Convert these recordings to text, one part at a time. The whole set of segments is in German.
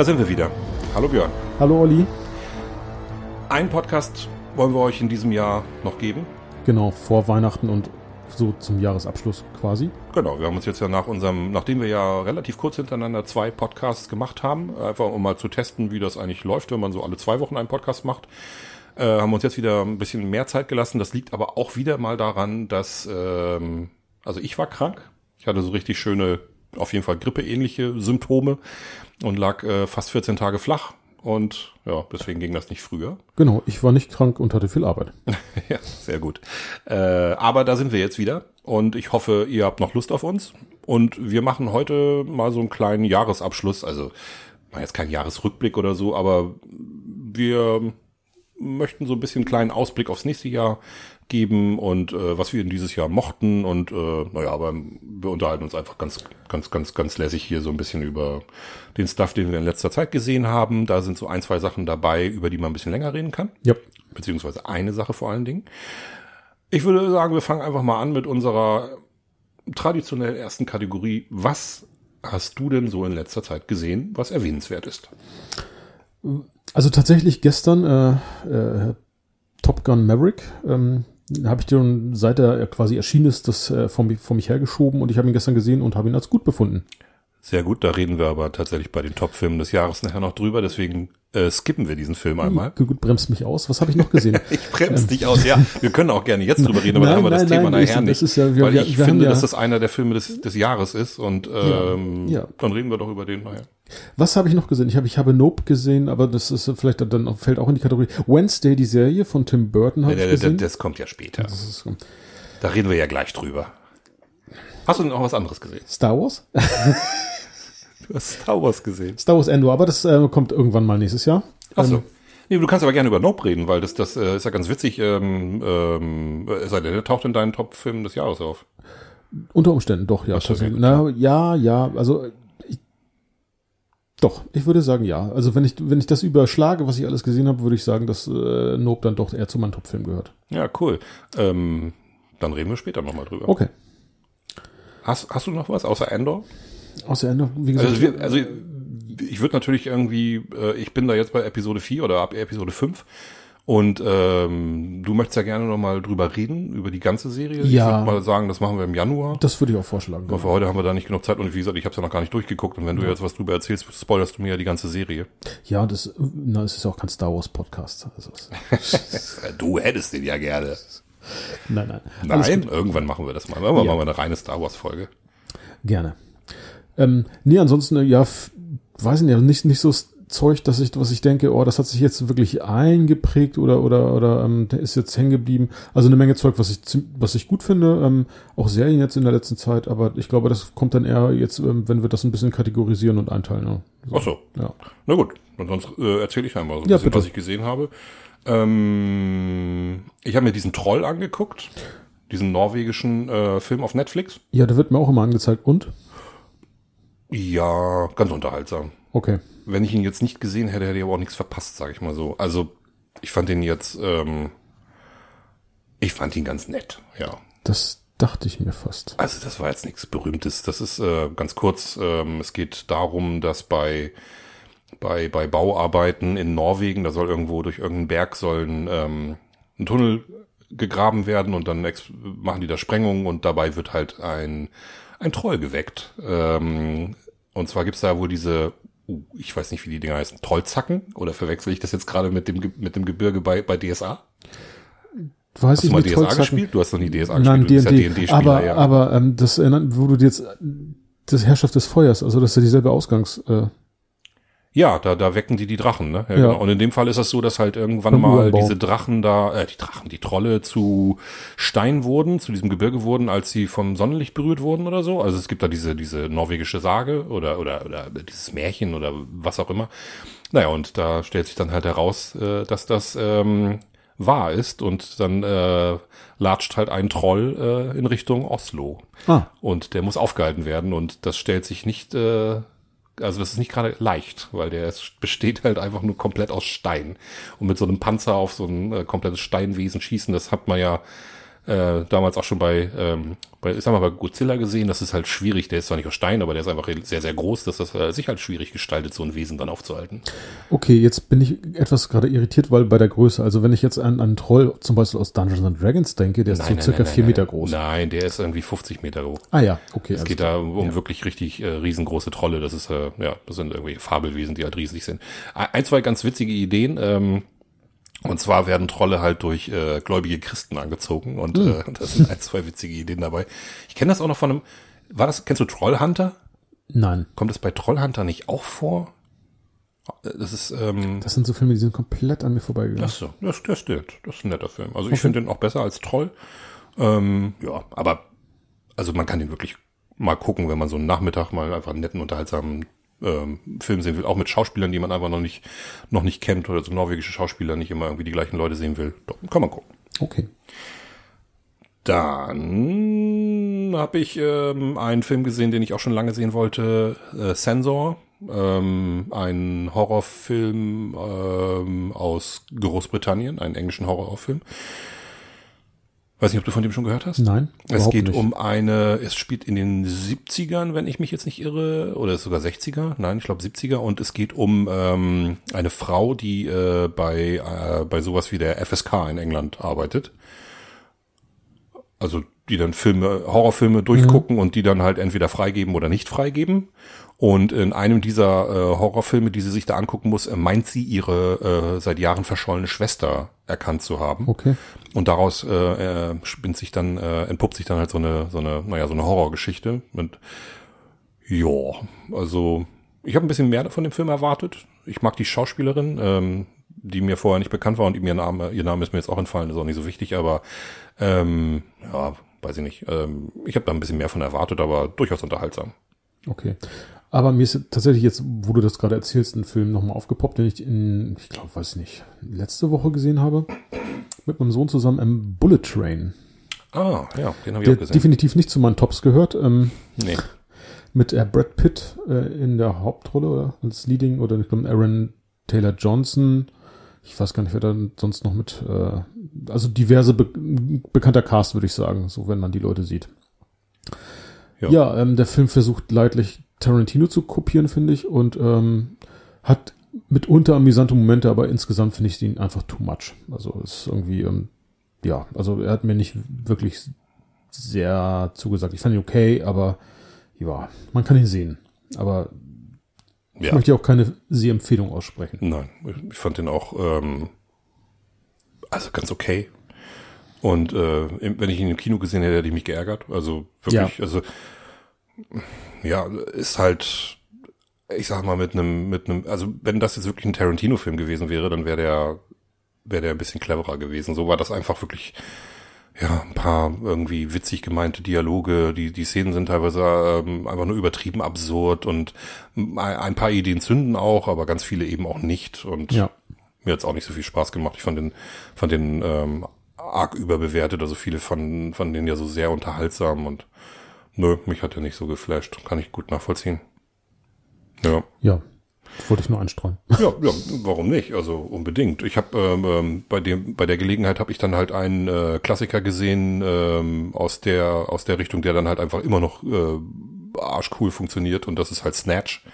Da sind wir wieder. Hallo Björn. Hallo Olli. Ein Podcast wollen wir euch in diesem Jahr noch geben. Genau, vor Weihnachten und so zum Jahresabschluss quasi. Genau, wir haben uns jetzt ja nach unserem, nachdem wir ja relativ kurz hintereinander zwei Podcasts gemacht haben, einfach um mal zu testen, wie das eigentlich läuft, wenn man so alle zwei Wochen einen Podcast macht, äh, haben wir uns jetzt wieder ein bisschen mehr Zeit gelassen. Das liegt aber auch wieder mal daran, dass, ähm, also ich war krank. Ich hatte so richtig schöne, auf jeden Fall grippeähnliche Symptome und lag äh, fast 14 Tage flach. Und ja, deswegen ging das nicht früher. Genau, ich war nicht krank und hatte viel Arbeit. ja, sehr gut. Äh, aber da sind wir jetzt wieder und ich hoffe, ihr habt noch Lust auf uns. Und wir machen heute mal so einen kleinen Jahresabschluss. Also, mal jetzt kein Jahresrückblick oder so, aber wir möchten so ein bisschen einen kleinen Ausblick aufs nächste Jahr geben und äh, was wir in dieses Jahr mochten und äh, naja, aber wir unterhalten uns einfach ganz, ganz, ganz, ganz lässig hier so ein bisschen über den Stuff, den wir in letzter Zeit gesehen haben. Da sind so ein, zwei Sachen dabei, über die man ein bisschen länger reden kann. Ja. Beziehungsweise eine Sache vor allen Dingen. Ich würde sagen, wir fangen einfach mal an mit unserer traditionell ersten Kategorie. Was hast du denn so in letzter Zeit gesehen, was erwähnenswert ist? Also tatsächlich gestern äh, äh, Top Gun Maverick. Ähm, habe ich den, seit er quasi erschienen ist, das äh, vor, vor mich hergeschoben und ich habe ihn gestern gesehen und habe ihn als gut befunden. Sehr gut, da reden wir aber tatsächlich bei den Top-Filmen des Jahres nachher noch drüber, deswegen äh, skippen wir diesen Film einmal. Gut, bremst mich aus. Was habe ich noch gesehen? ich bremse ähm, dich aus, ja. Wir können auch gerne jetzt drüber reden, aber nein, dann haben wir das Thema nein, nachher nicht. Ja, wir, weil wir, ich wir finde, ja, dass das einer der Filme des, des Jahres ist und ähm, ja, dann reden wir doch über den nachher. Was habe ich noch gesehen? Ich habe ich habe Nope gesehen, aber das ist vielleicht dann fällt auch in die Kategorie Wednesday, die Serie von Tim Burton habe ich gesehen. Das kommt ja später. Ist, da reden wir ja gleich drüber. Hast du denn auch was anderes gesehen? Star Wars? du hast Star Wars gesehen. Star Wars Endor, aber das äh, kommt irgendwann mal nächstes Jahr. Ach so. Ähm, nee, du kannst aber gerne über Nope reden, weil das, das äh, ist ja ganz witzig. Ähm, ähm, sei denn, der taucht in deinen Top-Filmen des Jahres auf. Unter Umständen doch, ja. tatsächlich. Na, ja, ja, also ich, doch, ich würde sagen ja. Also wenn ich, wenn ich das überschlage, was ich alles gesehen habe, würde ich sagen, dass äh, Nope dann doch eher zu meinem Top-Film gehört. Ja, cool. Ähm, dann reden wir später nochmal drüber. Okay. Hast, hast du noch was außer Endor? Außer Endor, wie gesagt. Also, wir, also ich würde natürlich irgendwie, äh, ich bin da jetzt bei Episode 4 oder ab Episode 5 und ähm, du möchtest ja gerne nochmal drüber reden, über die ganze Serie. Ja. Ich würde mal sagen, das machen wir im Januar. Das würde ich auch vorschlagen. Aber für heute haben wir da nicht genug Zeit und wie gesagt, ich habe es ja noch gar nicht durchgeguckt und wenn du Ja. jetzt was drüber erzählst, spoilerst du mir ja die ganze Serie. Ja, das, na, es ist auch kein Star Wars Podcast. Also, Du hättest den ja gerne. nein, nein. Nein, irgendwann machen wir das mal. Irgendwann Ja. machen wir eine reine Star Wars Folge. Gerne. Ähm, nee, ansonsten, äh, ja, weiß ich nicht, nicht, nicht so das Zeug, dass ich, was ich denke, oh, das hat sich jetzt wirklich eingeprägt oder, oder, oder, ähm, der ist jetzt hängen geblieben. Also eine Menge Zeug, was ich, was ich gut finde, ähm, auch Serien jetzt in der letzten Zeit, aber ich glaube, das kommt dann eher jetzt, ähm, wenn wir das ein bisschen kategorisieren und einteilen. Ja. Ach so. Ja. Na gut, und sonst äh, erzähle ich einmal so ein Ja, bisschen, bitte. was ich gesehen habe. Ähm, ich habe mir diesen Troll angeguckt, diesen norwegischen äh, Film auf Netflix. ja, der wird mir auch immer angezeigt. Und? Ja, ganz unterhaltsam. Okay. Wenn ich ihn jetzt nicht gesehen hätte, hätte ich aber auch nichts verpasst, sage ich mal so. Also ich fand ihn jetzt, ähm, ich fand ihn ganz nett, ja. Das dachte ich mir fast. Also das war jetzt nichts Berühmtes. Das ist äh, ganz kurz. Ähm, es geht darum, dass bei bei bei Bauarbeiten in Norwegen, da soll irgendwo durch irgendeinen Berg sollen ähm, ein Tunnel gegraben werden und dann machen die da Sprengungen und dabei wird halt ein ein Troll geweckt. Ähm, und zwar gibt's da wohl diese, uh, ich weiß nicht, wie die Dinger heißen, Trollzacken oder verwechsel ich das jetzt gerade mit dem mit dem Gebirge bei bei DSA? Weiß Hast ich du mal DSA Trollzacken? gespielt? Du hast noch nie DSA Nein, gespielt. Ja D&D. D&D-Spieler, aber, ja. aber ähm, das erinnert, wo du dir jetzt das Herrschaft des Feuers, also das ist ja dieselbe Ausgangs. Äh, Ja, da, da wecken die die Drachen, ne? Ja, Ja. Genau. Und in dem Fall ist es so, dass halt irgendwann Beim mal Uranbau. diese Drachen da, äh, die Drachen, die Trolle zu Stein wurden, zu diesem Gebirge wurden, als sie vom Sonnenlicht berührt wurden oder so. Also es gibt da diese, diese norwegische Sage oder, oder, oder dieses Märchen oder was auch immer. Naja, und da stellt sich dann halt heraus, äh, dass das ähm, wahr ist und dann äh, latscht halt ein Troll äh, in Richtung Oslo. ah, Und der muss aufgehalten werden und das stellt sich nicht, äh, also das ist nicht gerade leicht, weil der besteht halt einfach nur komplett aus Stein. Und mit so einem Panzer auf so ein äh, komplettes Steinwesen schießen, das hat man ja äh, damals auch schon bei, ähm, bei, ich sag mal, bei Godzilla gesehen, das ist halt schwierig, der ist zwar nicht aus Stein, aber der ist einfach sehr, sehr groß, dass das äh, sich halt schwierig gestaltet, so ein Wesen dann aufzuhalten. Okay, jetzt bin ich etwas gerade irritiert, weil bei der Größe, also wenn ich jetzt an einen Troll zum Beispiel aus Dungeons and Dragons denke, der ist so circa vier Meter groß. Nein, der ist irgendwie 50 Meter hoch. Ah ja, okay. Es geht da um ja. wirklich richtig äh, riesengroße Trolle. Das ist, äh, ja, das sind irgendwie Fabelwesen, die halt riesig sind. Ein, zwei ganz witzige Ideen. Ähm, und zwar werden Trolle halt durch äh, gläubige Christen angezogen und mhm. äh, das sind ein, zwei witzige Ideen dabei. Ich kenne das auch noch von einem. War das, kennst du Trollhunter? Nein. Kommt das bei Trollhunter nicht auch vor? Das ist, ähm, Das sind so Filme, die sind komplett an mir vorbeigegangen. Ach so, das, das stimmt. Das ist ein netter Film. Also ich okay. finde den auch besser als Troll. Ähm, ja, aber also man kann den wirklich mal gucken, wenn man so einen Nachmittag mal einfach einen netten, unterhaltsamen ähm, Film sehen will, auch mit Schauspielern, die man einfach noch nicht, noch nicht kennt oder so norwegische Schauspieler nicht immer irgendwie die gleichen Leute sehen will. Doch, kann man gucken. Okay. Dann habe ich ähm, einen Film gesehen, den ich auch schon lange sehen wollte, äh, Sensor, ähm, ein Horrorfilm ähm, aus Großbritannien, einen englischen Horrorfilm. Weiß nicht, ob du von dem schon gehört hast? Nein. Es geht nicht. um eine, es spielt in den 70ern, wenn ich mich jetzt nicht irre, oder ist sogar 60er, nein, ich glaube 70er, und es geht um ähm, eine Frau, die äh, bei, äh, bei sowas wie der FSK in England arbeitet. Also die dann Filme, Horrorfilme durchgucken mhm. und die dann halt entweder freigeben oder nicht freigeben. Und in einem dieser äh, Horrorfilme, die sie sich da angucken muss, äh, meint sie ihre äh, seit Jahren verschollene Schwester erkannt zu haben. Okay. Und daraus äh, äh, spinnt sich dann, äh, entpuppt sich dann halt so eine, so eine, naja, so eine Horrorgeschichte. Und ja, also ich habe ein bisschen mehr von dem Film erwartet. Ich mag die Schauspielerin, ähm, die mir vorher nicht bekannt war und ihr Name, ihr Name ist mir jetzt auch entfallen, ist auch nicht so wichtig, aber ähm, ja, weiß ich nicht. Ähm, ich habe da ein bisschen mehr von erwartet, aber durchaus unterhaltsam. Okay. Aber mir ist tatsächlich jetzt, wo du das gerade erzählst, ein Film nochmal aufgepoppt, den ich in, ich glaube, weiß nicht, letzte Woche gesehen habe. Mit meinem Sohn zusammen im Bullet Train. Ah, ja, den habe ich auch gesehen. definitiv nicht zu meinen Tops gehört. Ähm, nee. Mit äh, Brad Pitt äh, in der Hauptrolle oder als Leading oder ich glaube Aaron Taylor Johnson. Ich weiß gar nicht, wer da sonst noch mit, äh, also diverse be bekannter Cast, würde ich sagen, so wenn man die Leute sieht. Ja, ja ähm, der Film versucht leidlich Tarantino zu kopieren, finde ich, und ähm, hat mitunter amüsante Momente, aber insgesamt finde ich ihn einfach too much. Also ist irgendwie, ähm, ja, also er hat mir nicht wirklich sehr zugesagt. Ich fand ihn okay, aber ja, man kann ihn sehen. Aber ich ja. möchte auch keine Sehempfehlung aussprechen. Nein, ich fand den auch ähm, also ganz okay. Und äh, wenn ich ihn im Kino gesehen hätte, hätte ich mich geärgert. Also wirklich, ja. also ja, ist halt, ich sag mal, mit einem, mit einem, also wenn das jetzt wirklich ein Tarantino-Film gewesen wäre, dann wäre der, wäre der ein bisschen cleverer gewesen. So war das einfach wirklich, ja, ein paar irgendwie witzig gemeinte Dialoge, die, die Szenen sind teilweise ähm, einfach nur übertrieben absurd und ein paar Ideen zünden auch, aber ganz viele eben auch nicht. Und ja. mir hat's auch nicht so viel Spaß gemacht. Ich fand den, fand den ähm, arg überbewertet, also viele fanden, fanden den ja so sehr unterhaltsam und Nö, mich hat er nicht so geflasht. Kann ich gut nachvollziehen. Ja. Ja. Wollte ich nur einstreuen. Ja, ja, warum nicht? Also unbedingt. Ich habe ähm, ähm, bei dem bei der Gelegenheit habe ich dann halt einen äh, Klassiker gesehen ähm, aus der aus der Richtung, der dann halt einfach immer noch äh, arschcool funktioniert und das ist halt Snatch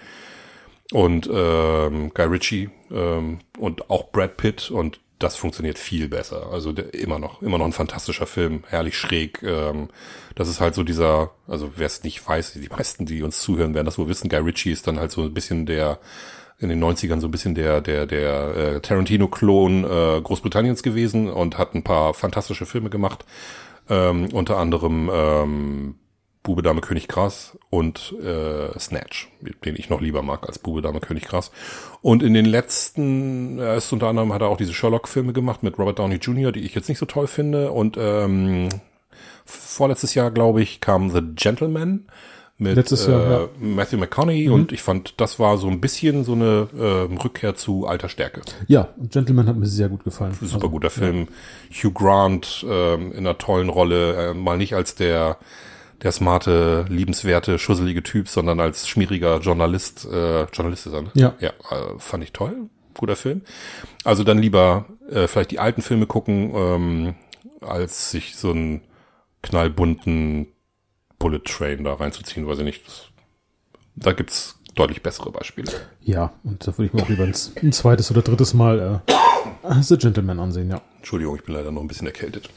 und ähm, Guy Ritchie ähm, und auch Brad Pitt und das funktioniert viel besser. Also der, immer noch, immer noch ein fantastischer Film, herrlich schräg. Ähm, das ist halt so dieser, also wer es nicht weiß, die meisten, die uns zuhören, werden das wohl wissen. Guy Ritchie ist dann halt so ein bisschen der in den 90ern so ein bisschen der der der äh, Tarantino-Klon äh, Großbritanniens gewesen und hat ein paar fantastische Filme gemacht. Ähm, unter anderem ähm, Bube, Dame, König Gras und äh, Snatch, den ich noch lieber mag als Bube, Dame, König Gras. Und in den letzten, er ist unter anderem, hat er auch diese Sherlock-Filme gemacht mit Robert Downey Jr., die ich jetzt nicht so toll finde. Und ähm, vorletztes Jahr, glaube ich, kam The Gentleman mit Letztes Jahr, äh, ja. Matthew McConaughey mhm. und ich fand, das war so ein bisschen so eine äh, Rückkehr zu alter Stärke. Ja, Gentleman hat mir sehr gut gefallen. Super also, guter Film. Ja. Hugh Grant äh, in einer tollen Rolle, äh, mal nicht als der der smarte, liebenswerte, schusselige Typ, sondern als schmieriger Journalist, äh, Journalist ist er, ne? Ja. Ja, äh, fand ich toll. Guter Film. Also dann lieber äh, vielleicht die alten Filme gucken, ähm, als sich so einen knallbunten Bullet Train da reinzuziehen, weiß ich nicht. Das, da gibt's deutlich bessere Beispiele. Ja, und da würde ich mir auch lieber ein, ein zweites oder drittes Mal äh, The Gentleman ansehen, ja. Entschuldigung, ich bin leider noch ein bisschen erkältet.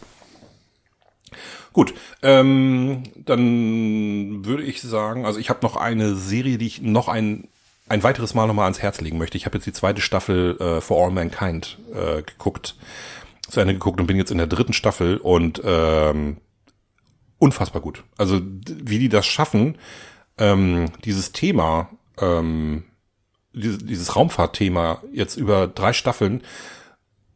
Gut, ähm, dann würde ich sagen, also ich habe noch eine Serie, die ich noch ein ein weiteres Mal nochmal ans Herz legen möchte. Ich habe jetzt die zweite Staffel äh, For All Mankind äh, geguckt, zu Ende geguckt und bin jetzt in der dritten Staffel und ähm, unfassbar gut. Also wie die das schaffen, ähm, dieses Thema, ähm, dieses, dieses Raumfahrtthema jetzt über drei Staffeln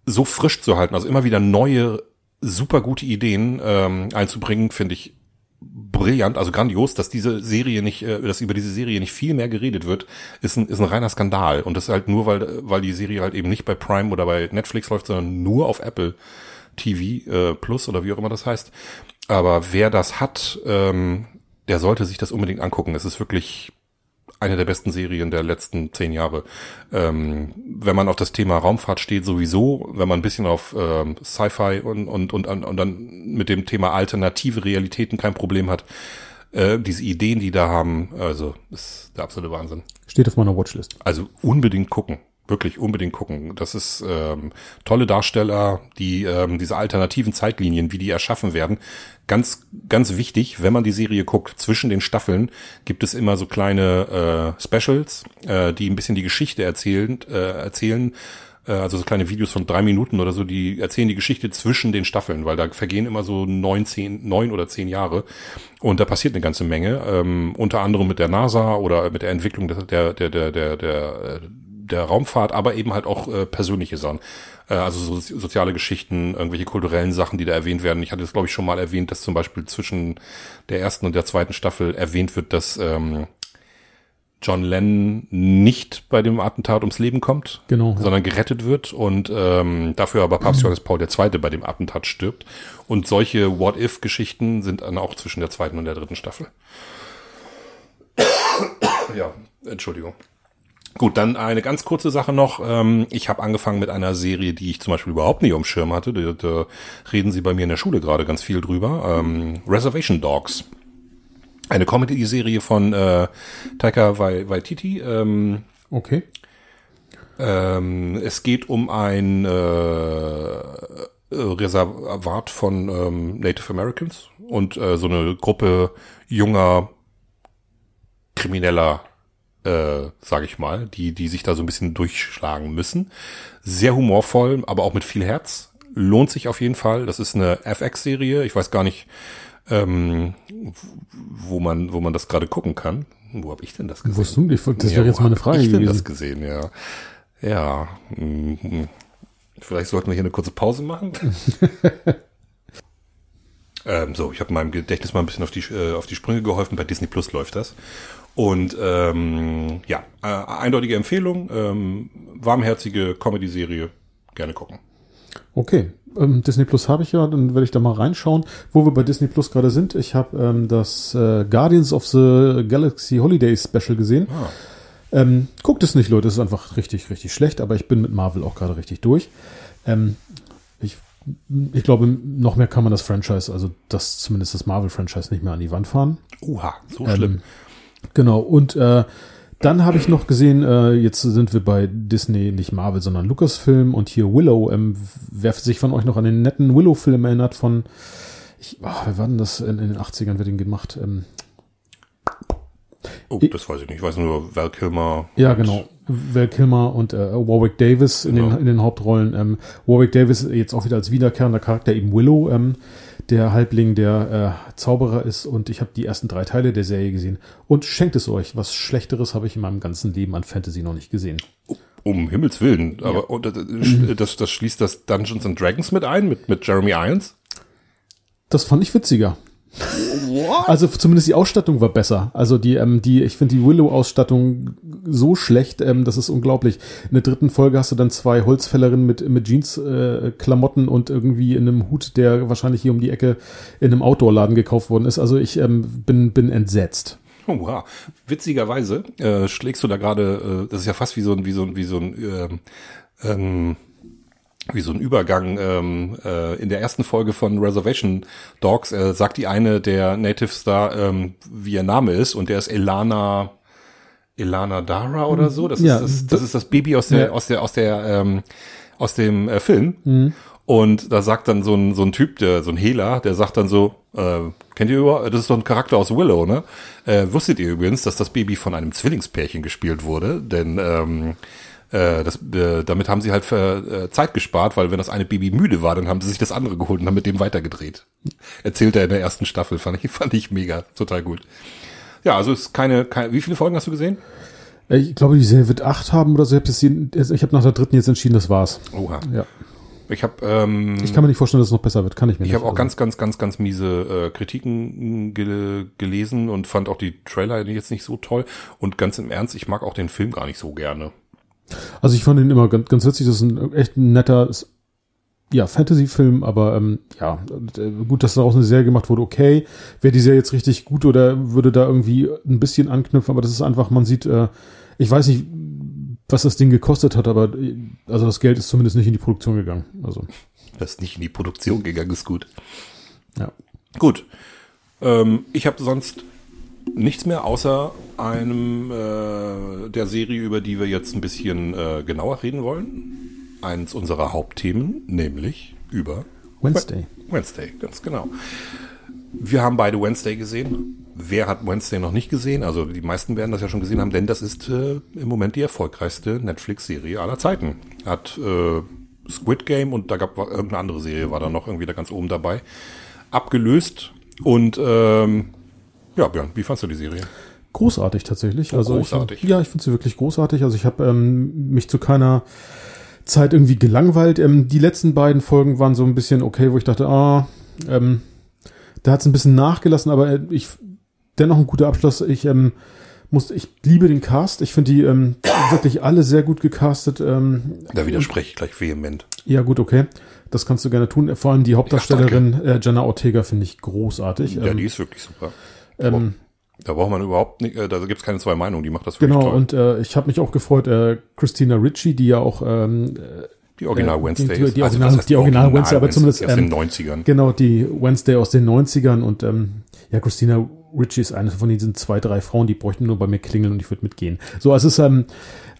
so frisch zu halten, also immer wieder neue, super gute Ideen ähm, einzubringen, finde ich brillant, also grandios, dass diese Serie nicht, äh, dass über diese Serie nicht viel mehr geredet wird, ist ein, ist ein reiner Skandal. Und das halt nur, weil, weil die Serie halt eben nicht bei Prime oder bei Netflix läuft, sondern nur auf Apple TV äh, Plus oder wie auch immer das heißt. Aber wer das hat, ähm, der sollte sich das unbedingt angucken. Es ist wirklich eine der besten Serien der letzten zehn Jahre. Ähm, wenn man auf das Thema Raumfahrt steht, sowieso, wenn man ein bisschen auf ähm, Sci-Fi und, und, und, und dann mit dem Thema alternative Realitäten kein Problem hat, äh, diese Ideen, die da haben, also ist der absolute Wahnsinn. Steht auf meiner Watchlist. Also unbedingt gucken wirklich unbedingt gucken. Das ist ähm, tolle Darsteller, die ähm, diese alternativen Zeitlinien, wie die erschaffen werden. Ganz, ganz wichtig, wenn man die Serie guckt, zwischen den Staffeln gibt es immer so kleine äh, Specials, äh, die ein bisschen die Geschichte erzählen, äh, erzählen. Äh, also so kleine Videos von drei Minuten oder so, die erzählen die Geschichte zwischen den Staffeln, weil da vergehen immer so neun, zehn, neun oder zehn Jahre und da passiert eine ganze Menge. Ähm, unter anderem mit der NASA oder mit der Entwicklung der, der, der, der, der, der der Raumfahrt, aber eben halt auch äh, persönliche Sachen. Äh, also so, soziale Geschichten, irgendwelche kulturellen Sachen, die da erwähnt werden. Ich hatte es, glaube ich, schon mal erwähnt, dass zum Beispiel zwischen der ersten und der zweiten Staffel erwähnt wird, dass ähm, John Lennon nicht bei dem Attentat ums Leben kommt, genau, sondern gerettet wird und ähm, dafür aber Papst Johannes Paul II. bei dem Attentat stirbt. Und solche What-If-Geschichten sind dann auch zwischen der zweiten und der dritten Staffel. ja, Entschuldigung. Gut, dann eine ganz kurze Sache noch. Ähm, ich habe angefangen mit einer Serie, die ich zum Beispiel überhaupt nicht auf Schirm hatte. Da, da reden sie bei mir in der Schule gerade ganz viel drüber. Ähm, Reservation Dogs. Eine Comedy-Serie von äh, Taika Waititi. Ähm, okay. Ähm, es geht um ein äh, Reservat von ähm, Native Americans und äh, so eine Gruppe junger Krimineller äh, sage ich mal, die, die sich da so ein bisschen durchschlagen müssen. Sehr humorvoll, aber auch mit viel Herz. Lohnt sich auf jeden Fall. Das ist eine FX-Serie. Ich weiß gar nicht, ähm, wo man, wo man das gerade gucken kann. Wo habe ich denn das gesehen? Wo du? Das wäre ja, jetzt meine Frage ich gewesen. das gesehen, ja. Ja. Mhm. Vielleicht sollten wir hier eine kurze Pause machen. ähm, so, ich habe meinem Gedächtnis mal ein bisschen auf die, äh, auf die Sprünge geholfen. Bei Disney Plus läuft das. Und ähm, ja, äh, eindeutige Empfehlung, ähm, warmherzige Comedy-Serie, gerne gucken. Okay, ähm, Disney Plus habe ich ja, dann werde ich da mal reinschauen. Wo wir bei Disney Plus gerade sind, ich habe ähm, das äh, Guardians of the Galaxy Holiday Special gesehen. Ah. Ähm, guckt es nicht, Leute, es ist einfach richtig, richtig schlecht, aber ich bin mit Marvel auch gerade richtig durch. Ähm, ich, ich glaube, noch mehr kann man das Franchise, also das zumindest das Marvel-Franchise nicht mehr an die Wand fahren. Oha, so schlimm. Ähm, Genau, und äh, dann habe ich noch gesehen, äh, jetzt sind wir bei Disney, nicht Marvel, sondern Lucasfilm und hier Willow. Ähm, wer sich von euch noch an den netten Willow-Film erinnert von, ich, oh, wer war denn das in, in den 80ern, wird den gemacht? Ähm, oh, das weiß ich nicht. Ich weiß nur Val Kilmer. Ja, genau. Val Kilmer und äh, Warwick Davis in, genau. den, in den Hauptrollen. Ähm, Warwick Davis jetzt auch wieder als wiederkehrender Charakter eben Willow. Ähm, der Halbling, der äh, Zauberer ist und ich habe die ersten drei Teile der Serie gesehen und schenkt es euch. Was Schlechteres habe ich in meinem ganzen Leben an Fantasy noch nicht gesehen. Um Himmels Willen. Aber ja. das, das, das schließt das Dungeons and Dragons mit ein, mit, mit Jeremy Irons? Das fand ich witziger. What? Also zumindest die Ausstattung war besser. Also die, ähm, die, ich finde die Willow-Ausstattung so schlecht, ähm, das ist unglaublich. In der dritten Folge hast du dann zwei Holzfällerinnen mit, mit Jeans-Klamotten äh, und irgendwie in einem Hut, der wahrscheinlich hier um die Ecke in einem Outdoor-Laden gekauft worden ist. Also ich ähm, bin, bin entsetzt. Oh, wow. Witzigerweise äh, schlägst du da gerade, äh, das ist ja fast wie so ein, wie so ein, wie so ein, äh, ähm, wie so ein Übergang ähm, äh, in der ersten Folge von Reservation Dogs äh, sagt die eine der Natives da, ähm, wie ihr Name ist und der ist Elana Elana Dara oder so. Das Ja, ist das, das ist das Baby aus der Ja. aus der aus der ähm, aus dem äh, Film. Mhm. Und da sagt dann so ein so ein Typ, der so ein Hehler, der sagt dann so, äh, kennt ihr über, das ist doch ein Charakter aus Willow, ne? Äh, wusstet ihr übrigens, dass das Baby von einem Zwillingspärchen gespielt wurde? Denn ähm, äh, das, äh, damit haben sie halt für, äh, Zeit gespart, weil wenn das eine Baby müde war, dann haben sie sich das andere geholt und haben mit dem weitergedreht. Erzählt er in der ersten Staffel, fand ich, fand ich mega, total gut. Ja, also es ist keine, keine, wie viele Folgen hast du gesehen? Äh, Ich glaube, die Serie wird acht haben oder so. Ich habe nach der dritten jetzt entschieden, das war's. Oha. Ja. Ich habe ähm, Ich kann mir nicht vorstellen, dass es noch besser wird. Kann ich mir Ich habe auch Also, ganz, ganz, ganz, ganz miese äh, Kritiken gel gelesen und fand auch die Trailer jetzt nicht so toll. Und ganz im Ernst, ich mag auch den Film gar nicht so gerne. Also ich fand ihn immer ganz, ganz witzig. Das ist ein echt ein netter, ja, Fantasy-Film, aber ähm, ja, äh, gut, dass daraus eine Serie gemacht wurde, okay. Wäre die Serie jetzt richtig gut oder würde da irgendwie ein bisschen anknüpfen, aber das ist einfach, man sieht, äh, ich weiß nicht, was das Ding gekostet hat, aber äh, also das Geld ist zumindest nicht in die Produktion gegangen. Also, Das ist nicht in die Produktion gegangen ist gut. ja. Gut. Ähm, ich habe sonst nichts mehr außer einem äh, der Serie, über die wir jetzt ein bisschen äh, genauer reden wollen. Eins unserer Hauptthemen, nämlich über Wednesday. Wednesday, ganz genau. Wir haben beide Wednesday gesehen. Wer hat Wednesday noch nicht gesehen? Also die meisten werden das ja schon gesehen haben, denn das ist äh, im Moment die erfolgreichste Netflix-Serie aller Zeiten. Hat äh, Squid Game und da gab irgendeine andere Serie, war da noch irgendwie da ganz oben dabei, abgelöst. Und ähm, ja, Björn, wie fandst du die Serie? Großartig tatsächlich. Also großartig. Ich, ja, ich finde sie wirklich großartig. Also ich habe ähm, mich zu keiner Zeit irgendwie gelangweilt. Ähm, die letzten beiden Folgen waren so ein bisschen okay, wo ich dachte, ah, ähm, da hat es ein bisschen nachgelassen, aber äh, ich dennoch ein guter Abschluss. Ich ähm, muss, ich liebe den Cast. Ich finde die ähm, wirklich alle sehr gut gecastet. Ähm, Da widerspreche ich gleich vehement. ja, gut, okay. Das kannst du gerne tun. Vor allem die Hauptdarstellerin äh, Jenna Ortega finde ich großartig. Ja, Ähm, die ist wirklich super. Ähm, Da braucht man überhaupt nicht, äh, da gibt's keine zwei Meinungen, die macht das wirklich Genau, toll. und äh, ich habe mich auch gefreut, äh, Christina Ritchie, die ja auch ähm, die Original äh, Wednesday die- ist. die Also, Original- heißt die Original Wednesday, aber zumindest, aus den ähm, 90ern. genau die Wednesday aus den 90ern und ähm, ja, Christina Ritchie ist eine von diesen zwei, drei Frauen, die bräuchten nur bei mir klingeln und ich würde mitgehen. So, also es ist, ähm,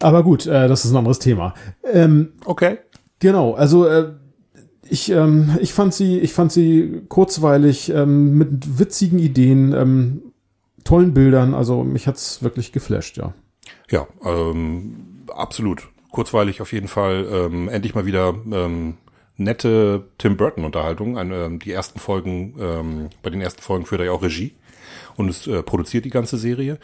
aber gut, äh, das ist ein anderes Thema. Ähm, Okay. Genau, also äh, ich, ähm, ich fand sie, ich fand sie kurzweilig, ähm, mit witzigen Ideen, ähm, tollen Bildern, also mich hat's wirklich geflasht, ja. Ja, ähm, absolut. Kurzweilig auf jeden Fall. Ähm, endlich mal wieder ähm, nette Tim Burton-Unterhaltung. Ähm, die ersten Folgen, ähm, bei den ersten Folgen führt er ja auch Regie und es äh, produziert die ganze Serie.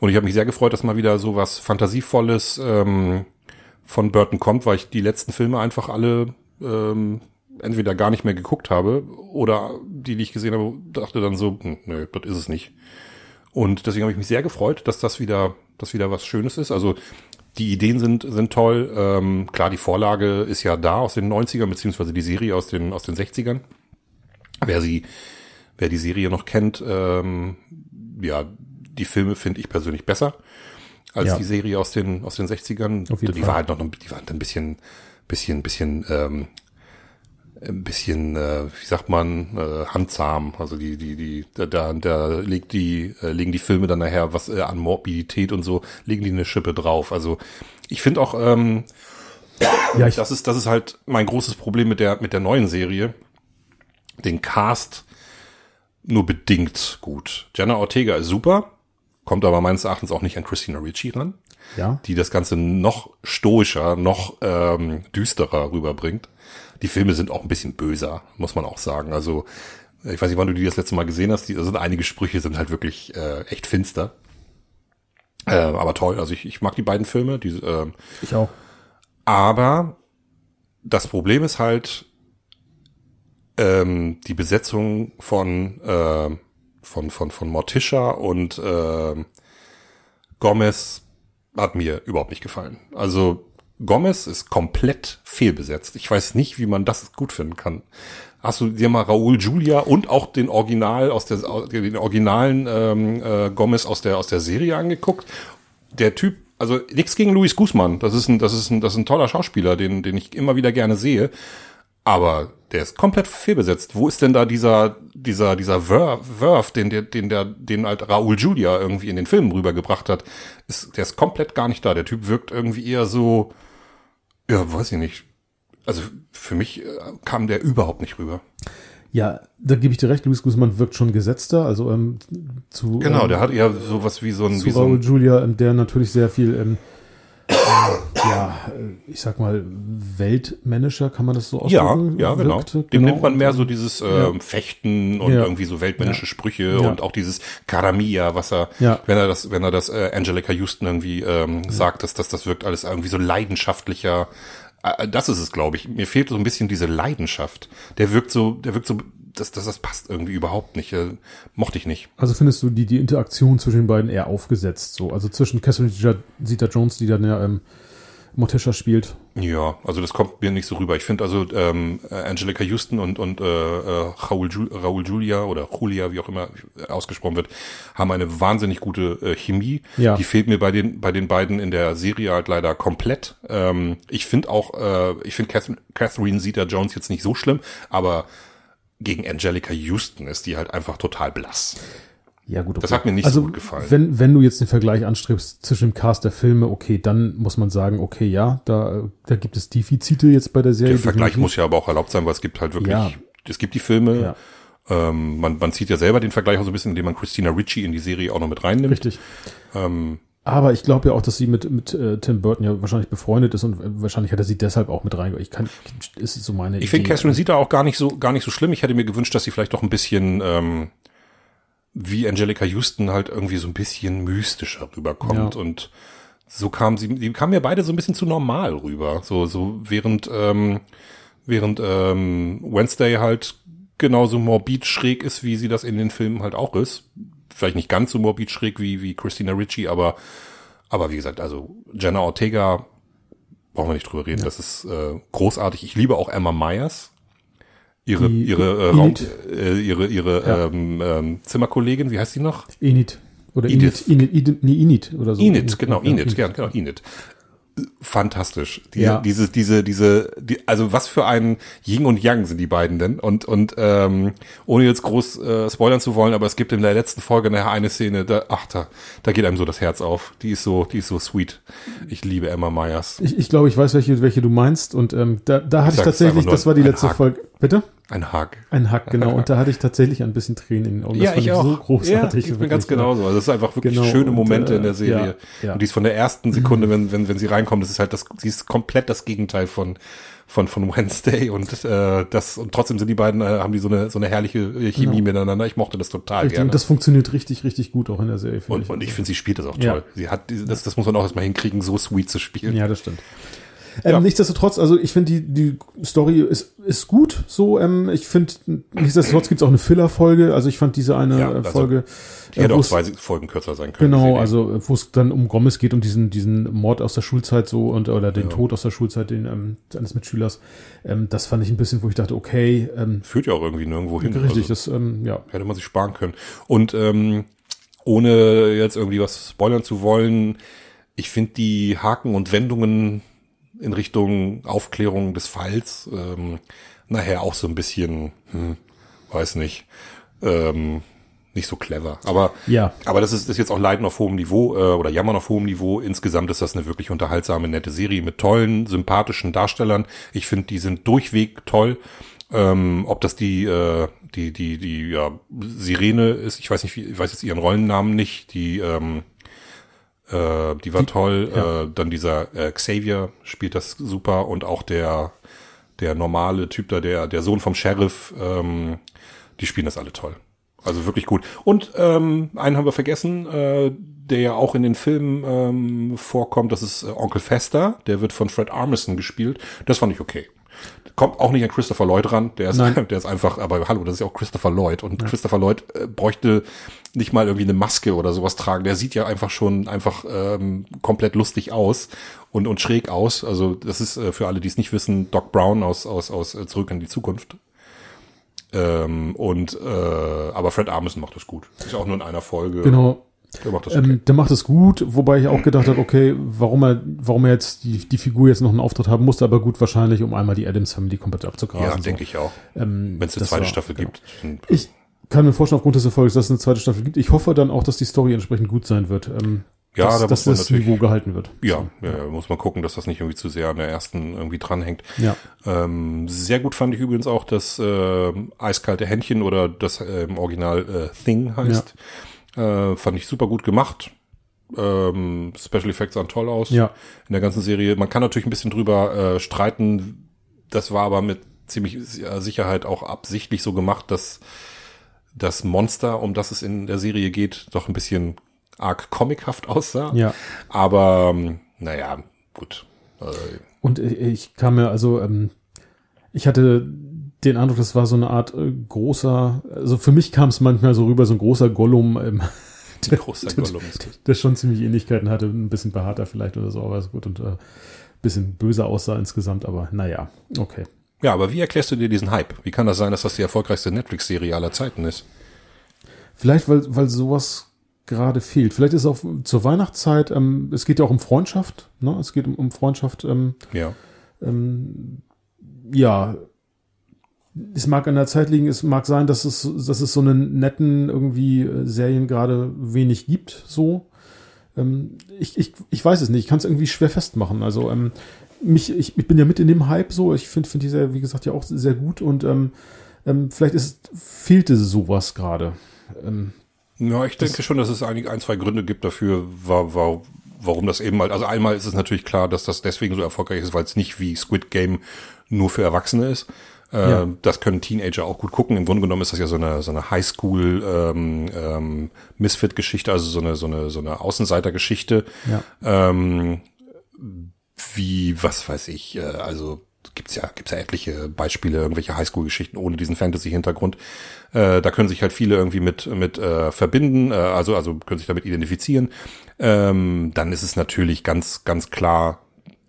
Und ich habe mich sehr gefreut, dass mal wieder so was Fantasievolles ähm, von Burton kommt, weil ich die letzten Filme einfach alle ähm, entweder gar nicht mehr geguckt habe oder die, die ich gesehen habe, dachte dann so, hm, nö, das ist es nicht. Und deswegen habe ich mich sehr gefreut, dass das wieder, dass wieder was Schönes ist. Also die Ideen sind, sind toll. Ähm, klar, die Vorlage ist ja da aus den 90ern, beziehungsweise die Serie aus den, aus den 60ern. Wer sie, wer die Serie noch kennt, ähm, ja, die Filme finde ich persönlich besser als Ja. die Serie aus den, aus den 60ern. Auf jeden die Fall. war halt noch, die war ein bisschen, bisschen, bisschen, ähm, ein bisschen, äh, wie sagt man, äh, handzahm. Also die, die, die, da, da, da legt die, äh, legen die Filme dann nachher was äh, an Morbidität und so, legen die eine Schippe drauf. Also ich finde auch, ähm, Ja, ich, das ist, das ist halt mein großes Problem mit der, mit der neuen Serie. Den Cast nur bedingt gut. Jenna Ortega ist super, kommt aber meines Erachtens auch nicht an Christina Ricci ran, ja. die das Ganze noch stoischer, noch ähm, düsterer rüberbringt. Die Filme sind auch ein bisschen böser, muss man auch sagen. Also ich weiß nicht, wann du die das letzte Mal gesehen hast. Die, sind einige Sprüche sind halt wirklich äh, echt finster. Äh, aber toll. Also ich, ich mag die beiden Filme. Die, ähm, Ich auch. aber das Problem ist halt ähm, die Besetzung von äh, von von von Morticia und äh, Gomez hat mir überhaupt nicht gefallen. Also Gomez ist komplett fehlbesetzt. Ich weiß nicht, wie man das gut finden kann. Hast du dir mal Raúl Julia und auch den Original aus der den originalen ähm, äh, Gomez aus der aus der Serie angeguckt? Der Typ also nichts gegen Luis Guzman. Das ist ein, das ist ein, das ist ein toller Schauspieler, den, den ich immer wieder gerne sehe. Aber der ist komplett fehlbesetzt. Wo ist denn da dieser, dieser, dieser Wurf, den der, den der, den halt Raúl Julia irgendwie in den Filmen rübergebracht hat? Ist, der ist komplett gar nicht da. Der Typ wirkt irgendwie eher so, ja, weiß ich nicht. Also für mich äh, kam der überhaupt nicht rüber. Ja, da gebe ich dir recht, Luis Guzman wirkt schon gesetzter, also ähm, zu Genau, ähm, der hat eher sowas wie so ein, zu wie so Raúl ein Julia, ähm, der natürlich sehr viel ähm, äh, ja, äh, ich sag mal, weltmännischer, kann man das so ja, ausdrücken? ja, genau. wirkte? Dem nimmt man mehr so dieses Ja. Fechten und Ja. irgendwie so weltmännische Sprüche Ja. und auch dieses Karamia, was er, Ja. wenn er das, wenn er das äh, Angelica Houston irgendwie ähm, sagt, dass das, das wirkt alles irgendwie so leidenschaftlicher. Äh, Das ist es, glaube ich. Mir fehlt so ein bisschen diese Leidenschaft. Der wirkt so, der wirkt so, das, das, das passt irgendwie überhaupt nicht. Äh, mochte ich nicht. Also findest du die, die Interaktion zwischen den beiden eher aufgesetzt, so? Also zwischen Catherine Zeta-Jones, die dann ja ähm, Morticia spielt. Ja, also das kommt mir nicht so rüber. Ich finde also ähm, äh, Angelica Houston und und äh, äh, Raúl, Ju Raúl Julia oder Julia, wie auch immer äh, ausgesprochen wird, haben eine wahnsinnig gute äh, Chemie. Ja. Die fehlt mir bei den bei den beiden in der Serie halt leider komplett. Ähm, ich finde auch, äh, ich finde Catherine, Catherine Zeta-Jones jetzt nicht so schlimm, aber gegen Angelica Houston ist die halt einfach total blass. Ja, gut. Das hat mir nicht also, so gut gefallen. Wenn, wenn du jetzt den Vergleich anstrebst zwischen dem Cast der Filme, okay, dann muss man sagen, okay, ja, da, da gibt es Defizite jetzt bei der Serie. Der Vergleich definitiv. muss ja aber auch erlaubt sein, weil es gibt halt wirklich, Ja. es gibt die Filme, Ja. ähm, man, man zieht ja selber den Vergleich auch so ein bisschen, indem man Christina Ricci in die Serie auch noch mit reinnimmt. Richtig. Ähm, Aber ich glaube ja auch, dass sie mit, mit äh, Tim Burton ja wahrscheinlich befreundet ist und äh, wahrscheinlich hat er sie deshalb auch mit rein. Ich kann, ist so meine ich finde. Catherine Zeta auch gar nicht so, gar nicht so schlimm. Ich hätte mir gewünscht, dass sie vielleicht doch ein bisschen, ähm, wie Angelica Houston halt irgendwie so ein bisschen mystischer rüberkommt Ja. und so kam sie, die kamen mir beide so ein bisschen zu normal rüber. So, so während, ähm, während ähm, Wednesday halt genauso morbid schräg ist, wie sie das in den Filmen halt auch ist. Vielleicht nicht ganz so morbid schräg wie, wie Christina Ricci, aber, aber wie gesagt, also Jenna Ortega, brauchen wir nicht drüber reden, das ist äh, großartig. Ich liebe auch Emma Myers. Ihre, Die ihre, äh, Raum, äh, ihre, ihre Ja. ähm, ähm, Zimmerkollegin, wie heißt sie noch? Enid. Oder Edith. Enid, Enid, Enid, nee, Enid oder so. Enid, genau, Ja, Enid, ja, genau, Enid. Fantastisch. Die, Ja. Diese, diese, diese, die, also was für ein Yin und Yang sind die beiden denn? Und, und ähm, ohne jetzt groß äh, spoilern zu wollen, aber es gibt in der letzten Folge nachher eine Szene, da, ach, da, da geht einem so das Herz auf. Die ist so, die ist so sweet. Ich liebe Emma Myers. Ich, ich glaube, ich weiß, welche, welche du meinst. Und ähm, da, da hatte ich sag's tatsächlich, das war die letzte Haken. Folge. Bitte? Ein Hack. Ein Hack, genau. Und da hatte ich tatsächlich ein bisschen Tränen in den Augen. Das fand so großartig. Ja, ich bin ganz ja. genauso. Also es ist einfach wirklich Genau, schöne und, Momente äh, in der Serie. ja, ja. Und die ist von der ersten Sekunde, wenn, wenn, wenn sie reinkommt, das ist halt das, sie ist komplett das Gegenteil von, von, von Wednesday und, äh, das, und trotzdem sind die beiden, äh, haben die so eine, so eine herrliche äh, Chemie miteinander. Ich mochte das total Richtig, gerne. und das funktioniert richtig, richtig gut auch in der Serie. und, und ich finde, sie spielt das auch Ja. toll. Sie hat, das, das muss man auch erstmal hinkriegen, so sweet zu spielen. Ja, das stimmt. Ähm, Ja. Nichtsdestotrotz, also ich finde die, die Story ist, ist gut. So, ähm, ich finde, nichtsdestotrotz gibt es auch eine Filler-Folge. Also ich fand diese eine Ja, also Folge. Die hätte äh, auch zwei Folgen kürzer sein können. Genau, also wo es dann um Gomez geht und diesen, diesen Mord aus der Schulzeit so und oder den Tod aus der Schulzeit den, ähm, eines Mitschülers. Ähm, das fand ich ein bisschen, wo ich dachte, okay, ähm, Führt ja auch irgendwie nirgendwo hin. richtig, Also, das, ähm, ja. hätte man sich sparen können. Und ähm, ohne jetzt irgendwie was spoilern zu wollen, ich finde die Haken und Wendungen in Richtung Aufklärung des Falls ähm, nachher auch so ein bisschen, hm, weiß nicht, ähm, nicht so clever. Aber Ja. aber das ist, ist jetzt auch Leiden auf hohem Niveau äh, oder Jammern auf hohem Niveau. Insgesamt ist das eine wirklich unterhaltsame, nette Serie mit tollen, sympathischen Darstellern. Ich finde, die sind durchweg toll. Ähm, ob das die, äh, die, die, die, ja, Sirene ist, ich weiß nicht, wie, ich weiß jetzt ihren Rollennamen nicht, die, ähm, äh, die war toll. ja. Äh, dann dieser äh, Xavier spielt das super und auch der, der normale Typ da, der, der Sohn vom Sheriff, ähm, die spielen das alle toll. Also wirklich gut. Und ähm, einen haben wir vergessen, äh, der ja auch in den Filmen ähm, vorkommt, das ist äh, Onkel Fester, der wird von Fred Armisen gespielt. Das fand ich okay. Kommt auch nicht an Christopher Lloyd ran, der ist, Nein. der ist einfach, aber hallo, das ist ja auch Christopher Lloyd und Christopher Lloyd äh, bräuchte nicht mal irgendwie eine Maske oder sowas tragen. Der sieht ja einfach schon einfach ähm, komplett lustig aus und und schräg aus. Also das ist äh, für alle, die es nicht wissen, Doc Brown aus aus aus äh, Zurück in die Zukunft. Ähm, und äh, aber Fred Armisen macht das gut. Ist ja auch nur in einer Folge. Genau. Der macht das Ähm, okay. der macht es gut, wobei ich auch gedacht habe, okay, warum er, warum er jetzt die, die Figur jetzt noch einen Auftritt haben musste, aber gut, wahrscheinlich, um einmal die Adams Family komplett abzugrasen. ja, so. denke ich auch. Ähm, Wenn es eine das zweite war- Staffel genau. gibt. Ich kann mir vorstellen, aufgrund des Erfolgs, dass es eine zweite Staffel gibt. Ich hoffe dann auch, dass die Story entsprechend gut sein wird. Ähm, Ja, dass, da dass das Niveau gehalten wird. Ja, ja, ja, muss man gucken, dass das nicht irgendwie zu sehr an der ersten irgendwie dranhängt. Ja. Ähm, sehr gut fand ich übrigens auch das äh, eiskalte Händchen oder das äh, im Original äh, Thing heißt. Äh, fand ich super gut gemacht. Ähm, Special Effects sahen toll aus Ja. in der ganzen Serie. Man kann natürlich ein bisschen drüber äh, streiten. Das war aber mit ziemlich Sicherheit auch absichtlich so gemacht, dass das Monster, um das es in der Serie geht, doch ein bisschen arg comichaft aussah. Ja. Aber ähm, naja, gut. Äh, Und ich- ich kam mir, also, ähm, ich hatte den Eindruck, das war so eine Art äh, großer, also für mich kam es manchmal so rüber, so ein großer Gollum, ähm, ein großer Gollum das. der schon ziemlich Ähnlichkeiten hatte, ein bisschen behaarter vielleicht oder so, aber ist gut und äh, bisschen böser aussah insgesamt, aber naja, okay. Ja, aber wie erklärst du dir diesen Hype? Wie kann das sein, dass das die erfolgreichste Netflix-Serie aller Zeiten ist? Vielleicht, weil, weil sowas gerade fehlt. Vielleicht ist auch zur Weihnachtszeit, ähm, es geht ja auch um Freundschaft, ne? Es geht um, um Freundschaft, ähm, Ja. ähm, ja, es mag an der Zeit liegen, es mag sein, dass es, dass es so einen netten irgendwie äh, Serien gerade wenig gibt, so. Ähm, ich, ich, ich weiß es nicht, ich kann es irgendwie schwer festmachen. Also, ähm, mich, ich, ich bin ja mit in dem Hype so, ich finde find die Serie, wie gesagt, ja auch sehr gut und ähm, ähm, vielleicht ist, fehlte sowas gerade. Ähm, Ja, ich denke schon, dass es einige, ein, zwei Gründe gibt dafür, wa wa warum das eben halt, also einmal ist es natürlich klar, dass das deswegen so erfolgreich ist, weil es nicht wie Squid Game nur für Erwachsene ist. Äh, Ja. Das können Teenager auch gut gucken. Im Grunde genommen ist das ja so eine, so eine Highschool ähm, ähm, Misfit-Geschichte, also so eine, so eine, so eine Außenseiter-Geschichte. ja. Ähm, wie, was weiß ich, äh, also gibt's ja, gibt's ja etliche Beispiele, irgendwelche Highschool-Geschichten ohne diesen Fantasy-Hintergrund. Äh, da können sich halt viele irgendwie mit, mit äh, verbinden, äh, also, also können sich damit identifizieren. Ähm, dann ist es natürlich ganz, ganz klar,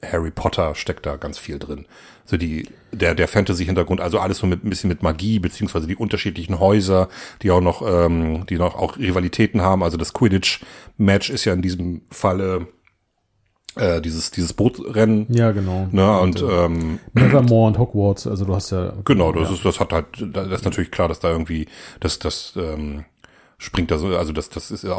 Harry Potter steckt da ganz viel drin. So die, der, der Fantasy-Hintergrund, also alles so mit ein bisschen mit Magie, beziehungsweise die unterschiedlichen Häuser, die auch noch, ähm, die noch auch Rivalitäten haben. Also das Quidditch-Match ist ja in diesem Falle äh, dieses, dieses Bootrennen. Ja, genau. Ne, und ähm, Nevermore und Hogwarts, also du hast ja. genau, das ja. ist, das hat halt, das ist natürlich klar, dass da irgendwie, das, das ähm, springt da so, also das, das ist, äh,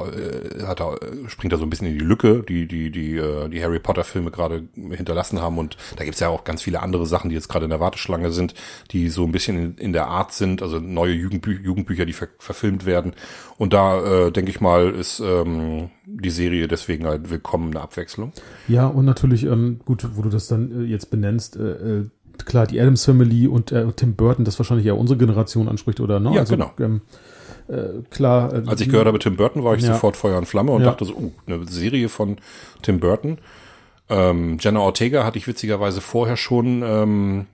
hat da, äh, springt da so ein bisschen in die Lücke, die, die, die, äh, die Harry Potter Filme gerade hinterlassen haben und da gibt's ja auch ganz viele andere Sachen, die jetzt gerade in der Warteschlange sind, die so ein bisschen in, in der Art sind, also neue Jugendbü Jugendbücher, die ver verfilmt werden und da äh, denke ich mal ist ähm, die Serie deswegen halt willkommene Abwechslung. Ja, und natürlich, ähm, gut, wo du das dann äh, jetzt benennst, äh, äh, klar, die Adams Family und äh, Tim Burton, das wahrscheinlich ja unsere Generation anspricht, oder? Ne? Ja, genau. Ähm, äh, klar. Äh, Als ich gehört habe Tim Burton, war ich Ja. sofort Feuer und Flamme und Ja. dachte so, uh, eine Serie von Tim Burton. Ähm, Jenna Ortega hatte ich witzigerweise vorher schon, ähm,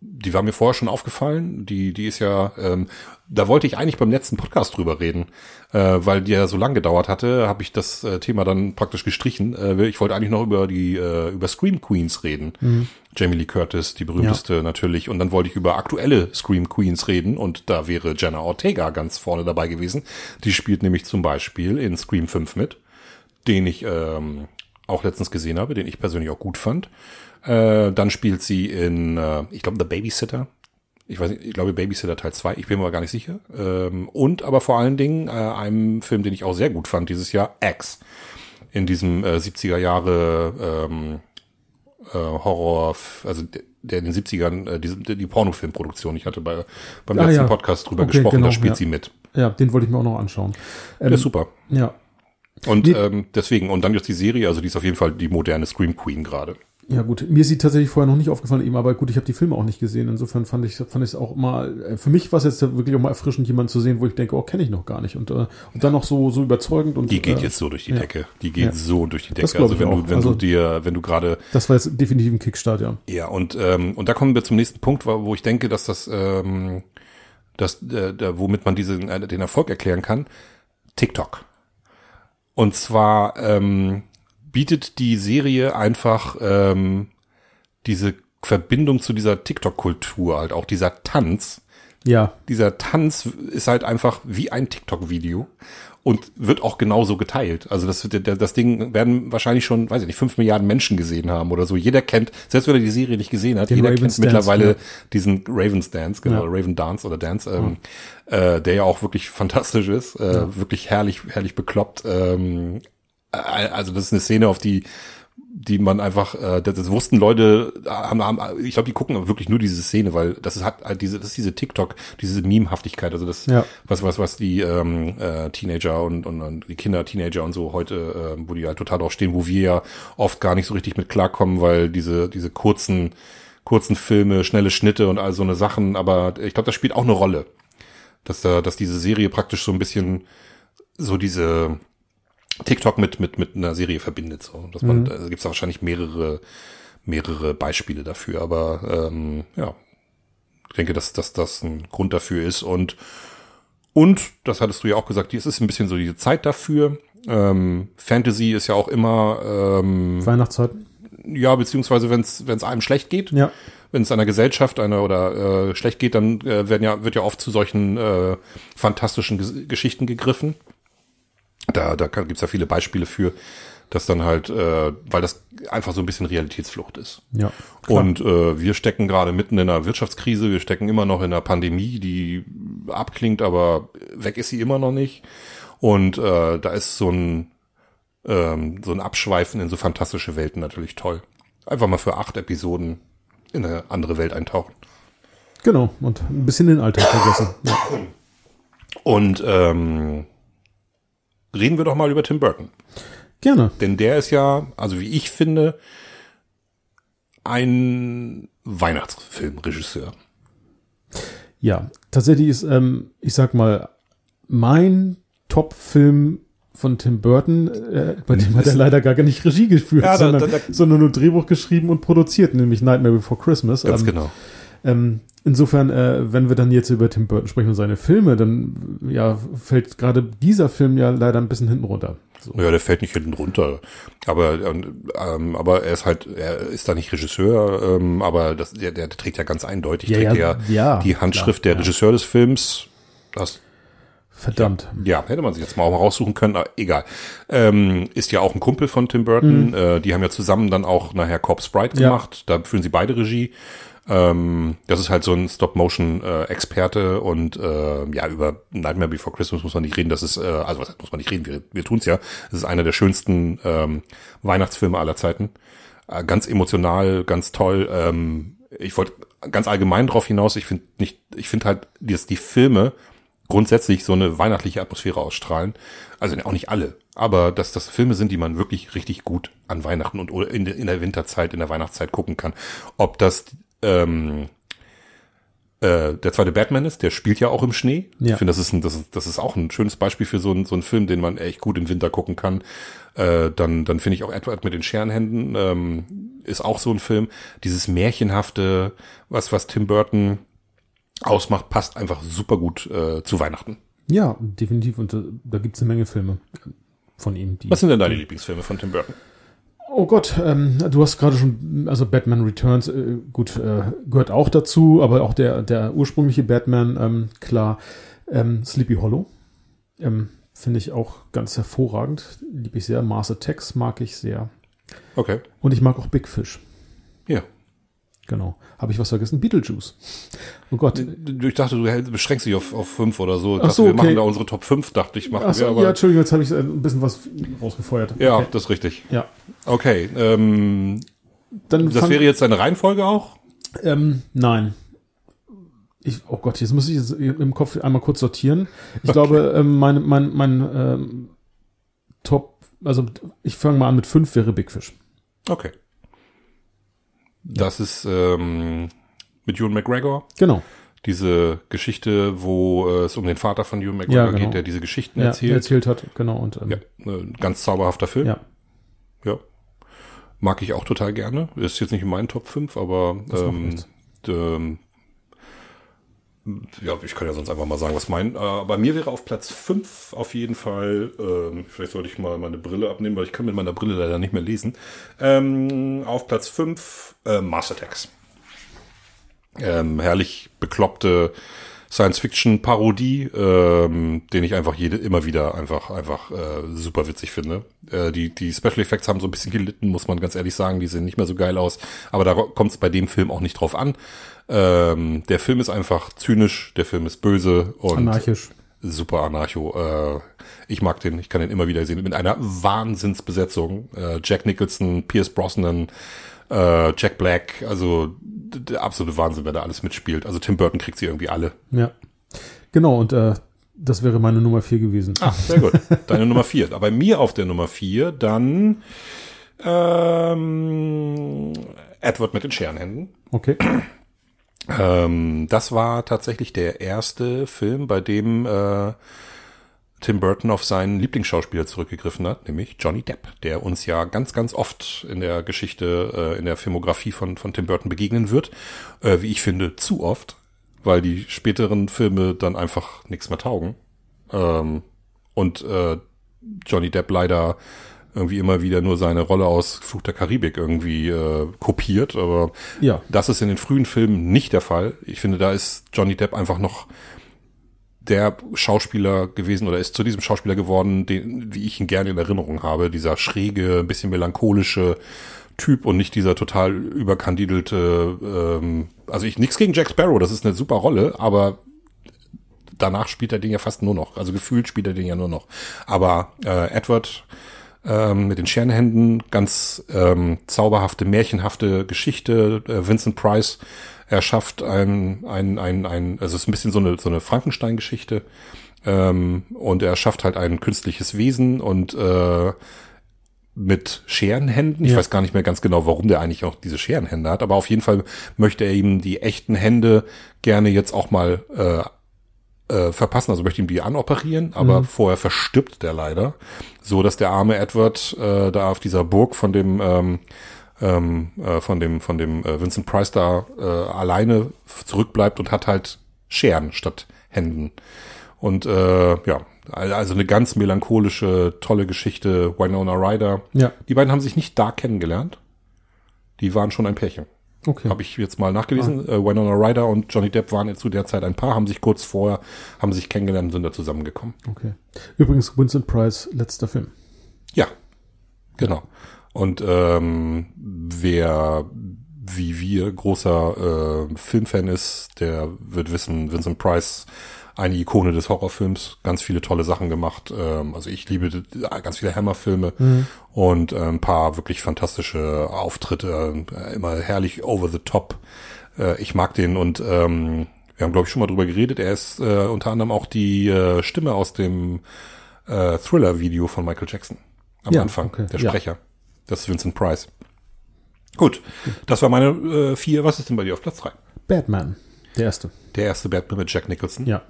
die war mir vorher schon aufgefallen. Die, die ist ja, ähm, da wollte ich eigentlich beim letzten Podcast drüber reden, äh, weil die ja so lang gedauert hatte, habe ich das äh, Thema dann praktisch gestrichen. Äh, ich wollte eigentlich noch über die, äh, über Scream Queens reden. Jamie Lee Curtis, die berühmteste natürlich. Und dann wollte ich über aktuelle Scream Queens reden und da wäre Jenna Ortega ganz vorne dabei gewesen. Die spielt nämlich zum Beispiel in Scream 5 mit, den ich ähm, auch letztens gesehen habe, den ich persönlich auch gut fand. Äh, dann spielt sie in, äh, ich glaube, The Babysitter. Ich weiß nicht, ich glaube Babysitter Teil 2, ich bin mir aber gar nicht sicher. Ähm, und aber vor allen Dingen äh, einem Film, den ich auch sehr gut fand dieses Jahr, X. In diesem äh, 70er Jahre ähm, äh, Horror, also der, in den 70ern, äh, die, die Pornofilmproduktion, ich hatte bei, beim Ah, letzten ja. Podcast drüber Okay, gesprochen, genau, da spielt ja. sie mit. Ja, den wollte ich mir auch noch anschauen. Der ist super. Ja. Und Nee. ähm, deswegen, und dann jetzt die Serie, also die ist auf jeden Fall die moderne Scream Queen gerade. Ja gut, mir ist sie tatsächlich vorher noch nicht aufgefallen, eben, aber gut, ich habe die Filme auch nicht gesehen. Insofern fand ich fand ich es auch mal, äh, für mich war es jetzt wirklich auch mal erfrischend, jemanden zu sehen, wo ich denke, oh, kenne ich noch gar nicht. Und, äh, und dann noch so so überzeugend und Die geht äh, jetzt so durch die ja. Decke. Die geht Ja. so durch die Das Decke. Also wenn du, wenn Also- du dir, wenn du gerade Das war jetzt definitiv ein Kickstart, ja. Ja, und, ähm, und da kommen wir zum nächsten Punkt, wo ich denke, dass das, ähm, dass, äh, womit man diesen, äh, den Erfolg erklären kann, TikTok. Und zwar ähm, bietet die Serie einfach ähm, diese Verbindung zu dieser TikTok-Kultur, halt auch dieser Tanz, Ja. Dieser Tanz ist halt einfach wie ein TikTok-Video und wird auch genauso geteilt. Also das, das Ding werden wahrscheinlich schon, weiß ich nicht, fünf Milliarden Menschen gesehen haben oder so. Jeder kennt, selbst wenn er die Serie nicht gesehen hat, Den jeder Ravens kennt mittlerweile Dance, diesen Ravens Dance, genau, Ja. Raven Dance oder Dance, ähm, äh, der ja auch wirklich fantastisch ist, äh, wirklich herrlich, herrlich bekloppt. Ähm, äh, also das ist eine Szene, auf die die man einfach, äh, das, wussten Leute, haben, haben, ich glaube, die gucken wirklich nur diese Szene, weil das ist hat halt diese, das ist diese TikTok, diese Meme-Haftigkeit, also das, Ja. was, was, was die ähm, äh, Teenager und, und, und die Kinder, Teenager und so heute, äh, wo die halt total drauf stehen, wo wir ja oft gar nicht so richtig mit klarkommen, weil diese, diese kurzen, kurzen Filme, schnelle Schnitte und all so eine Sachen, aber ich glaube, das spielt auch eine Rolle. Dass da, dass diese Serie praktisch so ein bisschen so diese TikTok mit, mit, mit einer Serie verbindet. So. Dass man, da gibt's da wahrscheinlich mehrere, mehrere Beispiele dafür. Aber ähm, ja, ich denke, dass, dass das ein Grund dafür ist. Und, und, das hattest du ja auch gesagt, es ist ein bisschen so diese Zeit dafür. Ähm, Fantasy ist ja auch immer, ähm, Weihnachtszeit. ja, beziehungsweise wenn es einem schlecht geht, Ja. wenn es einer Gesellschaft einer oder äh, schlecht geht, dann äh, werden ja wird ja oft zu solchen äh, fantastischen Ges Geschichten gegriffen. Da da kann, gibt's ja viele Beispiele für, dass dann halt, äh, weil das einfach so ein bisschen Realitätsflucht ist. Ja. klar. Und äh, wir stecken gerade mitten in einer Wirtschaftskrise, wir stecken immer noch in einer Pandemie, die abklingt, aber weg ist sie immer noch nicht. Und äh, da ist so ein ähm, so ein Abschweifen in so fantastische Welten natürlich toll. Einfach mal für acht Episoden in eine andere Welt eintauchen. Genau. Und ein bisschen den Alltag vergessen. Ja. Und ähm, reden wir doch mal über Tim Burton. Gerne. Denn der ist ja, also wie ich finde, ein Weihnachtsfilmregisseur. Ja, tatsächlich ist, ähm, ich sag mal, mein Top-Film von Tim Burton, äh, bei dem hat er leider gar nicht Regie geführt, Ja, da- sondern, da- da- sondern nur Drehbuch geschrieben und produziert, nämlich Nightmare Before Christmas. Ganz ähm, genau. Ähm, insofern, äh, wenn wir dann jetzt über Tim Burton sprechen und seine Filme, dann ja, fällt gerade dieser Film ja leider ein bisschen hinten runter. So. Ja, der fällt nicht hinten runter. Aber, ähm, aber er ist halt, er ist da nicht Regisseur, ähm, aber das, der, der trägt ja ganz eindeutig, Ja, trägt ja, ja, die Handschrift klar, der ja. Regisseur des Films. Das, Verdammt. ja, hätte man sich jetzt mal auch mal raussuchen können, aber egal. Ähm, ist ja auch ein Kumpel von Tim Burton. Äh, die haben ja zusammen dann auch nachher Corpse Sprite Mhm. Ja. gemacht. Da führen sie beide Regie. Ähm, das ist halt so ein Stop-Motion-Experte und äh, ja, über Nightmare Before Christmas muss man nicht reden. Das ist, äh, also was muss man nicht reden, wir, wir tun's ja. Es ist einer der schönsten ähm, Weihnachtsfilme aller Zeiten. Äh, ganz emotional, ganz toll. Ähm, ich wollte ganz allgemein drauf hinaus, ich finde nicht, ich finde halt, dass die Filme grundsätzlich so eine weihnachtliche Atmosphäre ausstrahlen. Also auch nicht alle, aber dass das Filme sind, die man wirklich richtig gut an Weihnachten und in der Winterzeit, in der Weihnachtszeit gucken kann. Ob das ähm, äh, der zweite Batman ist, der spielt ja auch im Schnee. Ja. Ich finde, das ist, ein, das, ist, das ist auch ein schönes Beispiel für so einen, so einen Film, den man echt gut im Winter gucken kann. Äh, dann dann finde ich auch Edward mit den Scherenhänden ähm, ist auch so ein Film. Dieses märchenhafte, was was Tim Burton ausmacht, passt einfach super gut äh, zu Weihnachten. Ja, definitiv. Und äh, da gibt's eine Menge Filme von ihm. Die Was sind denn deine Lieblingsfilme von Tim Burton? Oh Gott, ähm, du hast gerade schon, also Batman Returns, äh, gut, äh, gehört auch dazu, aber auch der, der ursprüngliche Batman, ähm, klar. Ähm, Sleepy Hollow, ähm, finde ich auch ganz hervorragend. Liebe ich sehr. Mars Attacks mag ich sehr. Okay. Und ich mag auch Big Fish. Ja. Genau. Habe ich was vergessen? Beetlejuice. Oh Gott. Ich dachte, du beschränkst dich auf, auf fünf oder so. Ich Ach dachte, so, wir okay. machen da unsere Top 5, dachte ich, machen Achso, wir, aber. ja, Entschuldigung, jetzt habe ich äh, ein bisschen was rausgefeuert. ja, Okay. das ist richtig. Ja. Okay. Ähm, Dann das wäre jetzt deine Reihenfolge auch? Ähm, nein. Ich, oh Gott, jetzt muss ich jetzt im Kopf einmal kurz sortieren. Ich glaube, ähm, mein, mein, mein ähm, Top, also ich fange mal an mit fünf wäre Big Fish. Okay. Das ist ähm, mit Ewan McGregor. Genau. Diese Geschichte, wo äh, es um den Vater von Ewan McGregor Ja, genau. geht, der diese Geschichten Ja, erzählt. erzählt hat, genau. Und ähm, Ja, ein ganz zauberhafter Film. ja. Ja. Mag ich auch total gerne. Ist jetzt nicht in meinen Top 5, aber ähm, ähm, ja, ich kann ja sonst einfach mal sagen, was mein. Äh, bei mir wäre auf Platz 5 auf jeden Fall, ähm, vielleicht sollte ich mal meine Brille abnehmen, weil ich kann mit meiner Brille leider nicht mehr lesen. Ähm, auf Platz 5 äh, Mars Attacks. Ähm, herrlich bekloppte Science-Fiction-Parodie, ähm, den ich einfach jede immer wieder einfach einfach äh, super witzig finde. Äh, die die Special Effects haben so ein bisschen gelitten, muss man ganz ehrlich sagen. Die sehen nicht mehr so geil aus. Aber da kommt es bei dem Film auch nicht drauf an. Ähm, der Film ist einfach zynisch, der Film ist böse und Anarchisch. super anarcho. Äh, ich mag den, ich kann den immer wieder sehen mit einer Wahnsinnsbesetzung. Äh, Jack Nicholson, Pierce Brosnan, äh, Jack Black, also der absolute Wahnsinn, wer da alles mitspielt. Also Tim Burton kriegt sie irgendwie alle. Ja. Genau, und äh, das wäre meine Nummer vier gewesen. Ah, sehr gut. Deine Nummer vier. Aber bei mir auf der Nummer vier dann ähm, Edward mit den Scherenhänden. Okay. Ähm, das war tatsächlich der erste Film, bei dem äh, Tim Burton auf seinen Lieblingsschauspieler zurückgegriffen hat, nämlich Johnny Depp, der uns ja ganz, ganz oft in der Geschichte, äh, in der Filmografie von, von Tim Burton begegnen wird. Äh, wie ich finde, zu oft, weil die späteren Filme dann einfach nichts mehr taugen. Ähm, und äh, Johnny Depp leider irgendwie immer wieder nur seine Rolle aus Fluch der Karibik irgendwie äh, kopiert, aber Ja. das ist in den frühen Filmen nicht der Fall. Ich finde, da ist Johnny Depp einfach noch der Schauspieler gewesen oder ist zu diesem Schauspieler geworden, den, wie ich ihn gerne in Erinnerung habe. Dieser schräge, ein bisschen melancholische Typ und nicht dieser total überkandidelte, ähm, also ich nichts gegen Jack Sparrow, das ist eine super Rolle, aber danach spielt er den ja fast nur noch. Also gefühlt spielt er den ja nur noch. Aber äh, Edward ähm, mit den Scherenhänden, ganz ähm, zauberhafte, märchenhafte Geschichte. Äh, Vincent Price erschafft ein, ein, ein, ein, also es ist ein bisschen so eine, so eine Frankenstein-Geschichte. Ähm, und er schafft halt ein künstliches Wesen und äh, mit Scherenhänden. Ich Ja. weiß gar nicht mehr ganz genau, warum der eigentlich auch diese Scherenhände hat, aber auf jeden Fall möchte er ihm die echten Hände gerne jetzt auch mal äh, äh, verpassen, also möchte ihm die anoperieren, aber vorher verstirbt der leider, so dass der arme Edward äh, da auf dieser Burg von dem ähm, ähm, äh, von dem von dem äh, Vincent Price da äh, alleine zurückbleibt und hat halt Scheren statt Händen. Und äh, ja, also eine ganz melancholische, tolle Geschichte, Winona Ryder. Ja. Die beiden haben sich nicht da kennengelernt. Die waren schon ein Pärchen. Okay. Habe ich jetzt mal nachgelesen. Äh, Winona Ryder und Johnny Depp waren zu der Zeit ein Paar, haben sich kurz vorher, haben sich kennengelernt und sind da zusammengekommen. Okay. Übrigens, Vincent Price, letzter Film. Ja, genau. Und ähm, wer wie wir großer äh, Filmfan ist, der wird wissen, Vincent Price eine Ikone des Horrorfilms, ganz viele tolle Sachen gemacht. Ähm, also ich liebe äh, ganz viele Hammerfilme und äh, ein paar wirklich fantastische Auftritte, äh, immer herrlich over the top. Äh, ich mag den und ähm, wir haben glaube ich schon mal drüber geredet. Er ist äh, unter anderem auch die äh, Stimme aus dem äh, Thriller-Video von Michael Jackson am Ja, Anfang, okay, der ja. Das ist Vincent Price. Gut, das war meine äh, vier. Was ist denn bei dir auf Platz drei? Batman, der erste. Der erste Batman mit Jack Nicholson. Ja,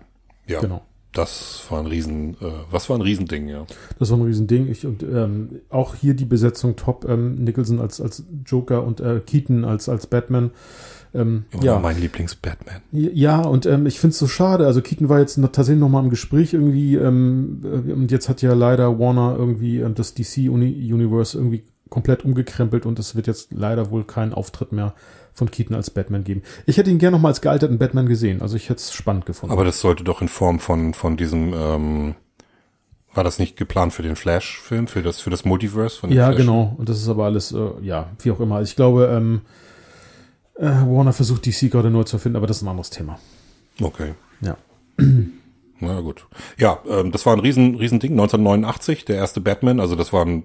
ja. genau. Das war ein Riesen, äh, was war ein Riesending, ja. Das war ein Riesending. Ich, und ähm, auch hier die Besetzung top. Ähm, Nicholson als, als Joker und äh, Keaton als, als Batman. Ähm, ja, mein Lieblings-Batman. ja, und ähm, ich finde es so schade. Also Keaton war jetzt noch, tatsächlich noch mal im Gespräch irgendwie. Ähm, äh, und jetzt hat ja leider Warner irgendwie ähm, das DC-Universe irgendwie komplett umgekrempelt und es wird jetzt leider wohl keinen Auftritt mehr von Keaton als Batman geben. Ich hätte ihn gerne noch mal als gealterten Batman gesehen. Also ich hätte es spannend gefunden. Aber das sollte doch in Form von, von diesem, ähm, war das nicht geplant für den Flash-Film, für das, für das Multiverse von dem Ja, Flash? genau. Und das ist aber alles, äh, ja, wie auch immer. Ich glaube, ähm, äh, Warner versucht DC gerade neu zu erfinden, aber das ist ein anderes Thema. Okay. Ja. Na gut. Ja, ähm, das war ein riesen, riesen Ding. 1989, der erste Batman. Also das war ein,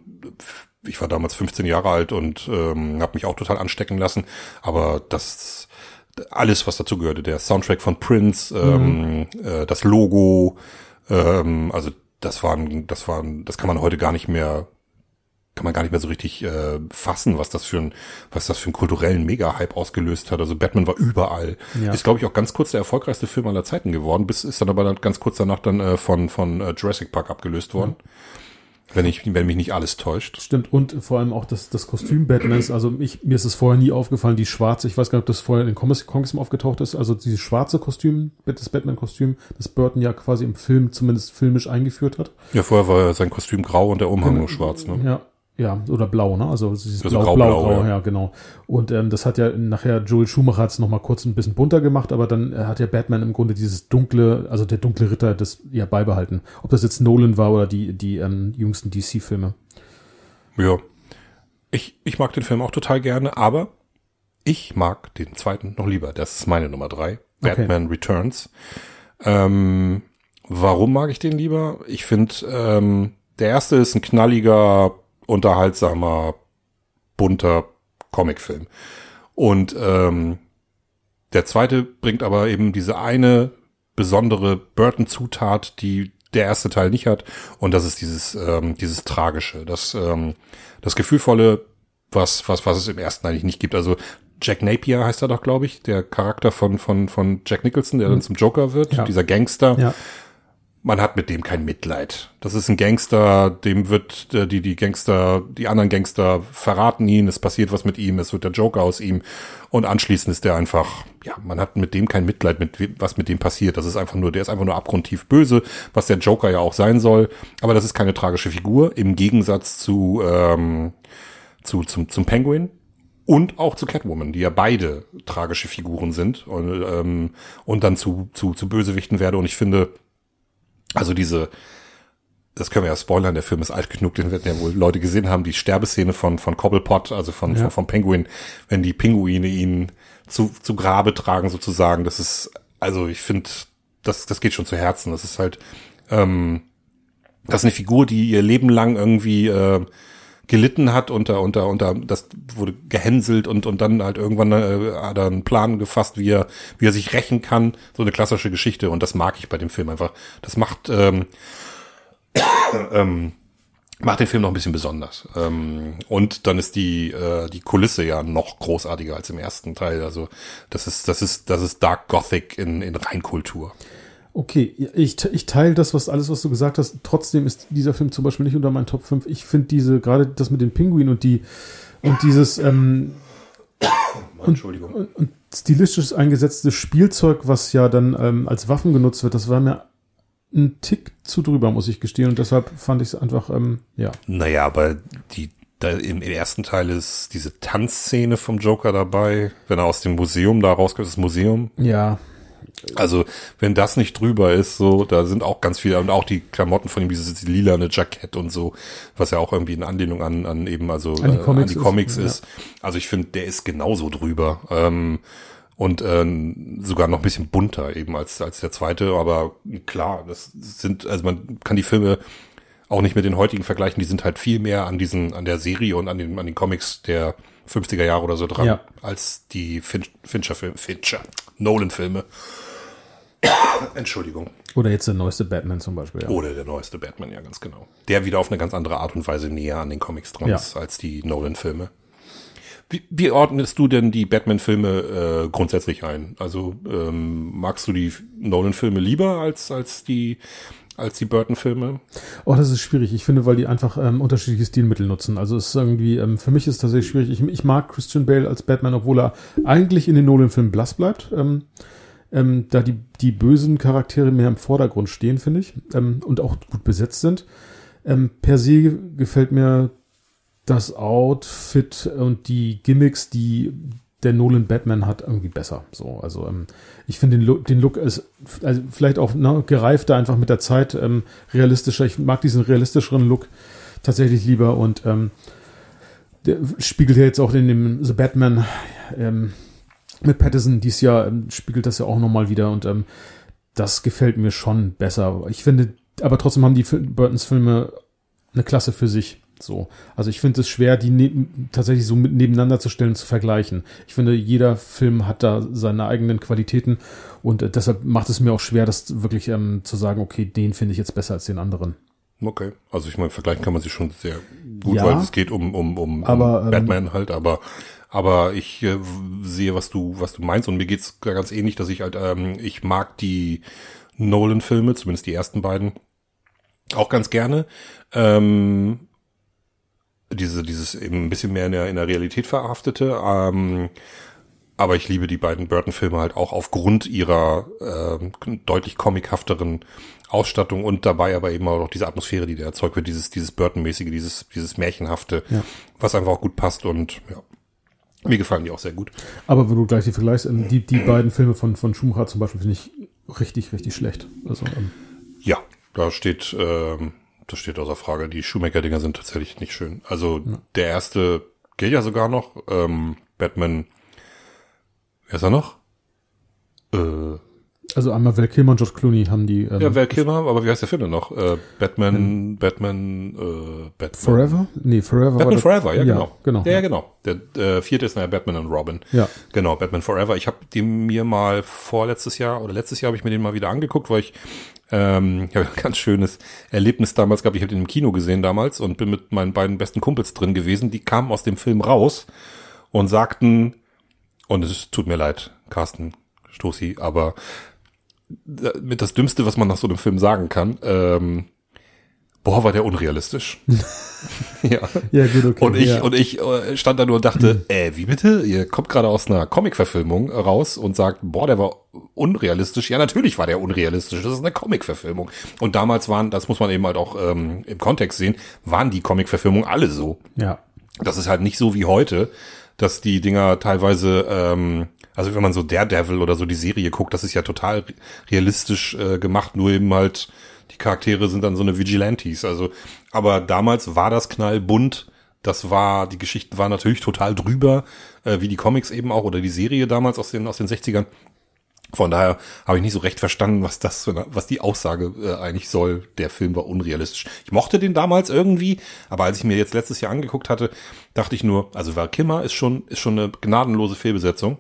ich war damals 15 Jahre alt und ähm, habe mich auch total anstecken lassen. Aber das, alles, was dazu gehörte, der Soundtrack von Prince, ähm, äh, das Logo, ähm, also das waren, das waren, das kann man heute gar nicht mehr, kann man gar nicht mehr so richtig äh, fassen, was das für ein, was das für einen kulturellen Mega-Hype ausgelöst hat. Also Batman war überall. Ja. Ist, glaube ich, auch ganz kurz der erfolgreichste Film aller Zeiten geworden, bis ist dann aber dann ganz kurz danach dann äh, von von äh, Jurassic Park abgelöst worden. Wenn ich, wenn mich nicht alles täuscht. Stimmt. Und vor allem auch das, das Kostüm Batmans. Also ich, mir ist es vorher nie aufgefallen, die schwarze, ich weiß gar nicht, ob das vorher in den Comics, Comics aufgetaucht ist. Also dieses schwarze Kostüm, das Batman-Kostüm, das Burton ja quasi im Film zumindest filmisch eingeführt hat. Ja, vorher war sein Kostüm grau und der Umhang nur schwarz, ne? Ja. Ja, oder blau, ne? Also dieses Also blau, grau-blau, blau, grau, ja. ja. genau. Und ähm, das hat ja nachher Joel Schumacher hat es nochmal kurz ein bisschen bunter gemacht, aber dann äh, hat ja Batman im Grunde dieses dunkle, also der dunkle Ritter, das ja beibehalten. Ob das jetzt Nolan war oder die, die ähm, jüngsten DC-Filme. Ja. Ich, ich mag den Film auch total gerne, aber ich mag den zweiten noch lieber. Das ist meine Nummer drei. Okay. Batman Returns. Ähm, warum mag ich den lieber? Ich finde, ähm, der erste ist ein knalliger, unterhaltsamer, bunter Comicfilm. Und ähm, der zweite bringt aber eben diese eine besondere Burton-Zutat, die der erste Teil nicht hat. Und das ist dieses, ähm, dieses Tragische, das, ähm, das Gefühlvolle, was, was, was es im ersten eigentlich nicht gibt. Also Jack Napier heißt er doch, glaube ich, der Charakter von, von, von Jack Nicholson, der dann zum Joker wird, Ja. dieser Gangster Ja. Man hat mit dem kein Mitleid. Das ist ein Gangster, dem wird äh, die die Gangster, die anderen Gangster verraten ihn, es passiert was mit ihm, es wird der Joker aus ihm und anschließend ist der einfach, ja, man hat mit dem kein Mitleid mit was mit dem passiert. Das ist einfach nur, der ist einfach nur abgrundtief böse, was der Joker ja auch sein soll, aber das ist keine tragische Figur im Gegensatz zu ähm, zu zum zum Penguin und auch zu Catwoman, die ja beide tragische Figuren sind und, ähm, und dann zu, zu, zu Bösewichten werde. Und ich finde, also diese, das können wir ja spoilern, der Film ist alt genug, den werden ja wohl Leute gesehen haben, die Sterbeszene von, von Cobblepot, also von, Ja. von, vom Penguin, wenn die Pinguine ihn zu, zu Grabe tragen sozusagen, das ist, also ich finde, das, das geht schon zu Herzen. Das ist halt, ähm, das ist eine Figur, die ihr Leben lang irgendwie äh, gelitten hat unter unter unter das wurde gehänselt und und dann halt irgendwann äh, hat er einen Plan gefasst, wie er wie er sich rächen kann, so eine klassische Geschichte und das mag ich bei dem Film einfach. Das macht ähm, ähm, macht den Film noch ein bisschen besonders. Ähm, und dann ist die äh, die Kulisse ja noch großartiger als im ersten Teil. Also das ist das ist das ist Dark Gothic in in Reinkultur. Okay, ich, ich teile das, was alles, was du gesagt hast. Trotzdem ist dieser Film zum Beispiel nicht unter meinen Top 5. Ich finde diese, gerade das mit den Pinguinen und die und dieses ähm, Entschuldigung. und, und stilistisch eingesetzte Spielzeug, was ja dann ähm, als Waffen genutzt wird, das war mir ein Tick zu drüber, muss ich gestehen. Und deshalb fand ich es einfach, ähm, ja. Naja, aber die, da im, im ersten Teil ist diese Tanzszene vom Joker dabei, wenn er aus dem Museum da rauskommt, das Museum. Ja, Also, wenn das nicht drüber ist, so, da sind auch ganz viele, und auch die Klamotten von ihm, dieses lilane Jackett und so, was ja auch irgendwie in Anlehnung an, an eben, also, An die äh, Comics an die Comics ist, ist. Also, ich finde, der ist genauso drüber. Ähm, und ähm, sogar noch ein bisschen bunter eben als als der zweite, aber klar, das sind also man kann die Filme auch nicht mit den heutigen vergleichen, die sind halt viel mehr an diesen an der Serie und an den an den Comics der 50er Jahre oder so dran Ja. als die fin Fincher Filme, Fincher Nolan Filme. Entschuldigung. oder jetzt der neueste Batman zum Beispiel. Ja. Oder der neueste Batman, ja, ganz genau. Der wieder auf eine ganz andere Art und Weise näher an den Comics dran Ja. ist als die Nolan-Filme. Wie, wie ordnest du denn die Batman-Filme äh, grundsätzlich ein? Also ähm, magst du die Nolan-Filme lieber als als die als die Burton-Filme? Oh, das ist schwierig. Ich finde, weil die einfach ähm, unterschiedliche Stilmittel nutzen. Also es ist irgendwie, ähm, für mich ist es tatsächlich schwierig. Ich, ich mag Christian Bale als Batman, obwohl er eigentlich in den Nolan-Filmen blass bleibt. Ähm, ähm, da die, die bösen Charaktere mehr im Vordergrund stehen, finde ich, ähm, und auch gut besetzt sind. Ähm, per se gefällt mir das Outfit und die Gimmicks, die der Nolan Batman hat, irgendwie besser. So, also ähm, ich finde den Look, den Look ist also vielleicht auch ne, gereifter einfach mit der Zeit, ähm, realistischer. Ich mag diesen realistischeren Look tatsächlich lieber und ähm, der spiegelt ja jetzt auch in dem The Batman ähm, mit Patterson dies Jahr ähm, spiegelt das ja auch nochmal wieder und ähm, das gefällt mir schon besser. Ich finde, aber trotzdem haben die Burtons Filme eine Klasse für sich. So, also ich finde es schwer, die ne tatsächlich so mit nebeneinander zu stellen, zu vergleichen. Ich finde, jeder Film hat da seine eigenen Qualitäten und äh, deshalb macht es mir auch schwer, das wirklich ähm, zu sagen, okay, den finde ich jetzt besser als den anderen. Okay. Also ich meine, vergleichen kann man sich schon sehr gut, Ja. weil es geht um um um, Aber, um ähm, Batman halt, aber aber ich äh, sehe, was du was du meinst und mir geht's ganz ähnlich, dass ich halt ähm, ich mag die Nolan-Filme, zumindest die ersten beiden, auch ganz gerne. Ähm, diese, dieses eben ein bisschen mehr in der, in der Realität verhaftete. Ähm, Aber ich liebe die beiden Burton-Filme halt auch aufgrund ihrer äh, deutlich comichafteren Ausstattung und dabei aber eben auch noch diese Atmosphäre, die da erzeugt wird, dieses, dieses Burton-mäßige, dieses, dieses Märchenhafte, Ja. was einfach auch gut passt und ja. Mir gefallen die auch sehr gut. Aber wenn du gleich die vergleichst, ähm, die, die beiden Filme von, von Schumacher zum Beispiel finde ich richtig, richtig schlecht. Also, ähm, Ja, da steht, ähm, das steht außer Frage. Die Schumacher-Dinger sind tatsächlich nicht schön. Also der erste gilt ja sogar noch. Ähm, Batman, wer ist er noch? Äh, also einmal Val Kilmer und George Clooney haben die ähm, ja, Val Kilmer, aber wie heißt der Film denn noch? Äh, Batman, Batman, äh, Batman. Forever? Nee, Forever Batman Forever, ja, genau. genau. Ja, ja, genau. Der äh, vierte ist nachher Batman und Robin. Ja. Genau, Batman Forever. Ich habe den mir mal vorletztes Jahr oder letztes Jahr habe ich mir den mal wieder angeguckt, weil ich ähm, ich habe ein ganz schönes Erlebnis damals gehabt. Ich habe den im Kino gesehen damals und bin mit meinen beiden besten Kumpels drin gewesen. Die kamen aus dem Film raus und sagten, und es tut mir leid, Carsten Stoßi, aber mit das Dümmste, was man nach so einem Film sagen kann, ähm, boah, war der unrealistisch. ja. Ja, gut, okay. Und ich, ja. und ich äh, stand da nur und dachte, äh, wie bitte? Ihr kommt gerade aus einer Comic-Verfilmung raus und sagt, boah, der war unrealistisch. Ja, natürlich war der unrealistisch. Das ist eine Comic-Verfilmung. Und damals waren, das muss man eben halt auch ähm, im Kontext sehen, waren die Comic-Verfilmungen alle so. ja. Das ist halt nicht so wie heute, dass die Dinger teilweise, ähm, also wenn man so Daredevil oder so die Serie guckt, das ist ja total re- realistisch äh, gemacht, nur eben halt die Charaktere sind dann so eine Vigilantes. Also, aber damals war das knallbunt. Das war, die Geschichten waren natürlich total drüber, äh, wie die Comics eben auch oder die Serie damals aus den, aus den 60ern. Von daher habe ich nicht so recht verstanden, was das, was die Aussage äh, eigentlich soll. Der Film war unrealistisch. Ich mochte den damals irgendwie, aber als ich mir jetzt letztes Jahr angeguckt hatte, dachte ich nur, also Val Kilmer ist schon ist schon eine gnadenlose Fehlbesetzung.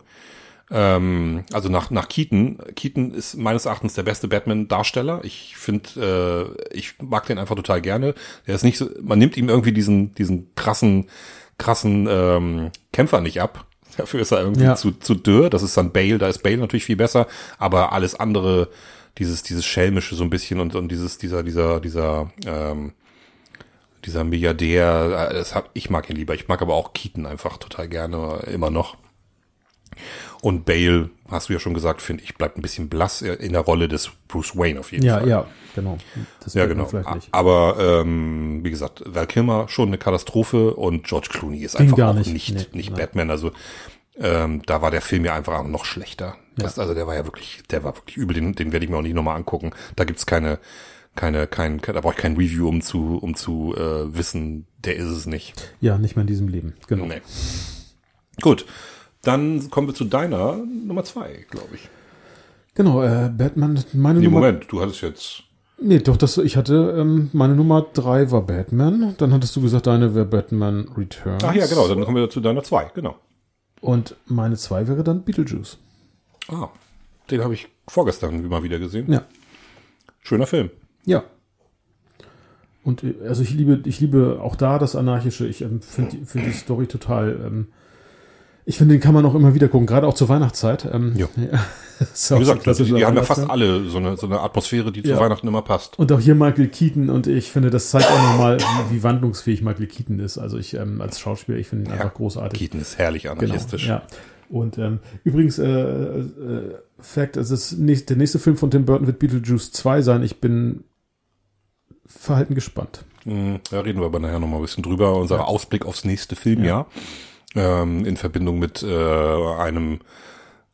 Ähm, also nach nach Keaton. Keaton ist meines Erachtens der beste Batman-Darsteller. Ich finde, äh, ich mag den einfach total gerne. Der ist nicht so, man nimmt ihm irgendwie diesen diesen krassen krassen ähm, Kämpfer nicht ab. Dafür ist er irgendwie Ja. zu, zu dürr. Das ist dann Bale, da ist Bale natürlich viel besser, aber alles andere, dieses, dieses Schelmische so ein bisschen und, und dieses, dieser, dieser, dieser, ähm, dieser Milliardär, äh, das hab, ich mag ihn lieber. Ich mag aber auch Keaton einfach total gerne, immer noch. Und Bale, hast du ja schon gesagt, finde ich, bleibt ein bisschen blass in der Rolle des Bruce Wayne auf jeden Ja, Fall. ja, genau. Das Ja, genau. Vielleicht nicht. Aber ähm, wie gesagt, Val Kilmer schon eine Katastrophe und George Clooney ist Ging einfach gar auch nicht. nicht, nicht, Nee, nein. Batman. Also ähm, da war der Film ja einfach noch schlechter. Das, also der war ja wirklich, der war wirklich übel. Den, den werde ich mir auch nicht nochmal angucken. Da gibt's keine, keine, kein, da brauche ich kein Review, um zu, um zu äh, wissen, der ist es nicht. Ja, nicht mehr in diesem Leben. Genau. Nee. Gut, dann kommen wir zu deiner Nummer zwei, glaube ich. Genau, äh, Batman, meine Nee, Nummer. Moment, du hattest jetzt. Nee, doch, das, ich hatte, ähm, meine Nummer drei war Batman. Dann hattest du gesagt, deine wäre Batman Returns. Ach ja, genau, dann kommen wir zu deiner zwei, genau. Und meine zwei wäre dann Beetlejuice. Ah, den habe ich vorgestern mal wieder gesehen. Ja. Schöner Film. Ja. Und äh, also ich liebe, ich liebe auch da das Anarchische. Ich ähm, finde die, find die Story total. Ähm, ich finde, den kann man auch immer wieder gucken, gerade auch zur Weihnachtszeit. Ähm, ja, Wie so gesagt, die, klassischer die haben ja fast alle so eine, so eine Atmosphäre, die Ja. zu Weihnachten immer passt. Und auch hier Michael Keaton und ich finde, das zeigt auch nochmal, wie, wie wandlungsfähig Michael Keaton ist. Also ich ähm, als Schauspieler, ich finde ihn einfach großartig. Keaton ist herrlich anarchistisch. Genau, ja. Und ähm, übrigens, äh, äh, Fact, es ist nächst, der nächste Film von Tim Burton wird Beetlejuice 2 sein. Ich bin verhalten gespannt. Mhm, Da reden wir aber nachher noch mal ein bisschen drüber. Unser Ausblick aufs nächste Filmjahr ähm, in Verbindung mit äh, einem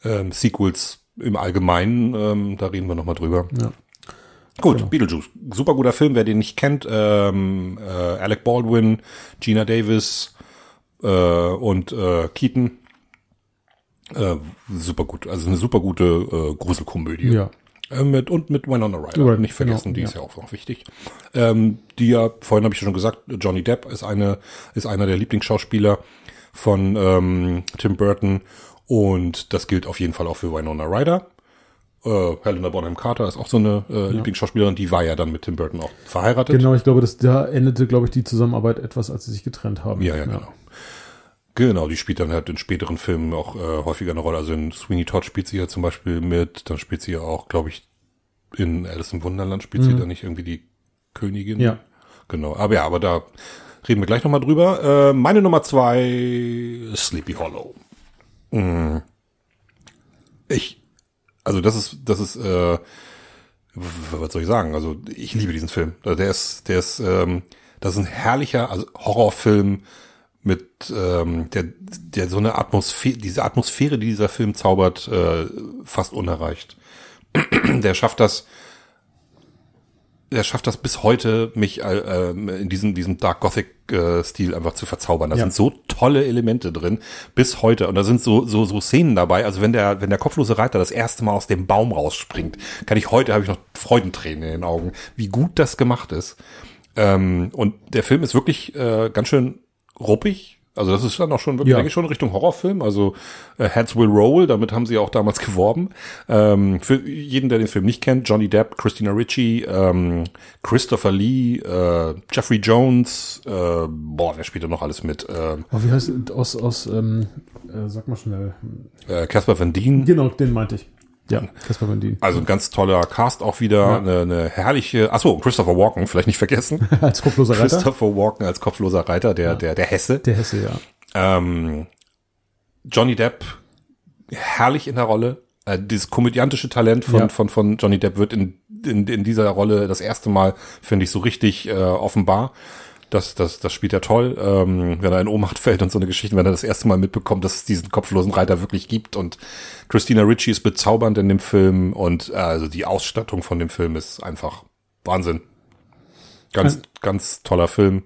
ähm, Sequels im Allgemeinen. Ähm, da reden wir noch mal drüber. Ja. Gut, Beetlejuice. Super guter Film, wer den nicht kennt. Ähm, äh, Alec Baldwin, Gina Davis äh, und äh, Keaton. Äh, super gut. Also eine super gute äh, Gruselkomödie. Ja. Äh, mit, und mit Winona Ryder. Right, nicht vergessen, genau, die ja. ist ja auch noch wichtig. Ähm, die ja, vorhin habe ich ja schon gesagt, Johnny Depp ist eine, ist einer der Lieblingsschauspieler von ähm, Tim Burton. Und das gilt auf jeden Fall auch für Winona Ryder. Äh, Helena Bonham Carter ist auch so eine äh, Lieblingsschauspielerin, die war ja dann mit Tim Burton auch verheiratet. Genau, ich glaube, dass da endete, glaube ich, die Zusammenarbeit etwas, als sie sich getrennt haben. Ja, ja, genau. Genau, die spielt dann halt in späteren Filmen auch äh, häufiger eine Rolle. Also in Sweeney Todd spielt sie ja zum Beispiel mit, dann spielt sie ja auch, glaube ich, in Alice im Wunderland spielt sie dann nicht irgendwie die Königin. Mhm. Ja. Genau, aber ja, aber da reden wir gleich nochmal drüber. Äh, meine Nummer zwei, Sleepy Hollow. Mm. Ich, also das ist, das ist, äh, was soll ich sagen? Also ich liebe diesen Film. Also der ist, der ist, ähm, das ist ein herrlicher also Horrorfilm mit ähm, der, der so eine Atmosphäre, diese Atmosphäre, die dieser Film zaubert, äh, fast unerreicht. der schafft das, der schafft das bis heute, mich äh, in diesem, diesem Dark Gothic äh, Stil einfach zu verzaubern. Da ja. sind so tolle Elemente drin, bis heute. Und da sind so, so, so Szenen dabei. Also wenn der, wenn der kopflose Reiter das erste Mal aus dem Baum rausspringt, kann ich heute, habe ich noch Freudentränen in den Augen, wie gut das gemacht ist. Ähm, und der Film ist wirklich äh, ganz schön ruppig, also das ist dann auch schon wirklich, ja. denke ich, schon Richtung Horrorfilm. Also äh, Heads Will Roll, damit haben sie auch damals geworben. Ähm, für jeden, der den Film nicht kennt, Johnny Depp, Christina Ricci, ähm, Christopher Lee, äh, Jeffrey Jones, äh, boah, wer spielt da noch alles mit? Äh, oh, wie heißt aus, aus ähm, äh, sag mal schnell. Äh, Casper Van Dien. Genau, den meinte ich. Ja, Caspar Van Dien. Also ein ganz toller Cast auch wieder, ja. eine, eine herrliche, achso, Christopher Walken, vielleicht nicht vergessen. als kopfloser Reiter. Christopher Walken als kopfloser Reiter, der, ja. der, der Hesse. Der Hesse, ja. Ähm, Johnny Depp, herrlich in der Rolle. Äh, dieses komödiantische Talent von, ja. von, von Johnny Depp wird in, in, in dieser Rolle das erste Mal, finde ich, so richtig äh, offenbar. Das, das, das spielt er toll, ähm, wenn er in Ohnmacht fällt und so eine Geschichte, wenn er das erste Mal mitbekommt, dass es diesen kopflosen Reiter wirklich gibt. Und Christina Ritchie ist bezaubernd in dem Film und äh, also die Ausstattung von dem Film ist einfach Wahnsinn. Ganz, ein ganz toller Film.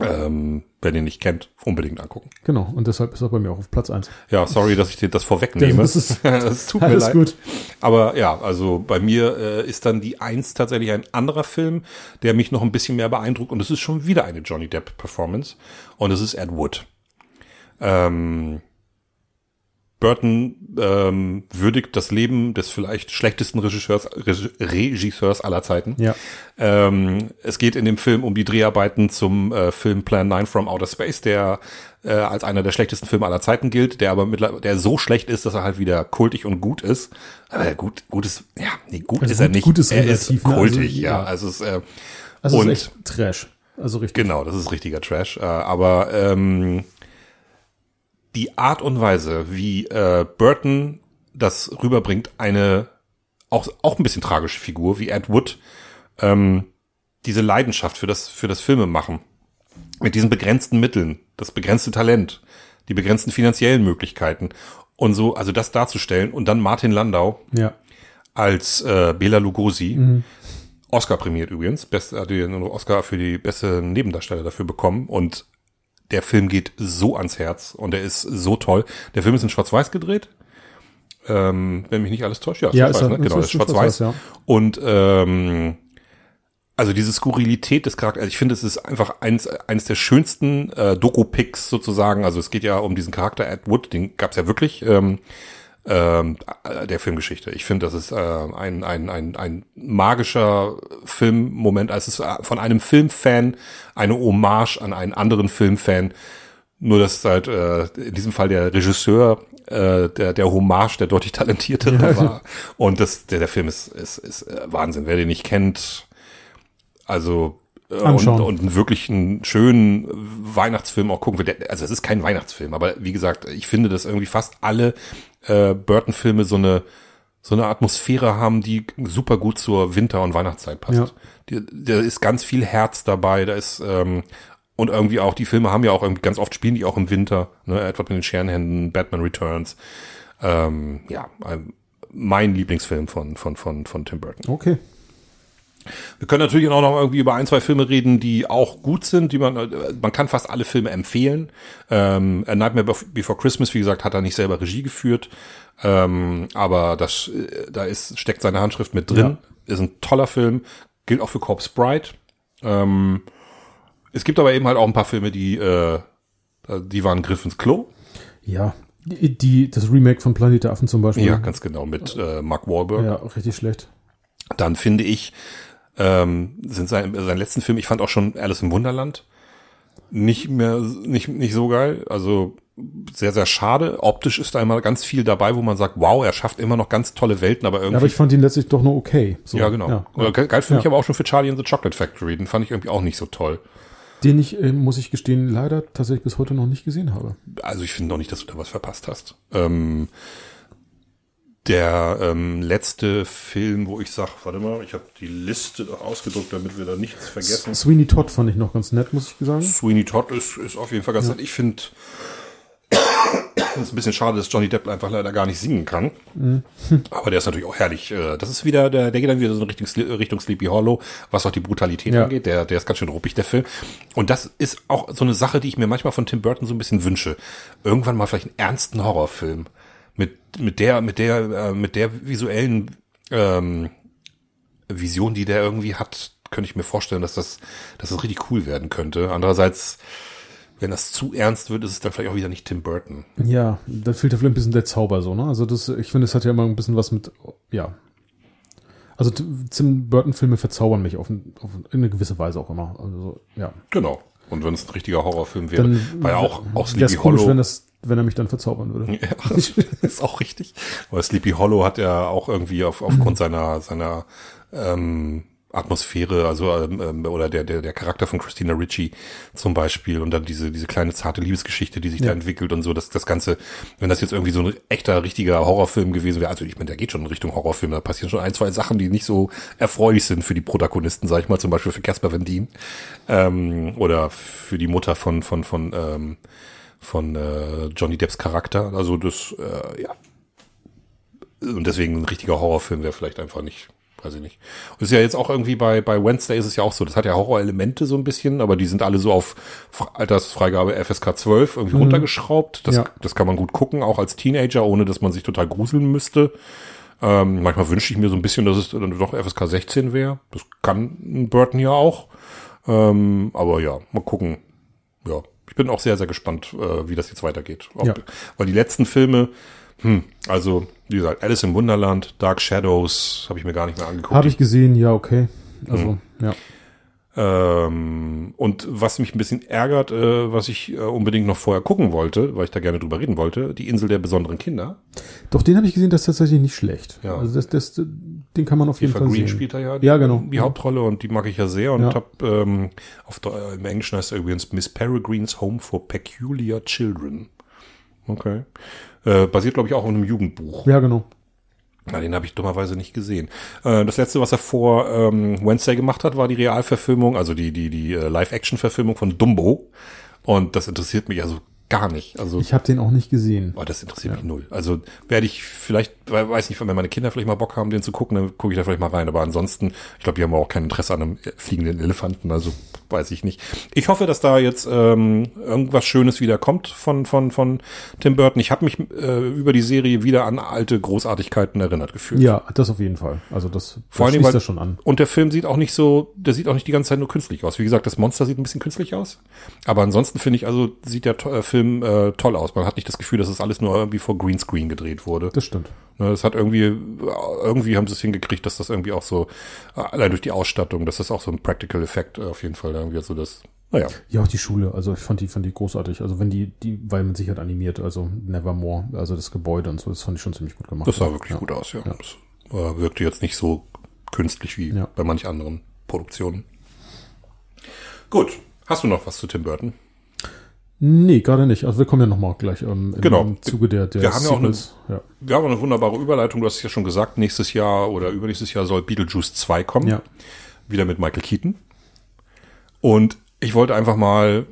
Ähm, Wer den nicht kennt, unbedingt angucken. Genau, und deshalb ist er bei mir auch auf Platz eins. Ja, sorry, dass ich dir das vorwegnehme. Das, ist, das tut mir leid. gut. Aber ja, also bei mir äh, ist dann die Eins tatsächlich ein anderer Film, der mich noch ein bisschen mehr beeindruckt. Und es ist schon wieder eine Johnny Depp-Performance. Und es ist Ed Wood. Ähm, Burton ähm, würdigt das Leben des vielleicht schlechtesten Regisseurs, Regisseurs aller Zeiten. Ja. Ähm, es geht in dem Film um die Dreharbeiten zum äh, Film Plan 9 from Outer Space, der äh, als einer der schlechtesten Filme aller Zeiten gilt, der aber mittlerweile, der so schlecht ist, dass er halt wieder kultig und gut ist. Aber gut, gut ist, ja, nee, gut also ist gut, er nicht. Gut ist er ist ne? kultig, also, ja. ja. Also es, äh, also und, ist echt Trash. Also richtig. Genau, das ist richtiger Trash. Äh, aber ähm, die Art und Weise, wie äh, Burton das rüberbringt, eine auch, auch ein bisschen tragische Figur, wie Ed Wood, ähm, diese Leidenschaft für das, für das Filme machen, mit diesen begrenzten Mitteln, das begrenzte Talent, die begrenzten finanziellen Möglichkeiten und so, also das darzustellen und dann Martin Landau ja. als äh, Bela Lugosi, mhm. Oscar prämiert übrigens, best, hat den Oscar für die beste Nebendarsteller dafür bekommen und der Film geht so ans Herz und er ist so toll. Der Film ist in Schwarz-Weiß gedreht. Ähm, wenn mich nicht alles täuscht, ja, ja ist ne? genau, ist Schwarz-Weiß. Ja. Und ähm, also diese Skurrilität des Charakters, also ich finde, es ist einfach eins, eines der schönsten äh, Doku-Picks sozusagen. Also es geht ja um diesen Charakter Ed Wood, den gab's ja wirklich. Ähm, ähm, der Filmgeschichte. Ich finde, das ist äh, ein, ein, ein, ein magischer Filmmoment. Also es ist von einem Filmfan eine Hommage an einen anderen Filmfan. Nur, dass halt äh, in diesem Fall der Regisseur äh, der, der Hommage der deutlich talentiertere ja. war. Und das, der, der Film ist, ist, ist äh, Wahnsinn. Wer den nicht kennt, also äh, und, und einen wirklichen schönen Weihnachtsfilm auch gucken will. Also es ist kein Weihnachtsfilm, aber wie gesagt, ich finde, dass irgendwie fast alle äh, Burton-Filme so eine so eine Atmosphäre haben, die super gut zur Winter- und Weihnachtszeit passt. Ja. Da ist ganz viel Herz dabei, da ist ähm, und irgendwie auch die Filme haben ja auch irgendwie ganz oft spielen die auch im Winter, ne, etwa mit den Scherenhänden, Batman Returns. Ähm, ja, mein Lieblingsfilm von von von von Tim Burton. Okay. Wir können natürlich auch noch irgendwie über ein, zwei Filme reden, die auch gut sind, die man, man kann fast alle Filme empfehlen. Ähm, A Nightmare Before Christmas, wie gesagt, hat er nicht selber Regie geführt. Ähm, aber das, äh, da ist, steckt seine Handschrift mit drin. Ja. Ist ein toller Film. Gilt auch für Corpse Bride. Ähm, es gibt aber eben halt auch ein paar Filme, die, äh, die waren Griff ins Klo. Ja, die, die, das Remake von Planet der Affen zum Beispiel. Ja, ganz genau, mit äh, Mark Wahlberg. Ja, richtig schlecht. Dann finde ich, ähm, sind sein, sein letzten Film, ich fand auch schon Alice im Wunderland nicht mehr, nicht, nicht so geil. Also sehr, sehr schade. Optisch ist da immer ganz viel dabei, wo man sagt, wow, er schafft immer noch ganz tolle Welten, aber irgendwie. Ja, aber ich fand ihn letztlich doch nur okay. So. Ja, genau. Ja, ja. Geil finde ja. ich aber auch schon für Charlie and the Chocolate Factory. Den fand ich irgendwie auch nicht so toll. Den ich, äh, muss ich gestehen, leider tatsächlich bis heute noch nicht gesehen habe. Also ich finde noch nicht, dass du da was verpasst hast. Ähm, der ähm, letzte Film, wo ich sage, warte mal, ich habe die Liste ausgedruckt, damit wir da nichts vergessen. Sweeney Todd fand ich noch ganz nett, muss ich sagen. Sweeney Todd ist, ist auf jeden Fall ganz nett. Ich finde, es ist ein bisschen schade, dass Johnny Depp einfach leider gar nicht singen kann. Aber der ist natürlich auch herrlich. Äh, Das ist wieder, der, der geht dann wieder so in Richtung, Richtung Sleepy Hollow, was auch die Brutalität Ja. angeht. Der, der ist ganz schön ruppig, der Film. Und das ist auch so eine Sache, die ich mir manchmal von Tim Burton so ein bisschen wünsche. Irgendwann mal vielleicht einen ernsten Horrorfilm. Mit, mit der, mit der, äh, mit der visuellen, ähm, Vision, die der irgendwie hat, könnte ich mir vorstellen, dass das, dass das richtig cool werden könnte. Andererseits, wenn das zu ernst wird, ist es dann vielleicht auch wieder nicht Tim Burton. Ja, da fehlt ja vielleicht ein bisschen der Zauber so, ne? Also das, ich finde, es hat ja immer ein bisschen was mit, ja. Also Tim Burton-Filme verzaubern mich auf, ein, auf eine gewisse Weise auch immer. Also, ja. Genau. Und wenn es ein richtiger Horrorfilm wäre, Dann weil auch, auch Sleepy es komisch, Hollow. wenn, das, wenn er mich dann verzaubern würde. ja, ist auch richtig. Weil Sleepy Hollow hat ja auch irgendwie auf, aufgrund seiner, seiner ähm, Atmosphäre, also ähm, ähm, oder der, der, der Charakter von Christina Ricci zum Beispiel und dann diese, diese kleine zarte Liebesgeschichte, die sich da Ja. entwickelt und so, dass das Ganze, wenn das jetzt irgendwie so ein echter, richtiger Horrorfilm gewesen wäre, also ich meine, der geht schon in Richtung Horrorfilm, da passieren schon ein, zwei Sachen, die nicht so erfreulich sind für die Protagonisten, sag ich mal, zum Beispiel für Casper Van Dien ähm, oder für die Mutter von, von, von, ähm, von äh, Johnny Depps Charakter. Also das, äh, ja. Und deswegen ein richtiger Horrorfilm wäre vielleicht einfach nicht, weiß ich nicht. Und ist ja jetzt auch irgendwie bei, bei Wednesday ist es ja auch so, das hat ja Horrorelemente so ein bisschen, aber die sind alle so auf Altersfreigabe FSK 12 irgendwie runtergeschraubt. Das, Ja. das kann man gut gucken, auch als Teenager, ohne dass man sich total gruseln müsste. Ähm, manchmal wünsche ich mir so ein bisschen, dass es dann doch FSK 16 wäre. Das kann ein Burton ja auch. Ähm, aber ja, mal gucken. Ja, ich bin auch sehr, sehr gespannt, äh, wie das jetzt weitergeht. Ob, Ja. Weil die letzten Filme, hm, also wie gesagt, Alice im Wunderland, Dark Shadows, habe ich mir gar nicht mehr angeguckt. Habe ich gesehen, ja, okay. Also, ja. Ähm, und was mich ein bisschen ärgert, äh, was ich äh, unbedingt noch vorher gucken wollte, weil ich da gerne drüber reden wollte, die Insel der besonderen Kinder. Doch, den habe ich gesehen, das ist tatsächlich nicht schlecht. Ja. Also das, das, den kann man auf jeden Eva Fall Green sehen. spielt da ja die, Ja, genau. die Hauptrolle und die mag ich ja sehr und Ja. hab ähm, auf der, im Englischen heißt er übrigens Miss Peregrine's Home for Peculiar Children. Okay. Äh, basiert, glaube ich, auch auf einem Jugendbuch. Ja, genau. Ja, den habe ich dummerweise nicht gesehen. Äh, das letzte, was er vor ähm, Wednesday gemacht hat, war die Realverfilmung, also die die die äh, Live-Action-Verfilmung von Dumbo. Und das interessiert mich also gar nicht. Also Ich habe den auch nicht gesehen. Oh, das interessiert mich null. Also werde ich vielleicht, we- weiß nicht, wenn meine Kinder vielleicht mal Bock haben, den zu gucken, dann gucke ich da vielleicht mal rein. Aber ansonsten, ich glaube, die haben auch kein Interesse an einem fliegenden Elefanten, also weiß ich nicht. Ich hoffe, dass da jetzt ähm, irgendwas Schönes wieder kommt von von von Tim Burton. Ich habe mich äh, über die Serie wieder an alte Großartigkeiten erinnert gefühlt. Ja, das auf jeden Fall. Also das, das Vor allem, weil- das schon an. Und der Film sieht auch nicht so, der sieht auch nicht die ganze Zeit nur künstlich aus. Wie gesagt, das Monster sieht ein bisschen künstlich aus. Aber ansonsten finde ich, also sieht der äh, Film äh, toll aus. Man hat nicht das Gefühl, dass das alles nur irgendwie vor Greenscreen gedreht wurde. Das stimmt. Ne, Das hat irgendwie, irgendwie haben sie es hingekriegt, dass das irgendwie auch so, allein durch die Ausstattung, dass das auch so ein Practical Effekt äh, auf jeden Fall irgendwie so das, naja. Ja, auch die Schule. Also ich fand die, fand die großartig. Also wenn die, die, weil man sich halt animiert, also Nevermore, also das Gebäude und so, das fand ich schon ziemlich gut gemacht. Das sah wirklich ja. gut aus, ja. Das äh, wirkte jetzt nicht so künstlich wie Ja. bei manch anderen Produktionen. Gut. Hast du noch was zu Tim Burton? Nee, gerade nicht. Also wir kommen ja nochmal gleich ähm, im, Genau. Zuge der, der Wir haben ja auch eine- ja. Wir haben eine wunderbare Überleitung. Du hast es ja schon gesagt, nächstes Jahr oder übernächstes Jahr soll Beetlejuice 2 kommen. Ja. Wieder mit Michael Keaton. Und ich wollte einfach mal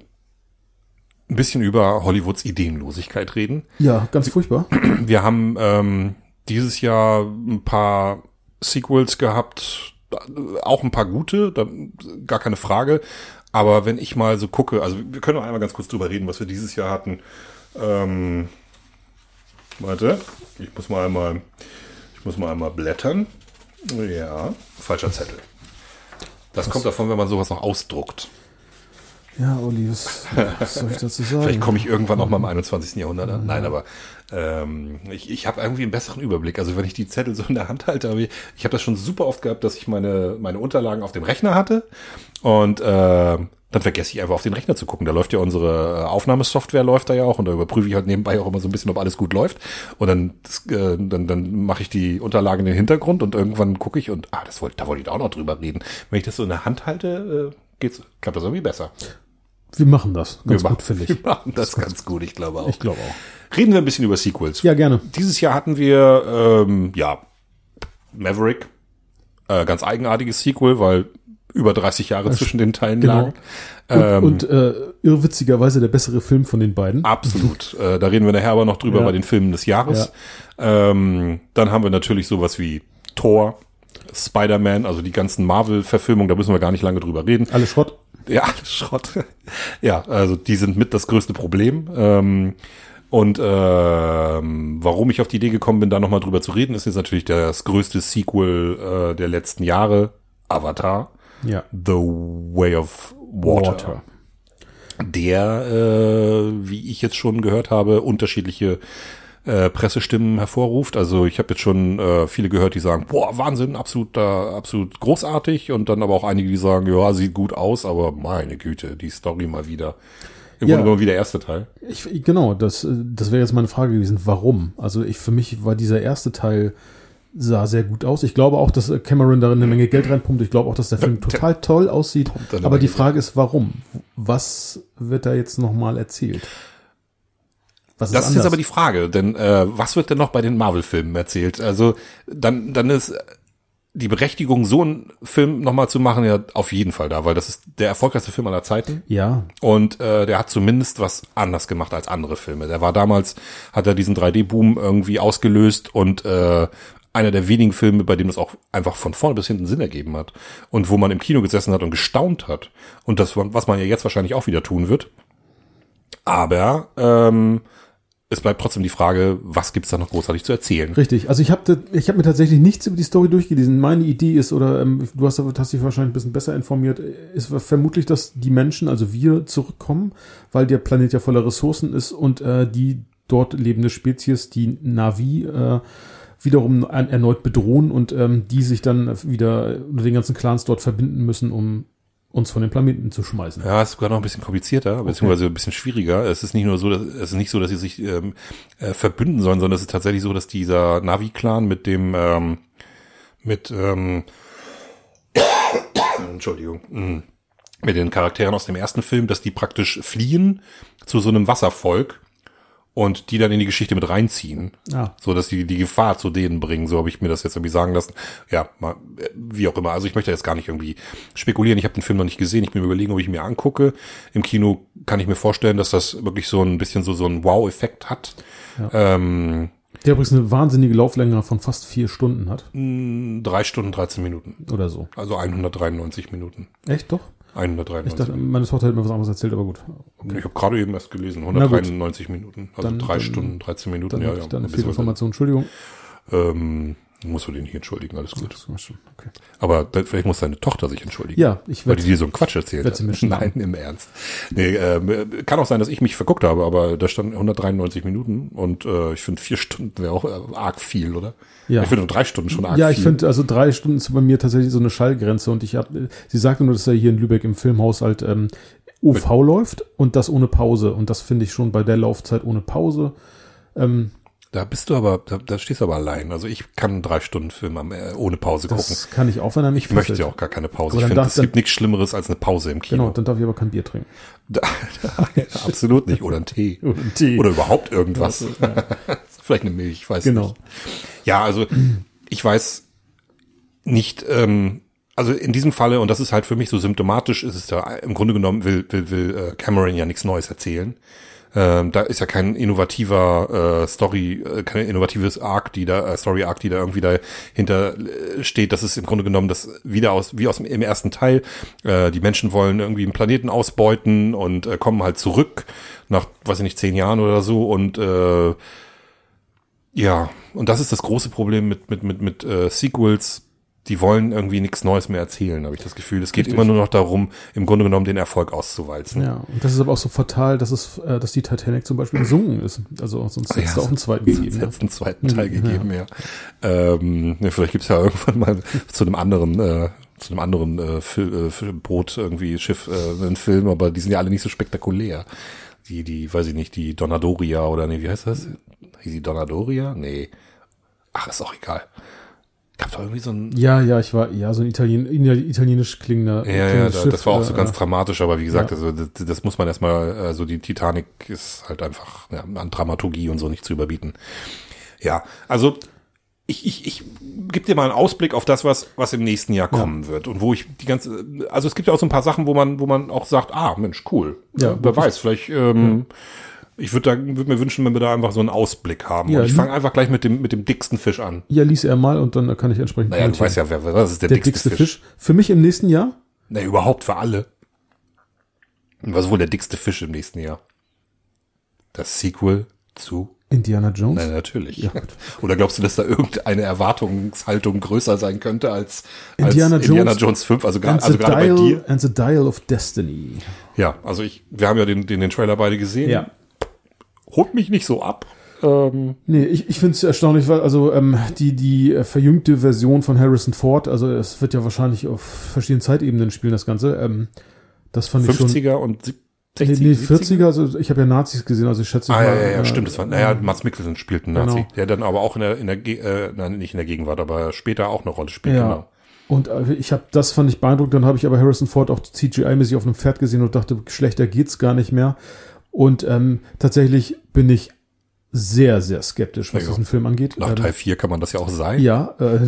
ein bisschen über Hollywoods Ideenlosigkeit reden. ja, ganz furchtbar. Wir haben ähm, dieses Jahr ein paar Sequels gehabt, auch ein paar gute, da, gar keine Frage. Aber wenn ich mal so gucke, also wir können noch einmal ganz kurz drüber reden, was wir dieses Jahr hatten. Ähm, warte, ich muss mal einmal, ich muss mal einmal blättern. Ja, falscher Zettel. Das kommt davon, wenn man sowas noch ausdruckt. Ja, Olli, was, soll ich dazu sagen? Vielleicht komme ich irgendwann auch mal im 21. Jahrhundert an. Nein, aber ähm, ich, ich habe irgendwie einen besseren Überblick. Also wenn ich die Zettel so in der Hand halte, aber ich, ich habe das schon super oft gehabt, dass ich meine, meine Unterlagen auf dem Rechner hatte und äh, dann vergesse ich einfach auf den Rechner zu gucken. Da läuft ja unsere äh, Aufnahmesoftware läuft da ja auch und da überprüfe ich halt nebenbei auch immer so ein bisschen, ob alles gut läuft. Und dann, äh, dann, dann mache ich die Unterlagen in den Hintergrund und irgendwann gucke ich und ah, das wollte, da wollte ich da auch noch drüber reden. Wenn ich das so in der Hand halte, äh, geht's, klappt das irgendwie besser. Wir machen das Wir ganz machen- gut, finde ich. Wir machen das ganz gut, ich glaube auch. Ich glaube auch. Reden wir ein bisschen über Sequels. Ja, gerne. Dieses Jahr hatten wir, ähm, ja, Maverick, äh, ganz eigenartiges Sequel, weil über 30 Jahre zwischen den Teilen genau. lagen. Und, Ähm, und äh, irrwitzigerweise der bessere Film von den beiden. Absolut. äh, da reden wir nachher aber noch drüber Ja. bei den Filmen des Jahres. Ähm, dann haben wir natürlich sowas wie Thor, Spider-Man, also die ganzen Marvel-Verfilmungen, da müssen wir gar nicht lange drüber reden. Alles Schrott. Ja, Schrott. ja, also die sind mit das größte Problem. Ähm, und ähm, warum ich auf die Idee gekommen bin, da nochmal drüber zu reden, ist jetzt natürlich das größte Sequel äh, der letzten Jahre, Avatar, Ja. The Way of Water. Der, äh, wie ich jetzt schon gehört habe, unterschiedliche äh, Pressestimmen hervorruft. Also ich habe jetzt schon äh, viele gehört, die sagen, boah, Wahnsinn, absolut, äh, absolut großartig. Und dann aber auch einige, die sagen, ja, sieht gut aus, aber meine Güte, die Story mal wieder. Im Ja. Grunde genommen wie der erste Teil. Ich, genau, das, äh, das wäre jetzt meine Frage gewesen. Warum? Also ich, für mich war dieser erste Teil sah sehr gut aus. Ich glaube auch, dass Cameron darin eine Menge Geld reinpumpt. Ich glaube auch, dass der Film total toll aussieht. da Aber die Frage ist, warum? Was wird da jetzt nochmal erzählt? Was Das ist jetzt aber die Frage, denn äh, was wird denn noch bei den Marvel-Filmen erzählt? Also dann, dann ist die Berechtigung, so einen Film nochmal zu machen, ja auf jeden Fall da, weil das ist der erfolgreichste Film aller Zeiten. ja, Und äh, der hat zumindest was anders gemacht als andere Filme. Der war damals, hat er diesen 3D-Boom irgendwie ausgelöst und äh, einer der wenigen Filme, bei dem das auch einfach von vorne bis hinten Sinn ergeben hat. Und wo man im Kino gesessen hat und gestaunt hat. Und das, was man ja jetzt wahrscheinlich auch wieder tun wird. Aber ähm, es bleibt trotzdem die Frage, was gibt's da noch großartig zu erzählen? richtig. Also ich habe ich hab mir tatsächlich nichts über die Story durchgelesen. Meine Idee ist, oder ähm, du hast, hast dich wahrscheinlich ein bisschen besser informiert, ist vermutlich, dass die Menschen, also wir, zurückkommen, weil der Planet ja voller Ressourcen ist und äh, die dort lebende Spezies, die Navi, äh, wiederum erneut bedrohen und ähm, die sich dann wieder den ganzen Clans dort verbinden müssen, um uns von den Planeten zu schmeißen. Ja, ist sogar noch ein bisschen komplizierter, beziehungsweise ein bisschen schwieriger. Es ist nicht nur so, dass, es ist nicht so, dass sie sich ähm, äh, verbünden sollen, sondern es ist tatsächlich so, dass dieser Navi-Clan mit dem, ähm, mit, ähm, Entschuldigung, mm, mit den Charakteren aus dem ersten Film, dass die praktisch fliehen zu so einem Wasservolk und die dann in die Geschichte mit reinziehen. Ah. So, dass die die Gefahr zu denen bringen. So habe ich mir das jetzt irgendwie sagen lassen. Ja, mal, wie auch immer. Also ich möchte jetzt gar nicht irgendwie spekulieren. Ich habe den Film noch nicht gesehen. Ich bin mir überlegen, ob ich ihn mir angucke. Im Kino kann ich mir vorstellen, dass das wirklich so ein bisschen so, so ein Wow-Effekt hat. Ähm, Der übrigens eine wahnsinnige Lauflänge von fast vier Stunden hat. drei Stunden, 13 Minuten. Oder so. Also 193 Minuten. Echt doch? Ich 193 dachte, meine Tochter hat mir was anderes erzählt, aber gut. Ich habe gerade eben erst gelesen, Na gut. 193 Minuten. Also Dann- drei dann- Stunden, 13 Minuten. Dann ja, ja. ich da eine Fehlinformation. Entschuldigung. Ähm, musst du den hier entschuldigen, alles gut. Okay. Aber dann, vielleicht muss deine Tochter sich entschuldigen. Ja, ich Weil werde die dir so einen Quatsch erzählt hat. Nein, im Ernst. Nee, ähm, kann auch sein, dass ich mich verguckt habe, aber da stand 193 Minuten und äh, ich finde vier Stunden wäre auch äh, arg viel, oder? Ja. Ich finde nur drei Stunden schon arg Ja, viel. ich finde, also drei Stunden ist bei mir tatsächlich so eine Schallgrenze und ich habe, sie sagte nur, dass er hier in Lübeck im Filmhaus halt ähm, UV läuft und das ohne Pause und das finde ich schon bei der Laufzeit ohne Pause. Ähm, Da bist du aber, da, da stehst du aber allein. Also ich kann einen drei Stunden Film am, äh, ohne Pause gucken. das kann ich auch, wenn er mich Ich möchte fesselt. ja auch gar keine Pause. Aber Ich finde, es gibt nichts Schlimmeres als eine Pause im Kino. Genau, dann darf ich aber kein Bier trinken. Da, absolut nicht. Oder ein Tee. Oder ein Tee. Oder überhaupt irgendwas. Vielleicht eine Milch, ich weiß Genau. nicht. Ja, also ich weiß nicht, ähm, also in diesem Falle, und das ist halt für mich so symptomatisch, ist es da im Grunde genommen, will, will, will äh, Cameron ja nichts Neues erzählen. Ähm, da ist ja kein innovativer äh, Story, äh, kein innovatives Arc, die da, äh, Story Arc, die da irgendwie dahinter äh, steht. Das ist im Grunde genommen das wieder aus, wie aus dem, im ersten Teil. Äh, die Menschen wollen irgendwie einen Planeten ausbeuten und äh, kommen halt zurück nach, weiß ich nicht, zehn Jahren oder so und äh, ja, und das ist das große Problem mit, mit, mit, mit äh, Sequels. Die wollen irgendwie nichts Neues mehr erzählen, habe ich das Gefühl. Es geht Richtig. immer nur noch darum, im Grunde genommen den Erfolg auszuwalzen. Ja, und das ist aber auch so fatal, dass es, äh, dass die Titanic zum Beispiel gesungen ist. Also sonst hätte es da auch einen zweiten gegeben. ne? hätte einen zweiten Teil gegeben, ja. Ähm, ja vielleicht gibt's ja irgendwann mal zu einem anderen, äh, zu einem anderen äh, Fil äh, Boot irgendwie Schiff äh, einen Film, aber die sind ja alle nicht so spektakulär. Die, die, weiß ich nicht, die Donadoria oder nee, wie heißt das? Hieß die Donadoria? Nee. Ach, ist auch egal. Gab doch irgendwie so ein. Ja, ja, ich war ja so ein Italien, italienisch klingender. Ja, ja, Schiff, das war auch so äh, ganz dramatisch, aber wie gesagt, ja. also das, das muss man erstmal, also die Titanic ist halt einfach ja, an Dramaturgie und so nicht zu überbieten. Ja, also ich, ich, ich gebe dir mal einen Ausblick auf das, was, was im nächsten Jahr kommen wird und wo ich die ganze, also es gibt ja auch so ein paar Sachen, wo man, wo man auch sagt, ah, Mensch, cool. Ja, wer weiß, vielleicht, ähm, ich würde da, würde mir wünschen, wenn wir da einfach so einen Ausblick haben. Ja, und ich fange einfach gleich mit dem, mit dem dicksten Fisch an. Ja, lies er mal und dann kann ich entsprechend Naja, du kommentieren. weißt ja, wer, was ist der, Der dickste, dickste Fisch. Für mich im nächsten Jahr? Na, überhaupt für alle. Was ist wohl der dickste Fisch im nächsten Jahr? Das Sequel zu? Indiana Jones? Na, natürlich. Ja. Oder glaubst du, dass da irgendeine Erwartungshaltung größer sein könnte als, als Indiana Indiana, Jones Jones 5? Also, gra- also the gerade bei Dial, dir. and the Dial of Destiny. Ja, also ich, wir haben ja den, den, den Trailer beide gesehen. Holt mich nicht so ab. Ähm, Nee, ich, ich finde es erstaunlich, weil also ähm, die, die äh, verjüngte Version von Harrison Ford, also es wird ja wahrscheinlich auf verschiedenen Zeitebenen spielen, das Ganze. Ähm, das fand ich schon. 50er und sieb- Nee, 60er? nee, 40er, also ich habe ja Nazis gesehen, also ich schätze Ah, mal. ja, ja, ja, äh, stimmt. Das war, naja, Mats Mikkelsen spielt einen Nazi. Genau. Der dann aber auch in der, in der, äh, nein, nicht in der Gegenwart, aber später auch eine Rolle spielt. Ja. Genau. Und äh, ich habe das fand ich beeindruckend, dann habe ich aber Harrison Ford auch CGI-mäßig auf einem Pferd gesehen und dachte, schlechter geht's gar nicht mehr. Und ähm, tatsächlich bin ich sehr, sehr skeptisch, was Ja. diesen Film angeht. Nach Ähm, Teil 4 kann man das ja auch sein. Ja, äh,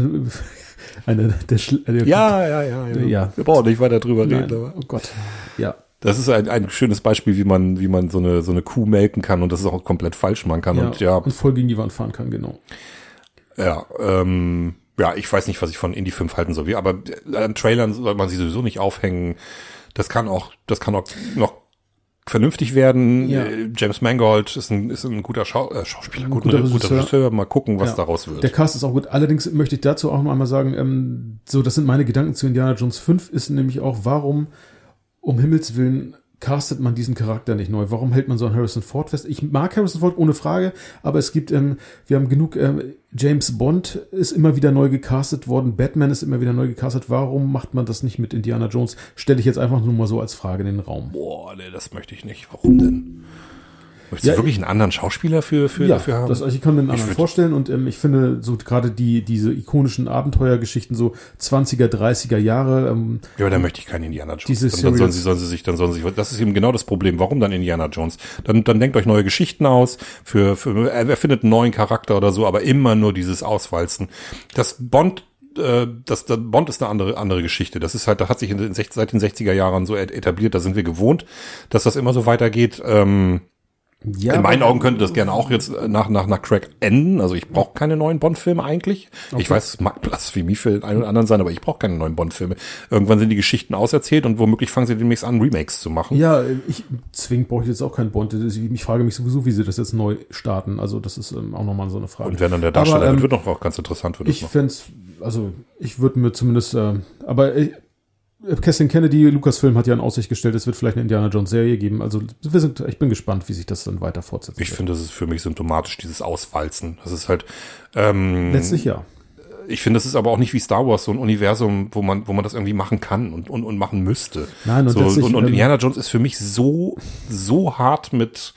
eine der Schl äh, ja, ja, ja, Ja. Wir brauchen nicht weiter drüber Nein, reden. Aber oh Gott. Ja. das ist ein, ein schönes Beispiel, wie man, wie man so eine, so eine Kuh melken kann und das ist auch komplett falsch machen kann. ja. Und ja, und voll gegen die Wand fahren kann, genau. ja, ähm, ja, ich weiß nicht, was ich von Indie 5 halten soll. Aber an Trailern soll man sie sowieso nicht aufhängen. Das kann auch, das kann auch noch vernünftig werden. Ja. Äh, James Mangold ist ein, ist ein guter Schau äh, Schauspieler, Ein gut, guter guter, guter Regisseur. Regisseur. Mal gucken, was Ja. daraus wird. Der Cast ist auch gut. Allerdings möchte ich dazu auch noch einmal sagen, ähm, so, das sind meine Gedanken zu Indiana Jones 5, ist nämlich auch, warum, um Himmels Willen, castet man diesen Charakter nicht neu? Warum hält man so an Harrison Ford fest? Ich mag Harrison Ford ohne Frage, aber es gibt, ähm, wir haben genug, ähm, James Bond ist immer wieder neu gecastet worden, Batman ist immer wieder neu gecastet. Warum macht man das nicht mit Indiana Jones? Stelle ich jetzt einfach nur mal so als Frage in den Raum. Boah, nee, das möchte ich nicht. Warum denn? Möchtest Ja, du wirklich einen anderen Schauspieler für, für ja, dafür haben? das, also ich kann mir einen anderen vorstellen und ähm, ich finde so gerade die diese ikonischen Abenteuergeschichten so 20er 30er Jahre ähm, Ja, aber da möchte ich keinen Indiana Jones. Diese dann, dann sollen sie, sollen sie sich, dann sollen sie sich, das ist eben genau das Problem. Warum dann Indiana Jones? Dann, dann denkt euch neue Geschichten aus, für, für, er findet einen neuen Charakter oder so, aber immer nur dieses Auswalzen. Das Bond, äh, das, das Bond ist eine andere, andere Geschichte. Das ist halt, das hat sich in den, seit den 60er Jahren so et- etabliert, da sind wir gewohnt, dass das immer so weitergeht. Ähm, ja, in meinen Augen könnte das gerne auch jetzt äh, nach, nach, nach Crack enden. Also ich brauche keine neuen Bond-Filme eigentlich. Ich weiß, es mag Blasphemie für den einen oder anderen sein, aber ich brauche keine neuen Bond-Filme. Irgendwann sind die Geschichten auserzählt und womöglich fangen sie demnächst an, Remakes zu machen. Ja, ich zwingend brauche ich jetzt auch keinen Bond. Ich frage mich sowieso, wie sie das jetzt neu starten. Also das ist ähm, auch nochmal so eine Frage. Und wer dann der Darsteller Aber, ähm, wird, wird noch auch ganz interessant das ich fände also ich würde mir zumindest, äh, aber äh, Kathleen Kennedy, Lucasfilm hat ja in Aussicht gestellt, es wird vielleicht eine Indiana Jones Serie geben. Also wir sind, ich bin gespannt, wie sich das dann weiter fortsetzt. Ich finde, das ist für mich symptomatisch, dieses Auswalzen. Das ist halt, ähm, Letztlich ja. ich finde, das ist aber auch nicht wie Star Wars, so ein Universum, wo man, wo man das irgendwie machen kann und, und, und machen müsste. Nein, und so, und, und ähm, Indiana Jones ist für mich so, so hart mit,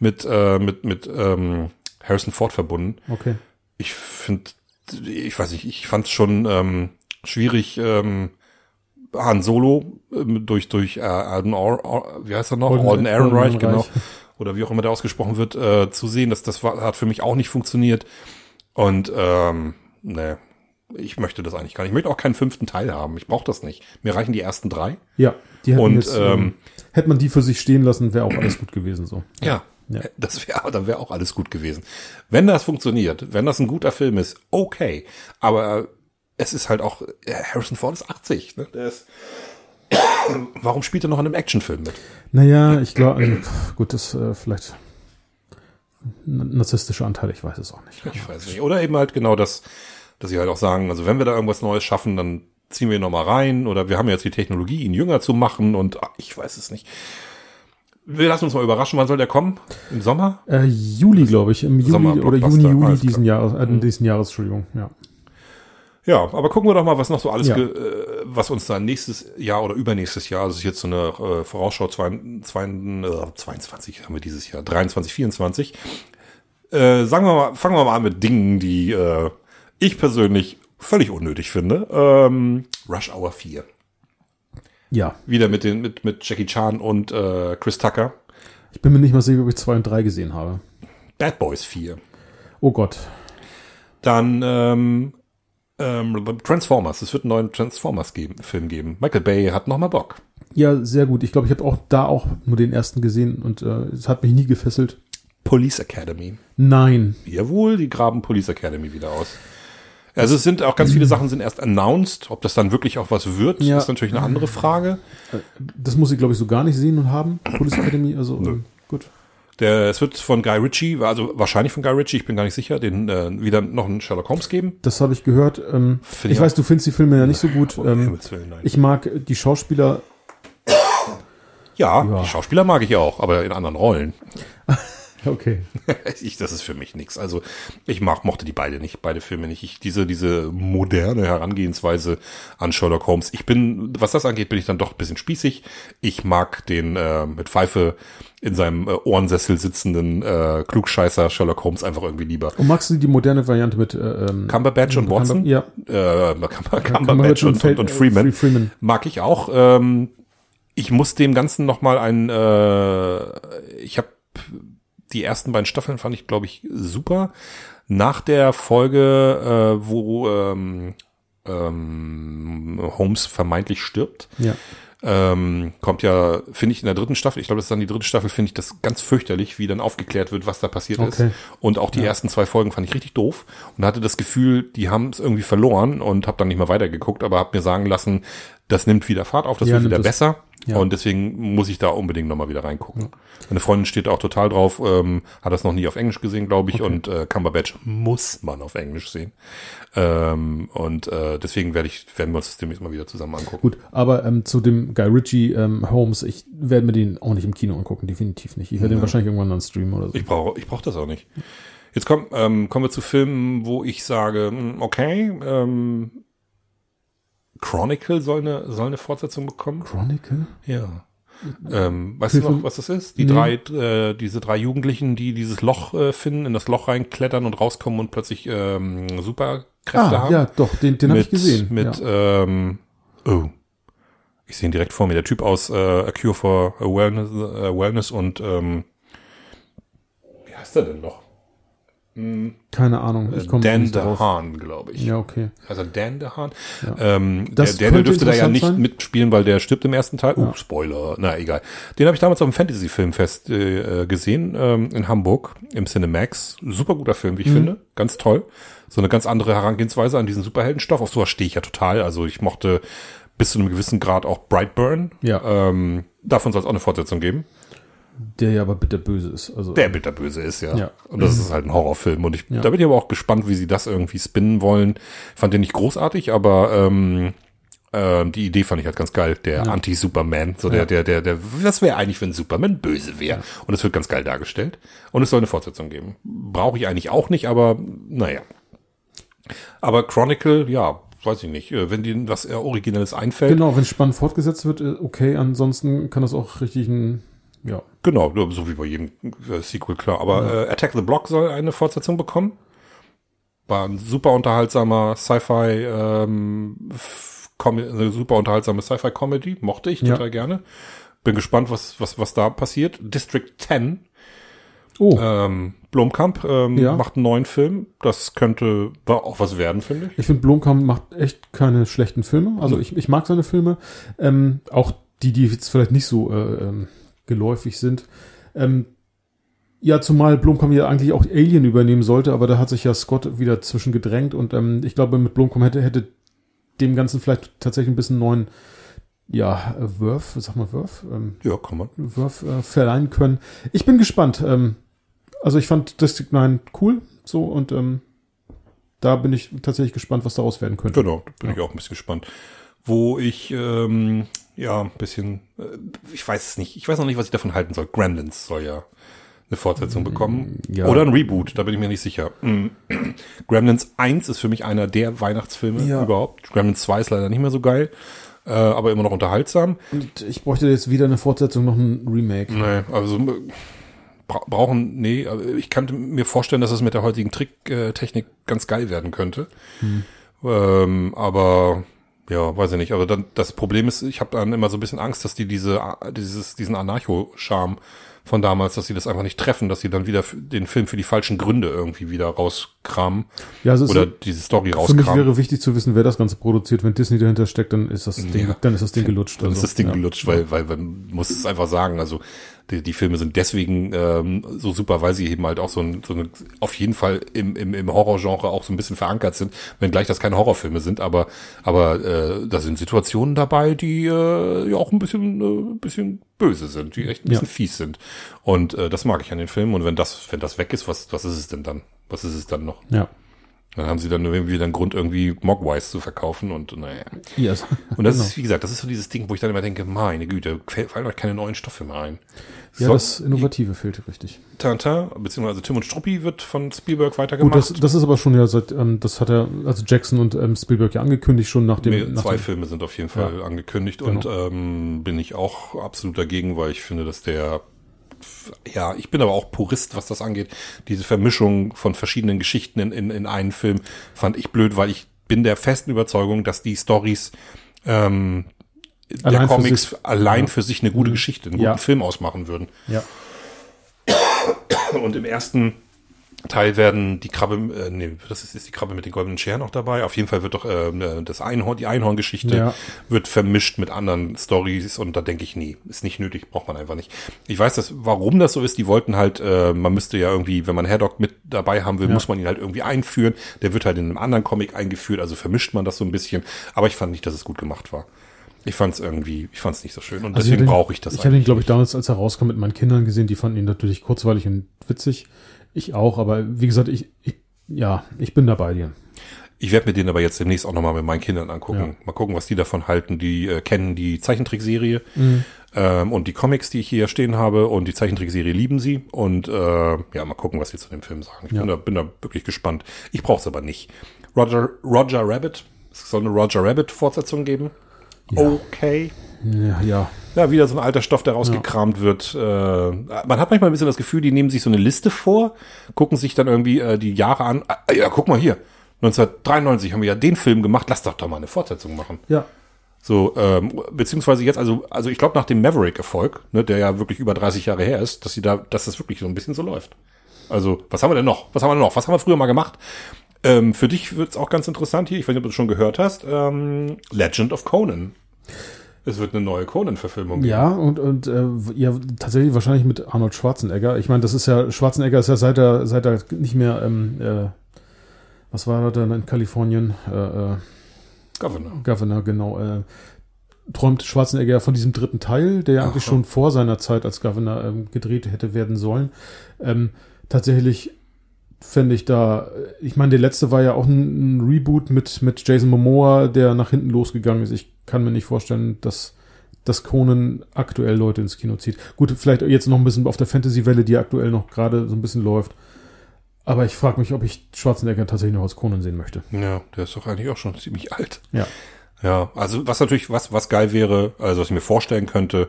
mit, äh, mit, mit ähm, Harrison Ford verbunden. Okay. Ich finde, ich weiß nicht, ich fand es schon ähm, schwierig, ähm, Han Solo ähm, durch durch äh, Alden, Or, Or, wie heißt er noch? Alden- Alden Ehrenreich, genau. Oder wie auch immer der ausgesprochen wird, äh, zu sehen. Das, das war, hat für mich auch nicht funktioniert. Und ähm, ne, ich möchte das eigentlich gar nicht. Ich möchte auch keinen fünften Teil haben. Ich brauche das nicht. Mir reichen die ersten drei. Ja, die hätten Und, jetzt, ähm, ähm, hätte man die für sich stehen lassen, wäre auch alles gut gewesen so. Ja. Ja. Das wäre, dann wäre auch alles gut gewesen. Wenn das funktioniert, wenn das ein guter Film ist, okay. Aber es ist halt auch, äh, Harrison Ford ist 80, ne? Der ist, warum spielt er noch in einem Actionfilm mit? Naja, ich glaube, also, gut, das äh, vielleicht ein narzisstischer Anteil, ich weiß es auch nicht. Ich weiß nicht. Oder eben halt genau das, dass sie halt auch sagen, also wenn wir da irgendwas Neues schaffen, dann ziehen wir ihn noch mal rein oder wir haben jetzt die Technologie, ihn jünger zu machen und ach, ich weiß es nicht. Wir lassen uns mal überraschen, wann soll der kommen? Im Sommer? Äh, Juli, glaube ich, im Juli oder Juni, Juli diesen. Jahres, äh, diesen Jahres, Entschuldigung, ja. Ja, aber gucken wir doch mal, was noch so alles, Ja. äh, was uns dann nächstes Jahr oder übernächstes Jahr, ist jetzt so eine äh, Vorausschau, zwei, zwei, äh, 22 haben wir dieses Jahr, 23, 24. Äh, sagen wir mal, fangen wir mal an mit Dingen, die äh, ich persönlich völlig unnötig finde. Ähm, Rush Hour 4. Ja. Wieder mit den mit mit Jackie Chan und äh, Chris Tucker. Ich bin mir nicht mal sicher, ob ich zwei und drei gesehen habe. Bad Boys 4. Oh Gott. Dann ähm, ähm, Transformers. Es wird einen neuen Transformers geben, Film geben. Michael Bay hat noch mal Bock. Ja, sehr gut. Ich glaube, ich habe auch da auch nur den ersten gesehen und äh, es hat mich nie gefesselt. Police Academy. Nein. Jawohl, die graben Police Academy wieder aus. Also es sind auch ganz viele Sachen sind erst announced. Ob das dann wirklich auch was wird, Ja. ist natürlich eine andere Frage. Das muss ich, glaube ich, so gar nicht sehen und haben. Police Academy, also ähm, gut. Der, es wird von Guy Ritchie, also wahrscheinlich von Guy Ritchie, ich bin gar nicht sicher, den äh, wieder noch einen Sherlock Holmes geben. Das habe ich gehört. Ähm, ich ich weiß, du findest die Filme ja nicht so gut. Ähm, Willen, ich mag die Schauspieler. ja, Ja. die Schauspieler mag ich auch, aber in anderen Rollen. Okay. ich, das ist für mich nix. Also ich mag, mochte die beide nicht, beide Filme nicht. Ich, diese, diese moderne Herangehensweise an Sherlock Holmes. Ich bin, was das angeht, bin ich dann doch ein bisschen spießig. Ich mag den äh, mit Pfeife in seinem äh, Ohrensessel sitzenden äh, Klugscheißer Sherlock Holmes einfach irgendwie lieber. Und magst du die moderne Variante mit äh, ähm, Cumberbatch und Watson? Ja. Äh, Cumber, Cumberbatch und, und, und Freeman. Free- Freeman. Mag ich auch. Ähm, ich muss dem Ganzen noch mal ein, äh, ich habe die ersten beiden Staffeln fand ich, glaube ich, super. Nach der Folge, äh, wo ähm, ähm, Holmes vermeintlich stirbt, Ja. ähm, kommt ja, finde ich in der dritten Staffel, ich glaube, das ist dann die dritte Staffel, finde ich das ganz fürchterlich, wie dann aufgeklärt wird, was da passiert Okay. ist. Und auch die ersten zwei Folgen fand ich richtig doof und hatte das Gefühl, die haben es irgendwie verloren und habe dann nicht mehr weitergeguckt, aber habe mir sagen lassen, das nimmt wieder Fahrt auf, das Ja, wird wieder es. besser. Ja. Und deswegen muss ich da unbedingt nochmal wieder reingucken. Meine Freundin steht auch total drauf, ähm, hat das noch nie auf Englisch gesehen, glaube ich, und äh, Cumberbatch muss man auf Englisch sehen. Ähm, und äh, deswegen werde ich, werden wir uns das demnächst mal wieder zusammen angucken. Gut, aber ähm, zu dem Guy Ritchie ähm, Holmes, ich werde mir den auch nicht im Kino angucken, definitiv nicht. Ich werde den wahrscheinlich irgendwann dann streamen oder so. Ich brauche ich brauch das auch nicht. Jetzt komm, ähm, kommen wir zu Filmen, wo ich sage, hm, okay, ähm, Chronicle soll eine, soll eine Fortsetzung bekommen. Chronicle? Ja. Ähm, weißt du Hilfe. noch, was das ist? Die Nee. drei, äh, diese drei Jugendlichen, die dieses Loch äh, finden, in das Loch reinklettern und rauskommen und plötzlich ähm, Superkräfte Ah, haben. ja, doch, den, den habe ich gesehen. Mit, ja. ähm, oh, ich sehe ihn direkt vor mir. Der Typ aus äh, A Cure for Wellness, äh, Wellness und ähm, wie heißt er denn noch? Keine Ahnung, ich komme Äh, Dan. DeHaan, glaube ich. Ja, okay. Also Dan DeHaan. Ja. Ähm, Das der Daniel könnte dürfte da ja nicht sein. mitspielen, weil der stirbt im ersten Teil. Oh, Spoiler. Na, egal. Den habe ich damals auf dem Fantasy-Filmfest äh, gesehen, ähm, in Hamburg, im Cinemax. Super guter Film, Mhm. wie ich finde. Ganz toll. So eine ganz andere Herangehensweise an diesen Superheldenstoff. Auf sowas stehe ich ja total. Also ich mochte bis zu einem gewissen Grad auch Brightburn. Ja. Ähm, davon soll es auch eine Fortsetzung geben. Der ja aber bitterböse ist. Also, Der bitterböse ist, ja. Ja. Und das ist halt ein Horrorfilm. Und ich, Ja. da bin ich aber auch gespannt, wie sie das irgendwie spinnen wollen. Fand den nicht großartig, aber ähm, ähm, die Idee fand ich halt ganz geil. Der Anti-Superman. So der, Ja. der, der, der, was wäre eigentlich, wenn Superman böse wäre? Und es wird ganz geil dargestellt. Und es soll eine Fortsetzung geben. Brauche ich eigentlich auch nicht, aber naja. Aber Chronicle, ja, weiß ich nicht. Äh, Wenn denen was äh, Originelles einfällt. Genau, wenn spannend fortgesetzt wird, äh, okay, ansonsten kann das auch richtig ein, ja. Genau, so wie bei jedem äh, Sequel, klar. Aber äh, Attack the Block soll eine Fortsetzung bekommen. War ein super unterhaltsamer Sci-Fi, ähm, eine super unterhaltsame Sci-Fi-Comedy. Mochte ich Ja. total gerne. Bin gespannt, was, was, was da passiert. District 10, Oh, ähm, Blomkamp ähm, Ja. macht einen neuen Film. Das könnte auch was werden, finde ich. ich finde, Blomkamp macht echt keine schlechten Filme. Also ich, ich mag seine Filme. Ähm, auch die, die jetzt vielleicht nicht so äh, ähm, geläufig sind. Ähm, ja, zumal Blomkamp ja eigentlich auch Alien übernehmen sollte, aber da hat sich ja Scott wieder zwischen gedrängt und ähm, ich glaube, mit Blomkamp hätte, hätte dem Ganzen vielleicht tatsächlich ein bisschen neuen, ja, Wurf, sag mal Wurf, ähm, Ja, kann man. Wurf äh, verleihen können. Ich bin gespannt. Ähm, also ich fand District 9 cool, so und ähm, da bin ich tatsächlich gespannt, was daraus werden könnte. Genau, da bin ich auch ein bisschen gespannt. Wo ich, ähm, ja, ein bisschen, äh, ich weiß es nicht, ich weiß noch nicht, was ich davon halten soll. Gremlins soll ja eine Fortsetzung bekommen. ja. Oder ein Reboot, da bin ich mir nicht sicher. Mm. Gremlins 1 ist für mich einer der Weihnachtsfilme Ja. überhaupt. Gremlins 2 ist leider nicht mehr so geil, äh, aber immer noch unterhaltsam. Und ich bräuchte jetzt wieder eine Fortsetzung, noch ein Remake. Nee, also äh, bra brauchen, nee, ich kann mir vorstellen, dass es mit der heutigen Tricktechnik ganz geil werden könnte. Ähm, aber ja, weiß ich nicht. Aber dann das Problem ist, ich habe dann immer so ein bisschen Angst, dass die diese dieses diesen Anarcho-Charme von damals, dass sie das einfach nicht treffen, dass sie dann wieder den Film für die falschen Gründe irgendwie wieder rauskramen. Ja, also oder ist, diese Story für rauskramen. mich wäre wichtig zu wissen, wer das Ganze produziert. Wenn Disney dahinter steckt, dann ist das Ding, Ja. dann ist das Ding gelutscht. Dann ist Also, das Ding ja. gelutscht, weil, weil man muss es einfach sagen, also die, die Filme sind deswegen ähm, so super, weil sie eben halt auch so, ein, so eine, auf jeden Fall im, im, im Horrorgenre auch so ein bisschen verankert sind, wenngleich das keine Horrorfilme sind, aber aber äh, da sind Situationen dabei, die äh, ja auch ein bisschen äh, ein bisschen böse sind, die echt ein bisschen Ja. fies sind. Und äh, das mag ich an den Filmen. Und wenn das, wenn das weg ist, was, was ist es denn dann? Was ist es dann noch? Ja. Dann haben sie dann irgendwie einen Grund, irgendwie Mogwise zu verkaufen und naja. Yes. Und das Genau. ist, wie gesagt, das ist so dieses Ding, wo ich dann immer denke, meine Güte, fallen euch keine neuen Stoffe mehr ein. Ja, So, das Innovative fehlte richtig. Tintin, beziehungsweise Tim und Struppi wird von Spielberg weitergemacht. Gut, das, das ist aber schon ja seit, ähm, das hat er, also Jackson und ähm, Spielberg ja angekündigt schon nach dem, Nee, nach zwei dem Filme sind auf jeden Fall angekündigt und Genau. ähm, bin ich auch absolut dagegen, weil ich finde, dass der ja, ich bin aber auch Purist, was das angeht. Diese Vermischung von verschiedenen Geschichten in, in, in einen Film fand ich blöd, weil ich bin der festen Überzeugung, dass die Stories ähm, der Allein für Comics sich- allein ja. für sich eine gute Geschichte, einen guten Ja. Film ausmachen würden. Ja. Und im ersten Teil werden die Krabbe, äh, nee, das ist, ist die Krabbe mit den goldenen Scheren auch dabei. Auf jeden Fall wird doch äh, das Einhorn, die Einhorngeschichte Ja. wird vermischt mit anderen Stories und da denke ich, nee, ist nicht nötig, braucht man einfach nicht. Ich weiß, dass, warum das so ist, die wollten halt, äh, man müsste ja irgendwie, wenn man Haddock mit dabei haben will, Ja. muss man ihn halt irgendwie einführen. Der wird halt in einem anderen Comic eingeführt, also vermischt man das so ein bisschen. Aber ich fand nicht, dass es gut gemacht war. Ich fand es irgendwie, ich fand es nicht so schön und Also deswegen brauche ich das Ich habe ihn, glaube ich, damals, als er rauskam, mit meinen Kindern gesehen. Die fanden ihn natürlich kurzweilig und witzig. Ich auch, aber wie gesagt, ich, ich ja, ich bin da bei dir. Ich werde mir den aber jetzt demnächst auch nochmal mit meinen Kindern angucken. Ja. Mal gucken, was die davon halten. Die äh, kennen die Zeichentrickserie Mhm. ähm, und die Comics, die ich hier stehen habe. Und die Zeichentrickserie lieben sie. Und äh, ja, mal gucken, was sie zu dem Film sagen. Ich Ja. bin, da, bin da wirklich gespannt. Ich brauche es aber nicht. Roger, Roger Rabbit. Es soll eine Roger Rabbit Fortsetzung geben. Okay. Ja, ja. Ja, wieder so ein alter Stoff, der rausgekramt wird. Äh, man hat manchmal ein bisschen das Gefühl, die nehmen sich so eine Liste vor, gucken sich dann irgendwie äh, die Jahre an. Ah, ja, guck mal hier. 1993 haben wir ja den Film gemacht, lass doch da mal eine Fortsetzung machen. Ja. So, ähm, beziehungsweise jetzt, also, also ich glaube nach dem Maverick-Erfolg, ne, der ja wirklich über 30 Jahre her ist, dass sie da, dass das wirklich so ein bisschen so läuft. Also, was haben wir denn noch? Was haben wir denn noch? Was haben wir früher mal gemacht? Ähm, für dich wird's auch ganz interessant hier, ich weiß nicht, ob du das schon gehört hast, ähm, Legend of Conan. Es wird eine neue Conan-Verfilmung Ja, und, und äh, ja, tatsächlich wahrscheinlich mit Arnold Schwarzenegger. Ich meine, das ist ja, Schwarzenegger ist ja seit er, seit er nicht mehr, ähm, äh, was war er dann in Kalifornien? Äh, äh, Governor. Governor, genau. Äh, träumt Schwarzenegger von diesem dritten Teil, der ja eigentlich schon vor seiner Zeit als Governor ähm, gedreht hätte werden sollen. Ähm, tatsächlich fände ich da, ich meine, der letzte war ja auch ein, ein Reboot mit, mit Jason Momoa, der nach hinten losgegangen ist. Ich kann mir nicht vorstellen, dass dass Conan aktuell Leute ins Kino zieht. Gut, vielleicht jetzt noch ein bisschen auf der Fantasy-Welle, die aktuell noch gerade so ein bisschen läuft. Aber ich frage mich, ob ich Schwarzenegger tatsächlich noch als Conan sehen möchte. Ja, der ist doch eigentlich auch schon ziemlich alt. Ja. Ja, also was natürlich, was, was geil wäre, also was ich mir vorstellen könnte,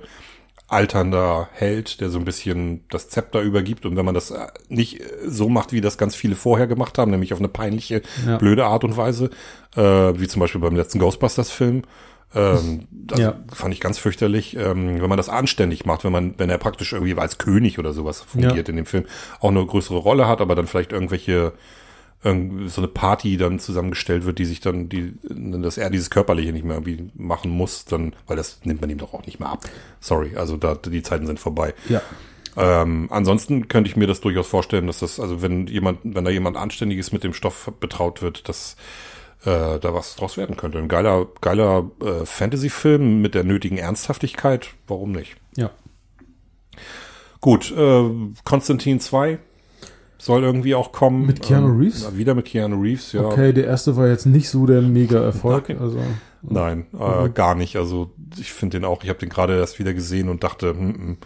alternder Held, der so ein bisschen das Zepter übergibt und wenn man das äh, nicht äh, so macht, wie das ganz viele vorher gemacht haben, nämlich auf eine peinliche, Ja. blöde Art und Weise, äh, wie zum Beispiel beim letzten Ghostbusters-Film, ähm, das Ja. fand ich ganz fürchterlich, ähm, wenn man das anständig macht, wenn man, wenn er praktisch irgendwie als König oder sowas fungiert in dem Film, auch eine größere Rolle hat, aber dann vielleicht irgendwelche so eine Party dann zusammengestellt wird, die sich dann, die, dass er dieses Körperliche nicht mehr irgendwie machen muss, dann, weil das nimmt man ihm doch auch nicht mehr ab. Sorry, also da, die Zeiten sind vorbei. Ja. Ähm, ansonsten könnte ich mir das durchaus vorstellen, dass das, also wenn jemand, wenn da jemand Anständiges mit dem Stoff betraut wird, dass äh, da was draus werden könnte. Ein geiler, geiler äh, Fantasy-Film mit der nötigen Ernsthaftigkeit, warum nicht? Ja. Gut, äh, Konstantin 2 soll irgendwie auch kommen. Mit Keanu Ähm, Reeves? na, wieder mit Keanu Reeves, ja. Okay, der erste war jetzt nicht so der Mega-Erfolg. Nein. Also, Nein, äh, gar nicht. Also ich finde den auch, ich habe den gerade erst wieder gesehen und dachte, hm, hm,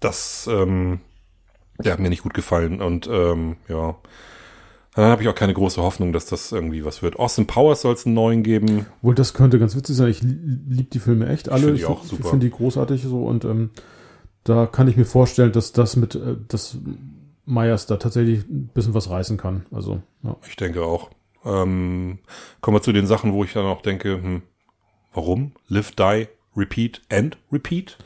das, ähm, der hat mir nicht gut gefallen. Und ähm, ja, dann habe ich auch keine große Hoffnung, dass das irgendwie was wird. Austin Powers soll es einen neuen geben. wohl, das könnte ganz witzig sein. Ich liebe die Filme echt alle. find die Ich finde die großartig so und ähm, da kann ich mir vorstellen, dass das mit, äh, dass Myers da tatsächlich ein bisschen was reißen kann. Also, ja. Ich denke auch. Ähm, kommen wir zu den Sachen, wo ich dann auch denke, hm, warum? Live, die, repeat and repeat?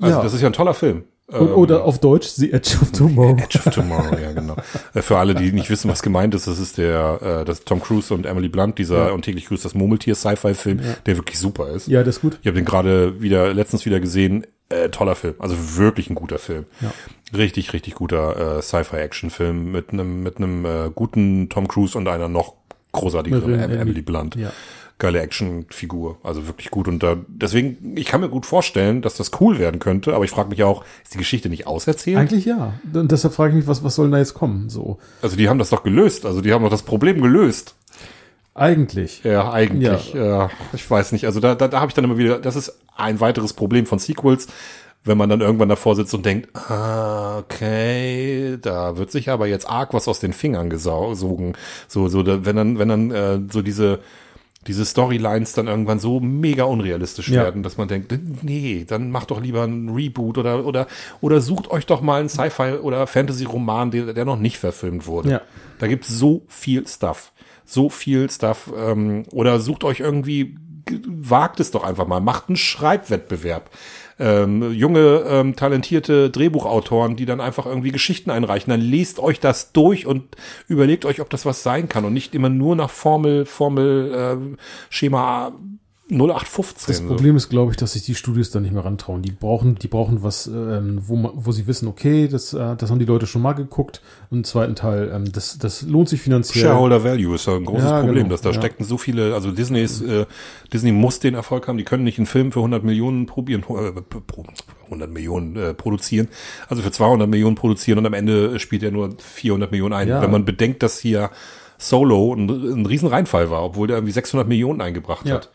Also Ja. das ist ja ein toller Film. Und, Ähm, oder auf Deutsch The Edge of Tomorrow. Edge of Tomorrow, ja genau. Äh, Für alle, die nicht wissen, was gemeint ist, das ist der, äh, das Tom Cruise und Emily Blunt, dieser Ja. und täglich grüßt das Murmeltier Sci-Fi-Film, der wirklich super ist. Ja, das ist gut. Ich habe den gerade wieder letztens wieder gesehen. Äh, toller Film, also wirklich ein guter Film. Ja. Richtig, richtig guter äh, Sci-Fi-Action-Film mit einem mit einem äh, guten Tom Cruise und einer noch großartigeren Emily- Emily Blunt. Ja. Geile Action-Figur, also wirklich gut. Und da deswegen, ich kann mir gut vorstellen, dass das cool werden könnte. Aber ich frage mich auch, ist die Geschichte nicht auserzählt? Eigentlich ja. Und deshalb frage ich mich, was, was soll denn da jetzt kommen? So. Also die haben das doch gelöst. Also die haben doch das Problem gelöst. Eigentlich. Ja, eigentlich. Ja. ich weiß nicht. Also da, da, da habe ich dann immer wieder, das ist ein weiteres Problem von Sequels, wenn man dann irgendwann davor sitzt und denkt, ah, okay, da wird sich aber jetzt arg was aus den Fingern gesogen. So, so, da, wenn dann, wenn dann äh, so diese diese Storylines dann irgendwann so mega unrealistisch Ja. werden, dass man denkt, nee, dann macht doch lieber ein Reboot oder oder oder sucht euch doch mal einen Sci-Fi oder Fantasy-Roman, der, der noch nicht verfilmt wurde. Ja. Da gibt's so viel Stuff. So viel Stuff. Ähm, oder sucht euch irgendwie, wagt es doch einfach mal, macht einen Schreibwettbewerb. Ähm, junge, ähm, talentierte Drehbuchautoren, die dann einfach irgendwie Geschichten einreichen, dann lest euch das durch und überlegt euch, ob das was sein kann und nicht immer nur nach Formel, Formel, äh, Schema 0815. Das. Problem ist, glaube ich, dass sich die Studios da nicht mehr rantrauen. Die brauchen, die brauchen was, ähm, wo, wo sie wissen, okay, das, äh, das haben die Leute schon mal geguckt. Und im zweiten Teil, ähm, das, das lohnt sich finanziell. Shareholder Value ist ja ein großes Ja, Problem, genau, dass da ja. steckten so viele, also Disney ist, äh, Disney muss den Erfolg haben, die können nicht einen Film für 100 Millionen probieren, äh, pro- 100 Millionen äh, produzieren, also für 200 Millionen produzieren und am Ende spielt er nur 400 Millionen ein. Ja. Wenn man bedenkt, dass hier Solo ein, ein riesen Reinfall war, obwohl der irgendwie 600 Millionen eingebracht Ja. hat.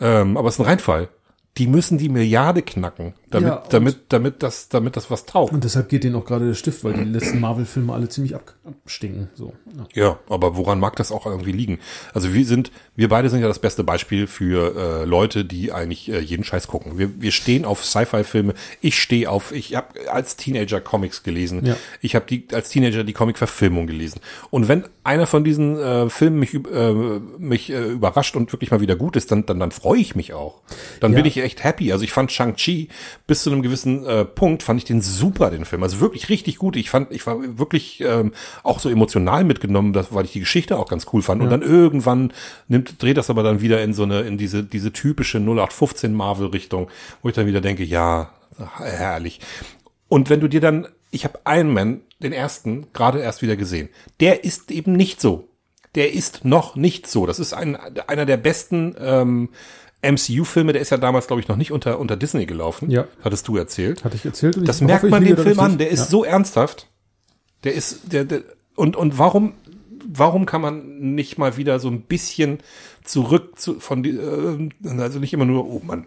Ähm, aber es ist ein Reinfall. Die müssen die Milliarde knacken, damit, Ja, damit, damit das, damit das was taugt. Und deshalb geht denen auch gerade der Stift, weil die letzten Marvel-Filme alle ziemlich ab, abstinken. So. Ja. Ja, aber woran mag das auch irgendwie liegen? Also wir sind, wir beide sind ja das beste Beispiel für äh, Leute, die eigentlich äh, jeden Scheiß gucken. Wir, wir stehen auf Sci-Fi-Filme. Ich stehe auf, ich habe als Teenager Comics gelesen. Ja. Ich habe die als Teenager die Comic-Verfilmung gelesen. Und wenn einer von diesen äh, Filmen mich, äh, mich äh, überrascht und wirklich mal wieder gut ist, dann, dann, dann freue ich mich auch. Dann bin ich echt happy. Also ich fand Shang-Chi bis zu einem gewissen äh, Punkt fand ich den super, den Film. Also wirklich richtig gut. Ich fand, ich war wirklich ähm, auch so emotional mitgenommen, dass, weil ich die Geschichte auch ganz cool fand. Und dann irgendwann nimmt, dreht das aber dann wieder in so eine, in diese, diese typische 0815 Marvel-Richtung, wo ich dann wieder denke, ja, herrlich. Und wenn du dir dann, ich habe Iron Man, den ersten, gerade erst wieder gesehen. Der ist eben nicht so. Der ist noch nicht so. Das ist ein, einer der besten ähm, MCU-Filme. Der ist ja damals, glaube ich, noch nicht unter, unter Disney gelaufen. Ja. Hattest du erzählt. Hatte ich erzählt? Das ich merkt hoffe, man dem Film an. Der ist ja. so ernsthaft. Der ist, der, der und, und warum, warum kann man nicht mal wieder so ein bisschen zurück zu, von die, äh, also nicht immer nur, oh Mann.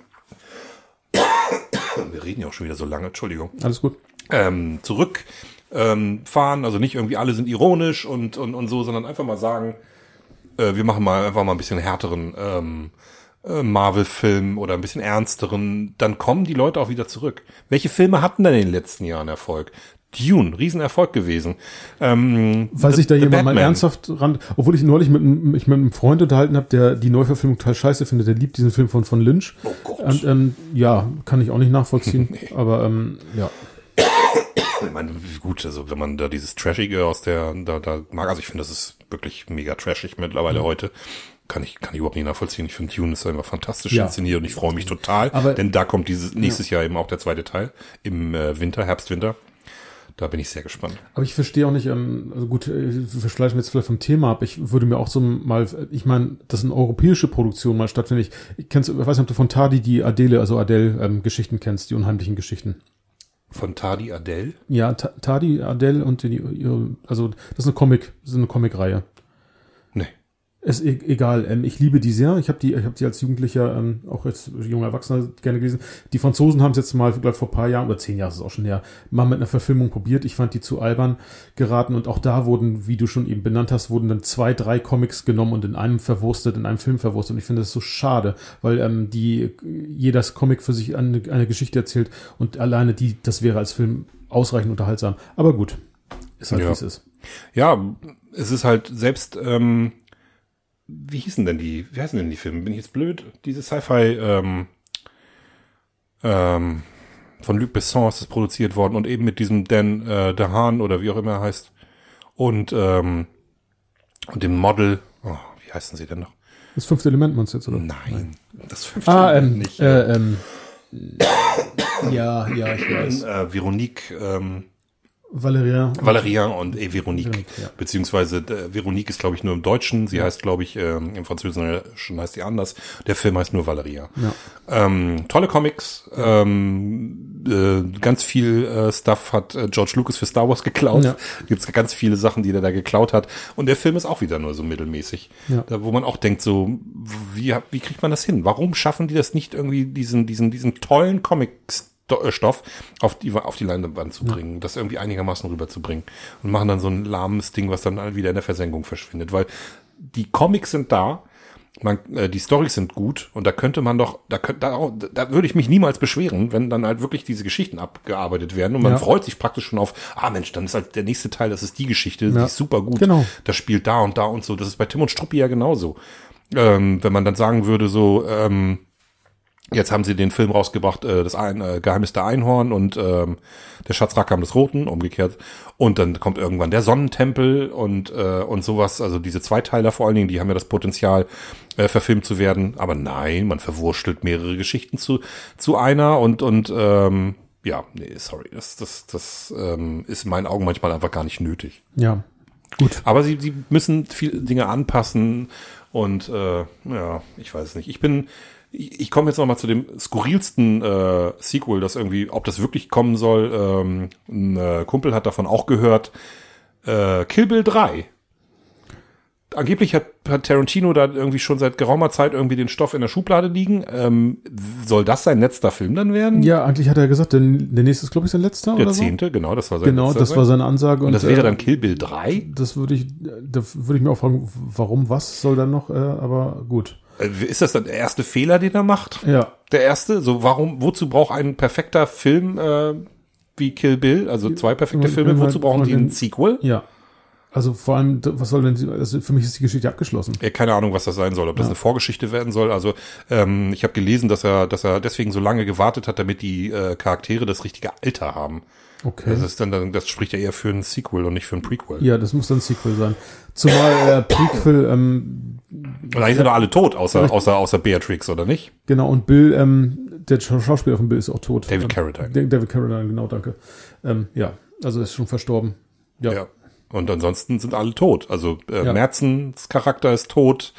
Wir reden ja auch schon wieder so lange, Entschuldigung Alles gut. ähm, zurück ähm, fahren. Also nicht irgendwie alle sind ironisch und, und, und so, sondern einfach mal sagen, äh, wir machen mal einfach mal ein bisschen härteren ähm, äh, Marvel-Film oder ein bisschen ernsteren. Dann kommen die Leute auch wieder zurück. Welche Filme hatten denn in den letzten Jahren Erfolg? Dune, Riesenerfolg gewesen. Ähm, Weil sich da jemand mal Batman. ernsthaft ran, obwohl ich neulich mit, einem- mich mit einem Freund unterhalten habe, der die Neuverfilmung total scheiße findet, der liebt diesen Film von, von Lynch. Oh Gott. Und, ähm, ja, kann ich auch nicht nachvollziehen, aber ähm, ja. Ich meine, gut, also wenn man da dieses Trashige aus der, da, da mag, also ich finde, das ist wirklich mega trashig mittlerweile heute. Kann ich, kann ich überhaupt nicht nachvollziehen. Ich finde, Dune ist einfach fantastisch Ja. inszeniert und ich freue mich total. Aber- denn da kommt dieses nächstes Jahr eben auch der zweite Teil im äh, Winter, Herbst, Winter. Da bin ich sehr gespannt. Aber ich verstehe auch nicht, ähm, also gut, äh, wir schleichen jetzt vielleicht vom Thema ab. Ich würde mir auch so mal, ich meine, dass eine europäische Produktion mal stattfindet. Ich, ich kennst, ich weiß nicht, ob du von Tadi die Adele, also Adele ähm, Geschichten kennst, die unheimlichen Geschichten. Von Tadi Adele? Ja, Ta- Tadi, Adele und die, ihre, also das ist eine Comic, das ist eine Comicreihe. Ist egal. Ähm, ich liebe die sehr. Ich habe die, ich habe die als Jugendlicher, ähm, auch als junger Erwachsener gerne gelesen. Die Franzosen haben es jetzt mal, glaube vor ein paar Jahren oder zehn Jahren ist es auch schon her, mal mit einer Verfilmung probiert. Ich fand die zu albern geraten und auch da wurden, wie du schon eben benannt hast, wurden dann zwei, drei Comics genommen und in einem verwurstet, in einem Film verwurstet. Und ich finde das so schade, weil ähm, die jedes Comic für sich eine, eine Geschichte erzählt und alleine die, das wäre als Film ausreichend unterhaltsam. Aber gut, ist halt Ja. wie es ist. Ja, es ist halt selbst, ähm, wie hießen denn die, wie heißen denn die Filme? Bin ich jetzt blöd? Diese Sci-Fi, ähm, ähm, von Luc Besson ist es produziert worden und eben mit diesem Dan äh, DeHaan oder wie auch immer er heißt und ähm, und dem Model, oh, wie heißen sie denn noch? Das fünfte Element meinst du jetzt, oder? Nein, das fünfte Ah, Element ähm, nicht. äh, ähm, ja, ja, ich weiß. äh, Veronique, ähm, Valerian. Valerian und äh, Veronique. Veronique, ja. Beziehungsweise äh, Veronique ist, glaube ich, nur im Deutschen. Sie heißt, glaube ich, ähm, im Französischen heißt sie anders. Der Film heißt nur Valerian. Ja. Ähm, tolle Comics. Ähm, äh, ganz viel äh, Stuff hat äh, George Lucas für Star Wars geklaut. Ja. Gibt's ganz viele Sachen, die er da geklaut hat. Und der Film ist auch wieder nur so mittelmäßig. Ja. Da, wo man auch denkt, so, wie, wie kriegt man das hin? Warum schaffen die das nicht irgendwie, diesen, diesen, diesen tollen Comics Stoff auf die, auf die Leinwand zu bringen, das irgendwie einigermaßen rüberzubringen und machen dann so ein lahmes Ding, was dann wieder in der Versenkung verschwindet, weil die Comics sind da, man, äh, die Storys sind gut und da könnte man doch, da könnte, da, da würde ich mich niemals beschweren, wenn dann halt wirklich diese Geschichten abgearbeitet werden und man Ja. freut sich praktisch schon auf, ah Mensch, dann ist halt der nächste Teil, das ist die Geschichte, die Ja. ist super gut, Genau. das spielt da und da und so, das ist bei Tim und Struppi ja genauso. Ähm, wenn man dann sagen würde, so, ähm, Jetzt haben sie den Film rausgebracht, äh, das Ein, äh, Geheimnis der Einhorn und ähm, der Schatzrakam des Roten, umgekehrt. Und dann kommt irgendwann der Sonnentempel und äh, und sowas. Also diese Zweiteiler vor allen Dingen, die haben ja das Potenzial, äh, verfilmt zu werden. Aber nein, man verwurstelt mehrere Geschichten zu zu einer und und ähm, ja, nee, sorry, das das das ähm, ist in meinen Augen manchmal einfach gar nicht nötig. Ja. Gut. Aber sie, sie müssen viele Dinge anpassen und äh, ja, ich weiß es nicht. Ich bin, ich, komme jetzt noch mal zu dem skurrilsten äh, Sequel, das irgendwie, ob das wirklich kommen soll. Ähm, ein äh, Kumpel hat davon auch gehört. Äh, Kill Bill 3. Angeblich hat, hat Tarantino da irgendwie schon seit geraumer Zeit irgendwie den Stoff in der Schublade liegen. Ähm, soll das sein letzter Film dann werden? Ja, eigentlich hat er gesagt, der, der nächste ist, glaube ich, sein letzter Der oder so. zehnte, genau, das war sein Genau, das war seine Ansage. Und das wäre äh, dann Kill Bill 3? Das würde ich, da würde ich mir auch fragen, warum, was soll dann noch, äh, aber gut. Äh, Ist das dann der erste Fehler, den er macht? Ja. Der erste? So, warum, wozu braucht ein perfekter Film äh, wie Kill Bill, also zwei perfekte Filme, wozu brauchen die ein Sequel? Ja. Also vor allem, was soll denn, also für mich ist die Geschichte abgeschlossen. Ja, keine Ahnung, was das sein soll, ob das eine Vorgeschichte werden soll. Also ähm, ich habe gelesen, dass er, dass er deswegen so lange gewartet hat, damit die äh, Charaktere das richtige Alter haben. Okay. Das ist dann, dann, das spricht ja eher für ein Sequel und nicht für ein Prequel. ja, das muss dann ein Sequel sein. Zumal äh, Prequel, ähm, Und eigentlich sind doch alle tot, außer, außer, außer Beatrix, oder nicht? genau, und Bill, ähm, der Scha- Schauspieler von Bill ist auch tot. David ähm, Carradine. Da- David Carradine, genau, danke. Ähm, ja, also ist schon verstorben. Ja. Ja. Und ansonsten sind alle tot. Also äh, Ja. Merzens Charakter ist tot.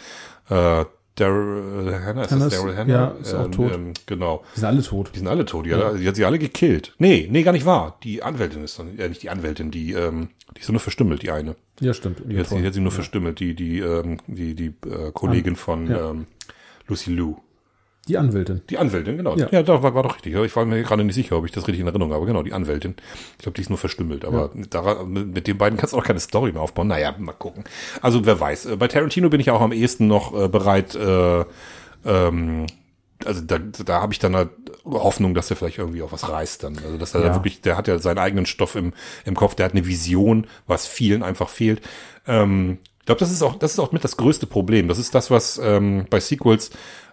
Äh, Daryl Hannah, ist Hannah das Daryl Hannah? ja, ist auch tot. Ähm, genau. Die sind alle tot. Die sind alle tot. Die, hat, die hat sie alle gekillt. Nee, nee, gar nicht wahr. Die Anwältin ist dann, äh, nicht die Anwältin, die, ähm, die ist nur verstümmelt, die eine. Ja, stimmt. Die hat, sie, die hat sie nur verstümmelt, die, die, ähm, die, die äh, Kollegin von Ja. ähm, Lucy Liu. Die Anwältin. Die Anwältin, genau. Ja. Ja, doch, war, war doch richtig. Ich war mir gerade nicht sicher, ob ich das richtig in Erinnerung habe. Genau, die Anwältin. Ich glaube, die ist nur verstümmelt. Aber daran, mit mit den beiden kannst du auch keine Story mehr aufbauen. Naja, mal gucken. Also wer weiß. Äh, Bei Tarantino bin ich auch am ehesten noch äh, bereit, äh, ähm, also da, da habe ich dann halt Hoffnung, dass er vielleicht irgendwie auch was reißt dann. Also dass er da Ja. wirklich, der hat ja seinen eigenen Stoff im, im Kopf, der hat eine Vision, was vielen einfach fehlt. Ähm, ich glaube, das ist auch, das ist auch mit das größte Problem. Das ist das, was ähm, bei Sequels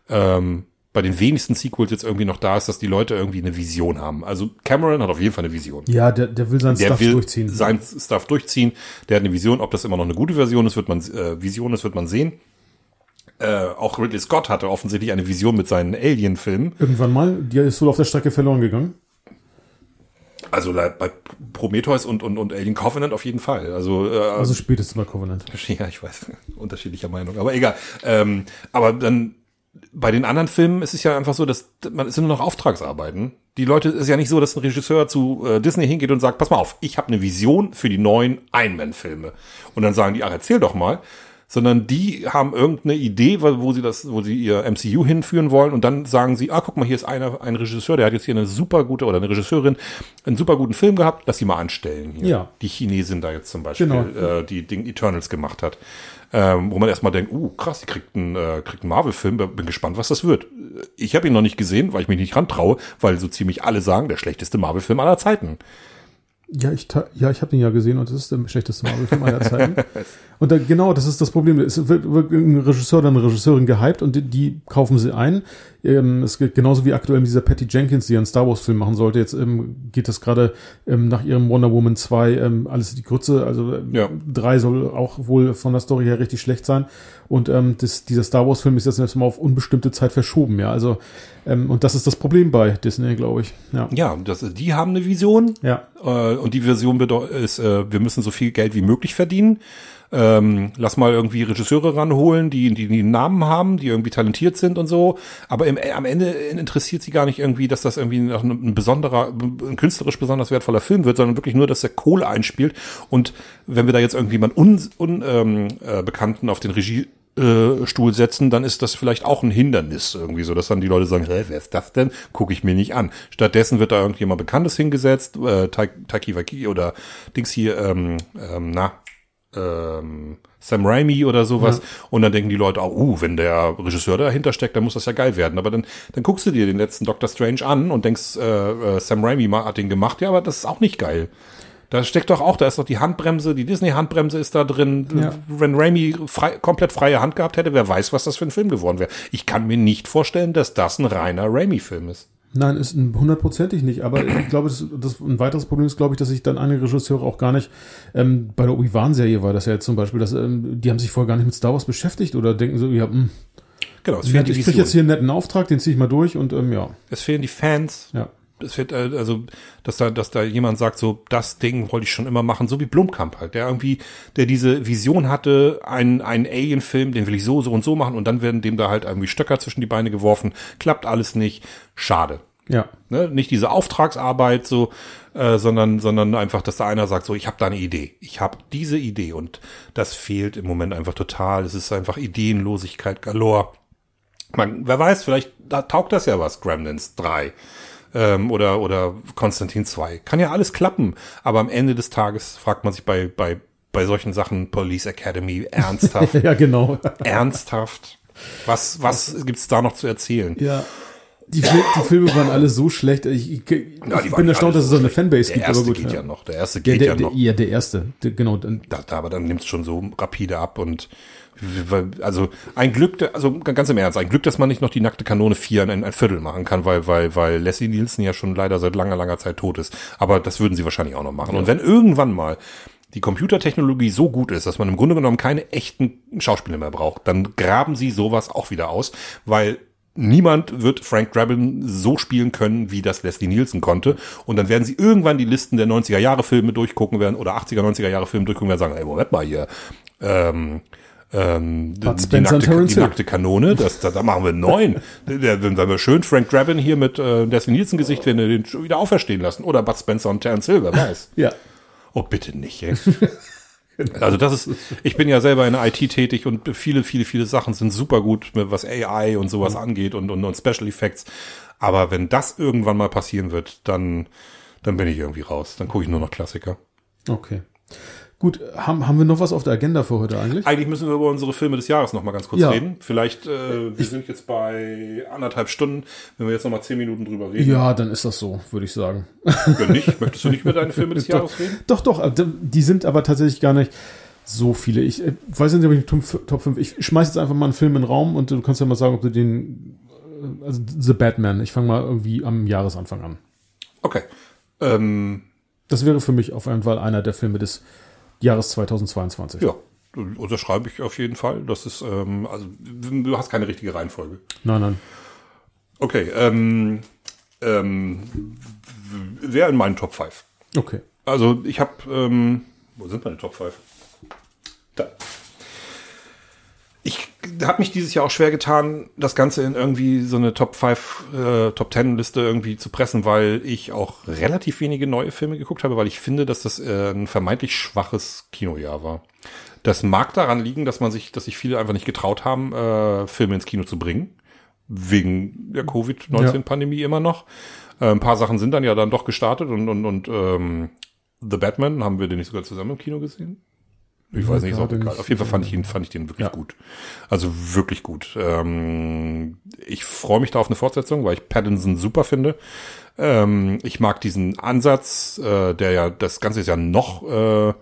ähm, bei den wenigsten Sequels jetzt irgendwie noch da ist, dass die Leute irgendwie eine Vision haben. Also Cameron hat auf jeden Fall eine Vision. Ja, der, der will sein Der Stuff will durchziehen. sein Stuff durchziehen. Der hat eine Vision. Ob das immer noch eine gute Version ist, wird man äh, Vision ist, wird man sehen. Äh, auch Ridley Scott hatte offensichtlich eine Vision mit seinen Alien-Filmen. Irgendwann mal, die ist wohl auf der Strecke verloren gegangen. Also bei Prometheus und, und, und Alien Covenant auf jeden Fall. Also, äh, Also spätestens bei Covenant. Ja, ich weiß, unterschiedlicher Meinung, aber egal. Ähm, aber dann bei den anderen Filmen ist es ja einfach so, dass man es sind nur noch Auftragsarbeiten. Die Leute es ist ja nicht so, dass ein Regisseur zu äh, Disney hingeht und sagt, pass mal auf, ich habe eine Vision für die neuen Iron Man Filme. Und dann sagen die, ach erzähl doch mal. Sondern die haben irgendeine Idee, wo wo sie das, wo sie ihr MCU hinführen wollen und dann sagen sie, ah, guck mal, hier ist einer, ein Regisseur, der hat jetzt hier eine super gute oder eine Regisseurin einen super guten Film gehabt, lass sie mal anstellen hier. Ja. Die Chinesin da jetzt zum Beispiel, Genau. äh, die Ding Eternals gemacht hat. Ähm, wo man erstmal denkt, uh, krass, die kriegt einen, äh, kriegt einen Marvel-Film, bin gespannt, was das wird. Ich habe ihn noch nicht gesehen, weil ich mich nicht rantraue, weil so ziemlich alle sagen, der schlechteste Marvel-Film aller Zeiten. Ja, ich, ja, ich habe den ja gesehen und das ist der schlechteste Marvel-Film aller Zeiten. und da, genau, das ist das Problem. Es wird, wird ein Regisseur oder eine Regisseurin gehypt und die, die kaufen sie ein. Ähm, es geht genauso wie aktuell mit dieser Patty Jenkins, die einen Star Wars-Film machen sollte. Jetzt ähm, geht das gerade ähm, nach ihrem Wonder Woman 2 ähm, alles die Grütze. Also ja. drei soll auch wohl von der Story her richtig schlecht sein. Und ähm, das, dieser Star Wars-Film ist jetzt erstmal auf unbestimmte Zeit verschoben, ja. Also, ähm, und das ist das Problem bei Disney, glaube ich. Ja, ja das, die haben eine Vision. Ja. Äh, und die Vision ist, äh, wir müssen so viel Geld wie möglich verdienen. Ähm, lass mal irgendwie Regisseure ranholen, die, die, die Namen haben, die irgendwie talentiert sind und so. Aber im, am Ende interessiert sie gar nicht irgendwie, dass das irgendwie ein, besonderer, ein künstlerisch besonders wertvoller Film wird, sondern wirklich nur, dass der Kohle einspielt. Und wenn wir da jetzt irgendwie mal un, un, ähm, äh, auf den Regie äh, Stuhl setzen, dann ist das vielleicht auch ein Hindernis irgendwie so, dass dann die Leute sagen, hey, wer ist das denn? Gucke ich mir nicht an. Stattdessen wird da irgendjemand Bekanntes hingesetzt, äh, Taiki Waki oder Dings hier, ähm, ähm, na, ähm, Sam Raimi oder sowas. Ja. Und dann denken die Leute auch, uh, wenn der Regisseur dahinter steckt, dann muss das ja geil werden. Aber dann, dann guckst du dir den letzten Doctor Strange an und denkst, äh, äh, Sam Raimi hat den gemacht, ja, aber das ist auch nicht geil. Da steckt doch auch, da ist doch die Handbremse, die Disney-Handbremse ist da drin. Ja. Wenn Raimi frei, komplett freie Hand gehabt hätte, wer weiß, was das für ein Film geworden wäre. Ich kann mir nicht vorstellen, dass das ein reiner Raimi-Film ist. Nein, ist hundertprozentig nicht. Aber ich glaube, das, das, ein weiteres Problem ist, glaube ich, dass sich dann einige Regisseure auch gar nicht, ähm, bei der Obi-Wan-Serie war das ja jetzt zum Beispiel, dass, ähm, die haben sich vorher gar nicht mit Star Wars beschäftigt oder denken so, ja, mh, hm, Genau, es fehlen die Ich krieg jetzt hier einen netten Auftrag, den ziehe ich mal durch und ähm, ja. Es fehlen die Fans. Ja es wird äh, also, dass da, dass da jemand sagt, so das Ding wollte ich schon immer machen, so wie Blumkamp halt, der irgendwie, der diese Vision hatte, einen, einen Alien-Film, den will ich so, so und so machen und dann werden dem da halt irgendwie Stöcker zwischen die Beine geworfen, klappt alles nicht, schade. Ja. Ne? Nicht diese Auftragsarbeit so, äh, sondern, sondern einfach, dass da einer sagt, so ich habe da eine Idee, ich habe diese Idee und das fehlt im Moment einfach total. Es ist einfach Ideenlosigkeit galore. Man, wer weiß, vielleicht da taugt das ja was, Gremlins 3 ähm, oder, oder Konstantin 2. Kann ja alles klappen, aber am Ende des Tages fragt man sich bei, bei, bei solchen Sachen Police Academy ernsthaft. ja, genau. ernsthaft. Was, was gibt's da noch zu erzählen? Ja. Die, die Filme waren alle so schlecht. Ich, ich, ja, ich bin erstaunt, dass es so eine Fanbase der gibt. Der erste geht ja. ja. noch. Der erste geht der, der, ja noch. Ja, der erste. Der, genau. Da, aber dann nimmt es schon so rapide ab und also ein Glück, also ganz im Ernst, ein Glück, dass man nicht noch die nackte Kanone 4 in ein Viertel machen kann, weil, weil, weil Leslie Nielsen ja schon leider seit langer, langer Zeit tot ist. Aber das würden sie wahrscheinlich auch noch machen. Ja. Und wenn irgendwann mal die Computertechnologie so gut ist, dass man im Grunde genommen keine echten Schauspieler mehr braucht, dann graben sie sowas auch wieder aus, weil niemand wird Frank Drabin so spielen können, wie das Leslie Nielsen konnte. Und dann werden sie irgendwann die Listen der 90er Jahre Filme durchgucken werden oder 80er, 90er Jahre Filme durchgucken werden und sagen, ey, Moment mal hier, ähm, ähm, die, die, nackte, die nackte Kanone, das, da, da machen wir neun. wenn wir schön Frank Drabin hier mit äh, Leslie Nielsen Gesicht, wenn wir den wieder auferstehen lassen. Oder Bud Spencer und Terence Hill, wer weiß. ja. Oh, bitte nicht, ey. Also das ist, ich bin ja selber in der IT tätig und viele, viele, viele Sachen sind super gut, was AI und sowas mhm. angeht und, und, und Special Effects. Aber wenn das irgendwann mal passieren wird, dann, dann bin ich irgendwie raus. Dann gucke ich nur noch Klassiker. Okay. Gut, haben, haben wir noch was auf der Agenda für heute eigentlich? Eigentlich müssen wir über unsere Filme des Jahres noch mal ganz kurz ja. reden. Vielleicht, äh, wir ich, sind jetzt bei anderthalb Stunden, wenn wir jetzt noch mal zehn Minuten drüber reden. Ja, dann ist das so, würde ich sagen. Wenn nicht, möchtest du nicht über deine Filme des Jahres reden? Doch, doch, äh, die sind aber tatsächlich gar nicht so viele. Ich äh, weiß nicht, ob ich Top 5, ich schmeiß jetzt einfach mal einen Film in den Raum und du kannst ja mal sagen, ob du den, äh, also The Batman, ich fange mal irgendwie am Jahresanfang an. Okay. Ähm, das wäre für mich auf jeden Fall einer der Filme des Jahres 2022. Ja, unterschreibe ich auf jeden Fall. Das ist, ähm, also du hast keine richtige Reihenfolge. Nein, nein. Okay, ähm, ähm, wer in meinen Top 5? Okay. Also ich habe, ähm, wo sind meine Top 5? Da ich habe mich dieses Jahr auch schwer getan, das Ganze in irgendwie so eine Top 5, äh, Top 10 Liste irgendwie zu pressen, weil ich auch relativ wenige neue Filme geguckt habe, weil ich finde, dass das äh, ein vermeintlich schwaches Kinojahr war. Das mag daran liegen, dass man sich, dass sich viele einfach nicht getraut haben, äh, Filme ins Kino zu bringen. Wegen der Covid-19-Pandemie ja. immer noch. Äh, ein paar Sachen sind dann ja dann doch gestartet und, und, und ähm, The Batman haben wir den nicht sogar zusammen im Kino gesehen? Ich weiß nicht, ist auch egal. Auf jeden Fall fand ich ihn, fand ich den wirklich Ja. gut. Also wirklich gut. Ähm, ich freue mich da auf eine Fortsetzung, weil ich Pattinson super finde. Ähm, ich mag diesen Ansatz, äh, der ja, das Ganze ist ja noch, äh,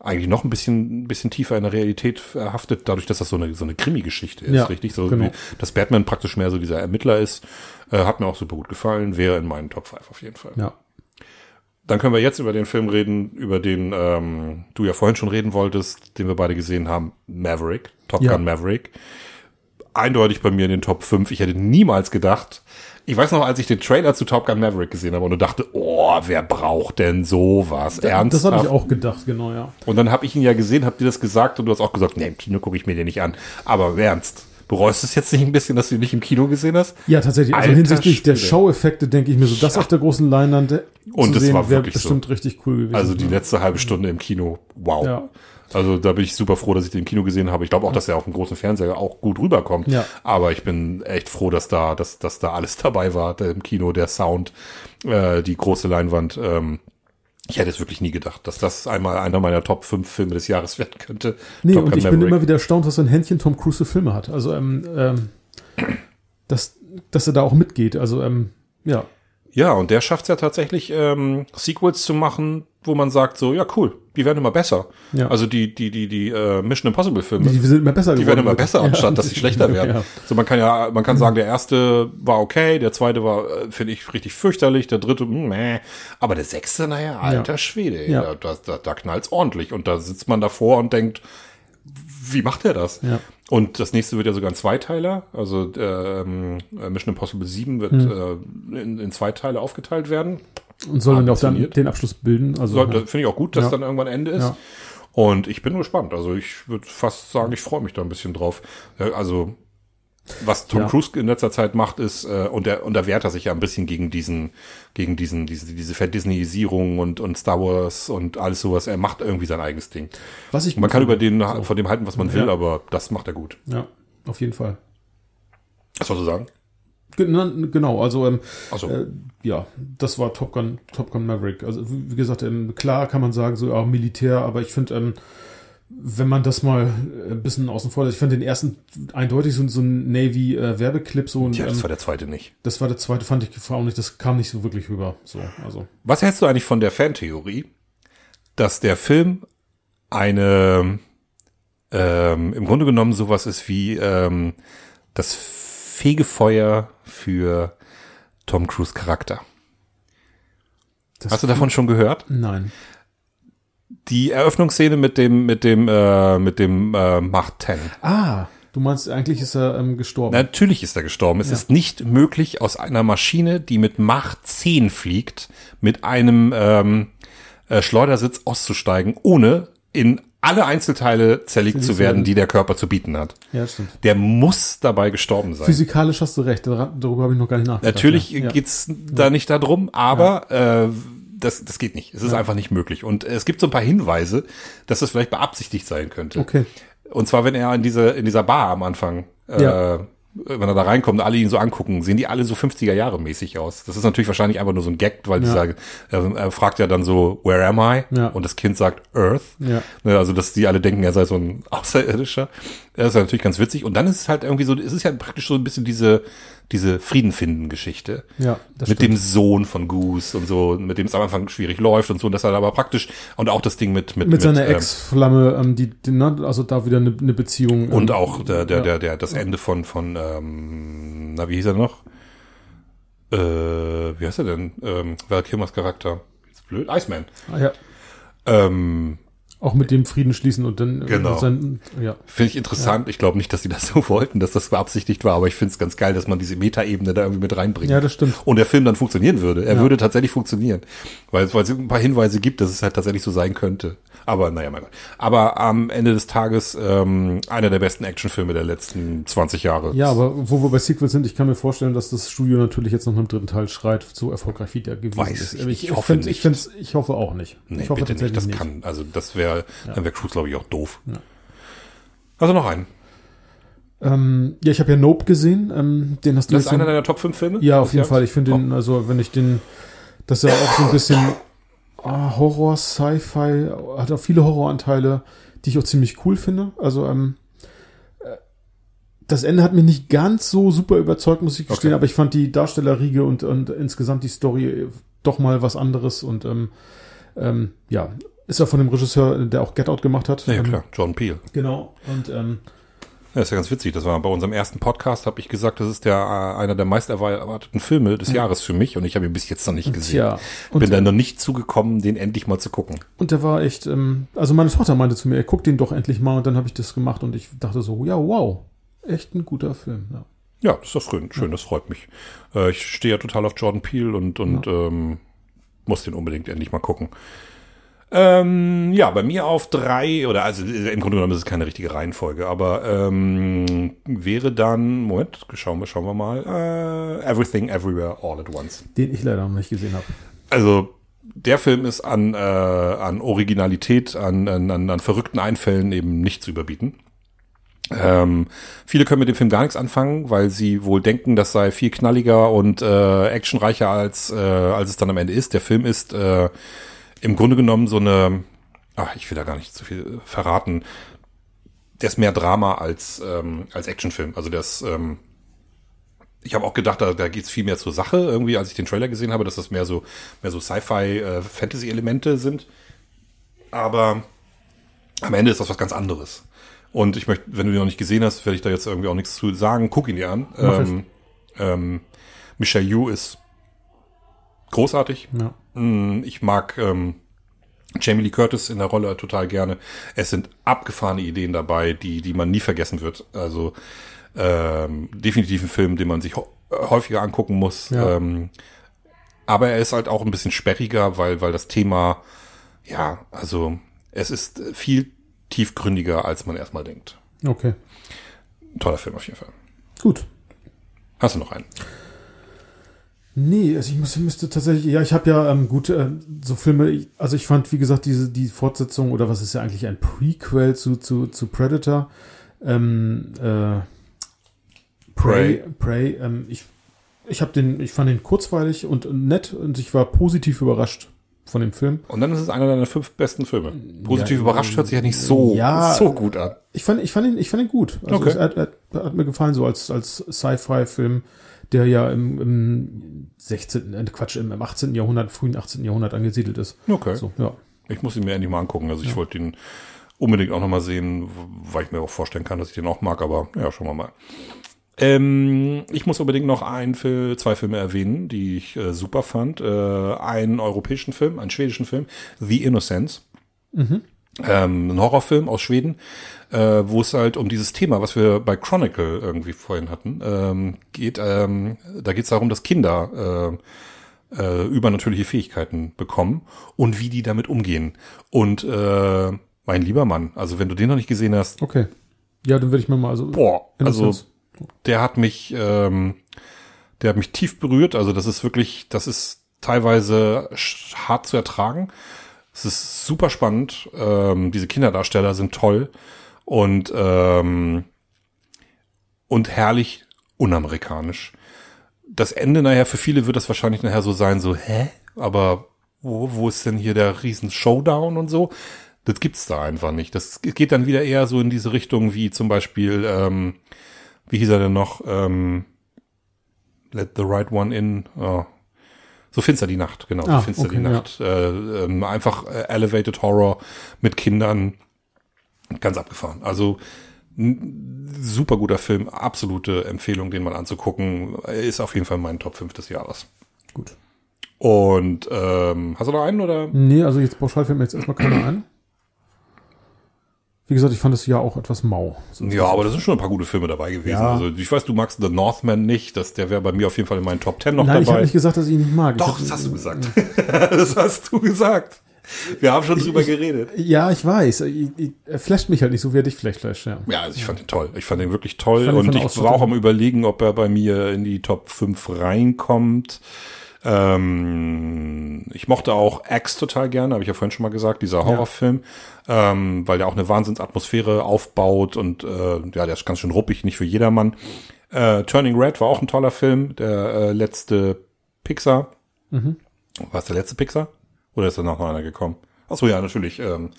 eigentlich noch ein bisschen, ein bisschen tiefer in der Realität verhaftet, dadurch, dass das so eine, so eine Krimi-Geschichte ist, Ja, richtig? So, genau. dass Batman praktisch mehr so dieser Ermittler ist, äh, hat mir auch super gut gefallen, wäre in meinen Top 5 auf jeden Fall. Ja. Dann können wir jetzt über den Film reden, über den ähm, du ja vorhin schon reden wolltest, den wir beide gesehen haben, Maverick, Top Ja. Gun Maverick. Eindeutig bei mir in den Top 5. Ich hätte niemals gedacht, ich weiß noch, als ich den Trailer zu Top Gun Maverick gesehen habe und dachte, oh, wer braucht denn sowas? Das Ernsthaft? habe ich auch gedacht, genau, ja. Und dann habe ich ihn ja gesehen, hab dir das gesagt und du hast auch gesagt, nee, im Kino gucke ich mir den nicht an. Aber Ernst, bereust du es jetzt nicht ein bisschen, dass du ihn nicht im Kino gesehen hast? Ja, tatsächlich. Also Alter hinsichtlich der Schwede. Showeffekte denke ich mir so, das auf der großen Leinwand äh, Und zu sehen, wäre wirklich so. bestimmt richtig cool gewesen. Also die ja. letzte halbe Stunde im Kino, wow. Ja. Also da bin ich super froh, dass ich den im Kino gesehen habe. Ich glaube auch, dass er auf dem großen Fernseher auch gut rüberkommt. Ja. Aber ich bin echt froh, dass da, dass, dass da alles dabei war. Der, Im Kino, der Sound, äh, die große Leinwand. Ähm, ich hätte es wirklich nie gedacht, dass das einmal einer meiner Top 5 Filme des Jahres werden könnte. Nee, Top und Gun ich bin Maverick. immer wieder erstaunt, was für ein Händchen Tom Cruise für Filme hat. Also, ähm, ähm, dass, dass er da auch mitgeht. Also, ähm, ja. Ja, und der schafft es ja tatsächlich, ähm, Sequels zu machen, wo man sagt so, ja cool, die werden immer besser. Ja. Also die, die, die, die äh, Mission Impossible Filme. Die, die sind immer besser Die werden immer besser, anstatt dass sie schlechter werden. Ja. So, man kann ja, man kann sagen, der erste war okay, der zweite war, äh, finde ich, richtig fürchterlich, der dritte, hm, meh. aber der sechste, naja, alter Schwede, Ja. da, da, da knallt's ordentlich und da sitzt man davor und denkt, wie macht er das? Ja. Und das nächste wird ja sogar ein Zweiteiler, also ähm, Mission Impossible 7 wird Hm. äh, in, in zwei Teile aufgeteilt werden. Und soll dann ja auch dann den Abschluss bilden. Also, So, da Finde ich auch gut, dass Ja. dann irgendwann Ende ist. Ja. Und ich bin gespannt. Also ich würde fast sagen, ich freue mich da ein bisschen drauf. Ja, Also was Tom Ja. Cruise in letzter Zeit macht, ist, äh, und er, und er wehrt er sich ja ein bisschen gegen diesen, gegen diesen, diese, diese Verdisneyisierung und, und Star Wars und alles sowas. Er macht irgendwie sein eigenes Ding. was ich man kann über den, von dem halten, was man will, Ja. aber das macht er gut. Ja, auf jeden Fall. Was sollst du sagen? Gen- Genau, also ähm, so. äh, ja, das war Top Gun, Top Gun Maverick. Also wie gesagt, ähm, klar kann man sagen, so ja, Militär, aber ich finde, ähm, wenn man das mal äh, ein bisschen außen vor lässt, ich fand den ersten eindeutig so, so ein Navy-Werbeclip so und Ja, das ähm, war der zweite nicht. das war der zweite, fand ich auch nicht, das kam nicht so wirklich rüber. So, also. Was hältst du eigentlich von der Fantheorie, dass der Film eine ähm, im Grunde genommen sowas ist wie ähm, das Fegefeuer für Tom Cruise Charakter? Das Hast du davon schon gehört? Nein. Die Eröffnungsszene mit dem mit dem äh, mit dem äh, Macht 10. Ah, du meinst, eigentlich ist er ähm, gestorben. Natürlich ist er gestorben. Es ist nicht möglich, aus einer Maschine, die mit Macht 10 fliegt, mit einem ähm, äh, Schleudersitz auszusteigen, ohne in alle Einzelteile zerlegt zu werden, die der Körper zu bieten hat. Ja, stimmt. Der muss dabei gestorben sein. Physikalisch hast du recht, dar- darüber habe ich noch gar nicht nachgedacht. Natürlich ja. Ja. geht's da nicht darum, aber äh, das, das geht nicht. Es ist einfach nicht möglich. Und es gibt so ein paar Hinweise, dass das vielleicht beabsichtigt sein könnte. Okay. Und zwar, wenn er in diese, in dieser Bar am Anfang, Ja. äh, wenn er da reinkommt und alle ihn so angucken, sehen die alle so 50er Jahre mäßig aus. Das ist natürlich wahrscheinlich einfach nur so ein Gag, weil Ja. dieser, er, er fragt ja dann so, where am I? Ja. Und das Kind sagt Earth. Ja. Ne, Also, dass die alle denken, er sei so ein Außerirdischer. Das ist ja natürlich ganz witzig. Und dann ist es halt irgendwie so, es ist ja praktisch so ein bisschen diese, diese Friedenfinden-Geschichte. Ja, das mit stimmt. dem Sohn von Goose und so, mit dem es am Anfang schwierig läuft und so, und das hat aber praktisch, und auch das Ding mit, mit, mit seiner ähm, Ex-Flamme, ähm, die, ne, also da wieder eine, eine Beziehung. Und ähm, auch der, der, ja. der, der, das Ende von, von, ähm, na, wie hieß er noch? Äh, wie heißt er denn? Ähm, Val Kilmers Charakter. Jetzt blöd. Iceman. Ah, ja, Ähm, auch mit dem Frieden schließen und dann äh, Genau. sein, ja. finde ich interessant. Ich glaube nicht, dass die das so wollten, dass das beabsichtigt war, aber ich finde es ganz geil, dass man diese Metaebene da irgendwie mit reinbringt. Ja, das stimmt. Und der Film dann funktionieren würde. Er Ja. würde tatsächlich funktionieren. Weil, weil es ein paar Hinweise gibt, dass es halt tatsächlich so sein könnte. Aber naja, mein Gott. Aber am Ende des Tages ähm, einer der besten Actionfilme der letzten 20 Jahre. Ja, aber wo wir bei Sequels sind, ich kann mir vorstellen, dass das Studio natürlich jetzt noch nach dem dritten Teil schreit, so erfolgreich wie der gewesen Weiß ist. ich nicht. ich, Ich hoffe find, nicht. Ich, ich hoffe auch nicht. Nee, ich hoffe bitte nicht. Das kann, also das wäre, dann wäre Cruise, glaube ich, auch doof. Also noch einen. Ähm, ja, ich habe ja Nope gesehen. Ähm, den hast du Das ist einer deiner Top 5 Filme? Ja, auf jeden? Fall. Ich finde den, also wenn ich den, das ist ja auch so ein bisschen ah, Horror, Sci-Fi, hat auch viele Horroranteile, die ich auch ziemlich cool finde. Also ähm, äh, das Ende hat mich nicht ganz so super überzeugt, muss ich gestehen, Okay. aber ich fand die Darstellerriege und, und insgesamt die Story doch mal was anderes und ähm, ähm, ja, ist ja von dem Regisseur, der auch Get Out gemacht hat. Ja, Ähm, klar, John Peel. Genau. Und ähm, Ja, ist ja ganz witzig. Das war bei unserem ersten Podcast, habe ich gesagt, das ist der äh, einer der meist erwarteten Filme des Jahres für mich und ich habe ihn bis jetzt noch nicht gesehen. tja, und, Bin dann noch nicht zugekommen, den endlich mal zu gucken. und der war echt, ähm, also meine Tochter meinte zu mir, guck den doch endlich mal und dann habe ich das gemacht und ich dachte so, ja, wow, echt ein guter Film. Ja. Ja, das ist doch schön, schön das freut mich. Äh, ich stehe ja total auf Jordan Peele und, und ähm, muss den unbedingt endlich mal gucken. Ähm, ja, bei mir auf drei, oder also äh, im Grunde genommen ist es keine richtige Reihenfolge, aber ähm, wäre dann, Moment, schauen wir, schauen wir mal, äh, Everything Everywhere All at Once. Den ich leider noch nicht gesehen habe. Also der Film ist an, äh, an Originalität, an, an, an, an verrückten Einfällen eben nicht zu überbieten. Ähm, viele können mit dem Film gar nichts anfangen, weil sie wohl denken, das sei viel knalliger und äh, actionreicher als, äh, als es dann am Ende ist. Der Film ist äh, im Grunde genommen so eine, ach, ich will da gar nicht zu viel verraten. Der ist mehr Drama als, ähm, als Actionfilm. Also ist, ähm, ich habe auch gedacht, da, da geht's viel mehr zur Sache, irgendwie, als ich den Trailer gesehen habe, dass das mehr so, mehr so Sci-Fi, äh, sind. Aber am Ende ist das was ganz anderes. Und ich möchte, wenn du ihn noch nicht gesehen hast, werde ich da jetzt irgendwie auch nichts zu sagen. Guck ihn dir an. Ähm, ähm, Michelle Yu ist großartig. Ja. Mm, Ich mag ähm, Jamie Lee Curtis in der Rolle total gerne. Es sind abgefahrene Ideen dabei, die, die man nie vergessen wird. Also ähm, definitiv ein Film, den man sich häufiger angucken muss. Ja. Ähm, aber er ist halt auch ein bisschen sperriger, weil, weil das Thema, ja, also es ist viel tiefgründiger, als man erstmal denkt. Okay. Toller Film auf jeden Fall. Gut. Hast du noch einen? Nee, also ich muss, müsste tatsächlich, ja, ich habe ja ähm, gut äh, so Filme, ich- also ich fand, wie gesagt, diese die Fortsetzung oder was ist ja eigentlich ein Prequel zu zu, zu Predator, ähm, äh, Prey, Prey, ähm, ich ich habe den, ich fand den kurzweilig und nett und ich war positiv überrascht von dem Film. Und dann ist es einer deiner fünf besten Filme. Positiv Ja, überrascht hört sich ja nicht so, ja. so gut an. Ich fand, ich fand ihn, ich fand ihn gut. Also Okay. es hat, hat, hat mir gefallen so als als Sci-Fi-Film, der ja im, im 16. Äh, Quatsch im, im 18. Jahrhundert, frühen 18. Jahrhundert angesiedelt ist. Okay. So, ja. Ich muss ihn mir endlich mal angucken. Also ich wollte ihn unbedingt auch noch mal sehen, weil ich mir auch vorstellen kann, dass ich den auch mag, aber ja, schauen wir mal. Ähm, ich muss unbedingt noch ein, zwei Filme erwähnen, die ich äh, super fand. Äh, einen europäischen Film, einen schwedischen Film, The Innocence. Ähm, ein Horrorfilm aus Schweden, äh, wo es halt um dieses Thema, was wir bei Chronicle irgendwie vorhin hatten, ähm, geht. Ähm, da geht es darum, dass Kinder äh, äh, übernatürliche Fähigkeiten bekommen und wie die damit umgehen. Und äh, mein lieber Mann, also wenn du den noch nicht gesehen hast, Okay. Ja, dann würde ich mir mal also. boah, also der hat mich, ähm, der hat mich tief berührt. Also das ist wirklich, das ist teilweise hart zu ertragen. Es ist super spannend. Ähm, diese Kinderdarsteller sind toll und ähm, und herrlich unamerikanisch. Das Ende, naja, für viele wird das wahrscheinlich nachher so sein, so, hä? Aber wo, wo ist denn hier der riesen Showdown und so? Das gibt's da einfach nicht. Das geht dann wieder eher so in diese Richtung wie zum Beispiel, ähm, wie hieß er denn noch? Ähm, Let the right one in. Oh. So finster die Nacht, genau. Ah, so finster okay, die ja. Nacht. Äh, ähm, einfach äh, Elevated Horror mit Kindern. Ganz abgefahren. Also super guter Film, absolute Empfehlung, den mal anzugucken. Ist auf jeden Fall mein Top 5 des Jahres. Gut. Und ähm, hast du noch einen oder? Nee, also jetzt pauschal fällt mir jetzt erstmal keiner ein. Wie gesagt, ich fand das Jahr auch etwas mau. So- Ja, aber da sind schon ein paar gute Filme dabei gewesen. Ja. Also ich weiß, du magst The Northman nicht, das, der wäre bei mir auf jeden Fall in meinen Top 10 noch Nein, ich habe dabei. nicht gesagt, dass ich ihn nicht mag. Doch, hab- das hast du gesagt. das hast du gesagt. Wir haben schon drüber ich- geredet. Ja, ich weiß. Er flasht mich halt nicht so, wie er dich vielleicht flasht, ja. Ja, also ich fand ihn toll. Ich fand ihn wirklich toll. Ich und ich war auch am überlegen, ob er bei mir in die Top 5 reinkommt. Ähm, ich mochte auch X total gerne, habe ich ja vorhin schon mal gesagt, dieser Horrorfilm, ähm, weil der auch eine Wahnsinnsatmosphäre aufbaut und äh, ja, der ist ganz schön ruppig, nicht für jedermann. Äh, Turning Red war auch ein toller Film, der äh, letzte Pixar. Mhm. War es der letzte Pixar? Oder ist danach noch einer gekommen? Achso, ja, natürlich. Ähm,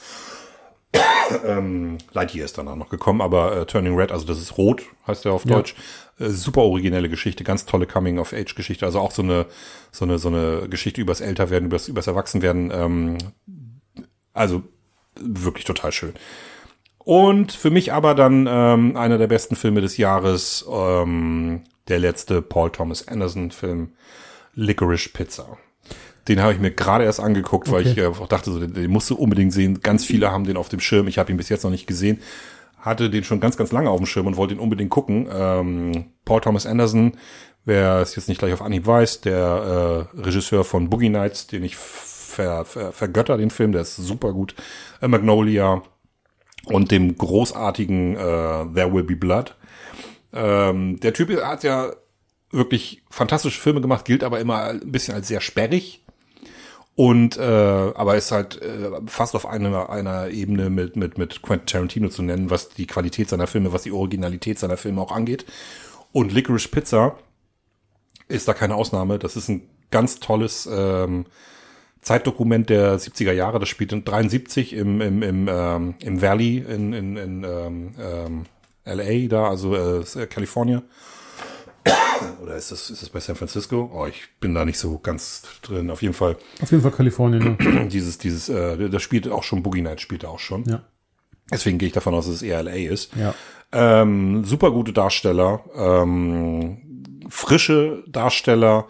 ähm, Lightyear ist danach noch gekommen, aber äh, Turning Red, also das ist Rot, heißt der auf Ja. Deutsch. Äh, super originelle Geschichte, ganz tolle Coming-of-Age-Geschichte. Also auch so eine, so eine, so eine Geschichte übers Älterwerden, übers, übers Erwachsenwerden. Ähm, also wirklich total schön. Und für mich aber dann ähm, einer der besten Filme des Jahres, ähm, der letzte Paul Thomas Anderson Film, Licorice Pizza. Den habe ich mir gerade erst angeguckt, weil Okay. ich auch dachte, so, den, den musst du unbedingt sehen. Ganz viele haben den auf dem Schirm. Ich habe ihn bis jetzt noch nicht gesehen. Hatte den schon ganz, ganz lange auf dem Schirm und wollte ihn unbedingt gucken. Ähm, Paul Thomas Anderson, wer es jetzt nicht gleich auf Anhieb weiß, der äh, Regisseur von Boogie Nights, den ich ver, ver, vergötter, den Film, der ist super gut. Äh, Magnolia und dem großartigen äh, There Will Be Blood. Ähm, der Typ hat ja wirklich fantastische Filme gemacht, gilt aber immer ein bisschen als sehr sperrig. Und äh, aber ist halt äh, fast auf einer einer Ebene mit mit mit Quentin Tarantino zu nennen, was die Qualität seiner Filme, was die Originalität seiner Filme auch angeht. Und Licorice Pizza ist da keine Ausnahme. Das ist ein ganz tolles ähm, Zeitdokument der 70er Jahre. Das spielt in 73 im im im, ähm, im Valley in in, in ähm, ähm, LA da, also äh, Kalifornien. Oder ist das, ist das bei San Francisco? Oh, ich bin da nicht so ganz drin. Auf jeden Fall Auf jeden Fall Kalifornien. Ja. dieses, dieses, äh, das spielt auch schon, Boogie Nights spielt auch schon. ja. Deswegen gehe ich davon aus, dass es eher LA ist. Ja. Ähm, super gute Darsteller, ähm, frische Darsteller.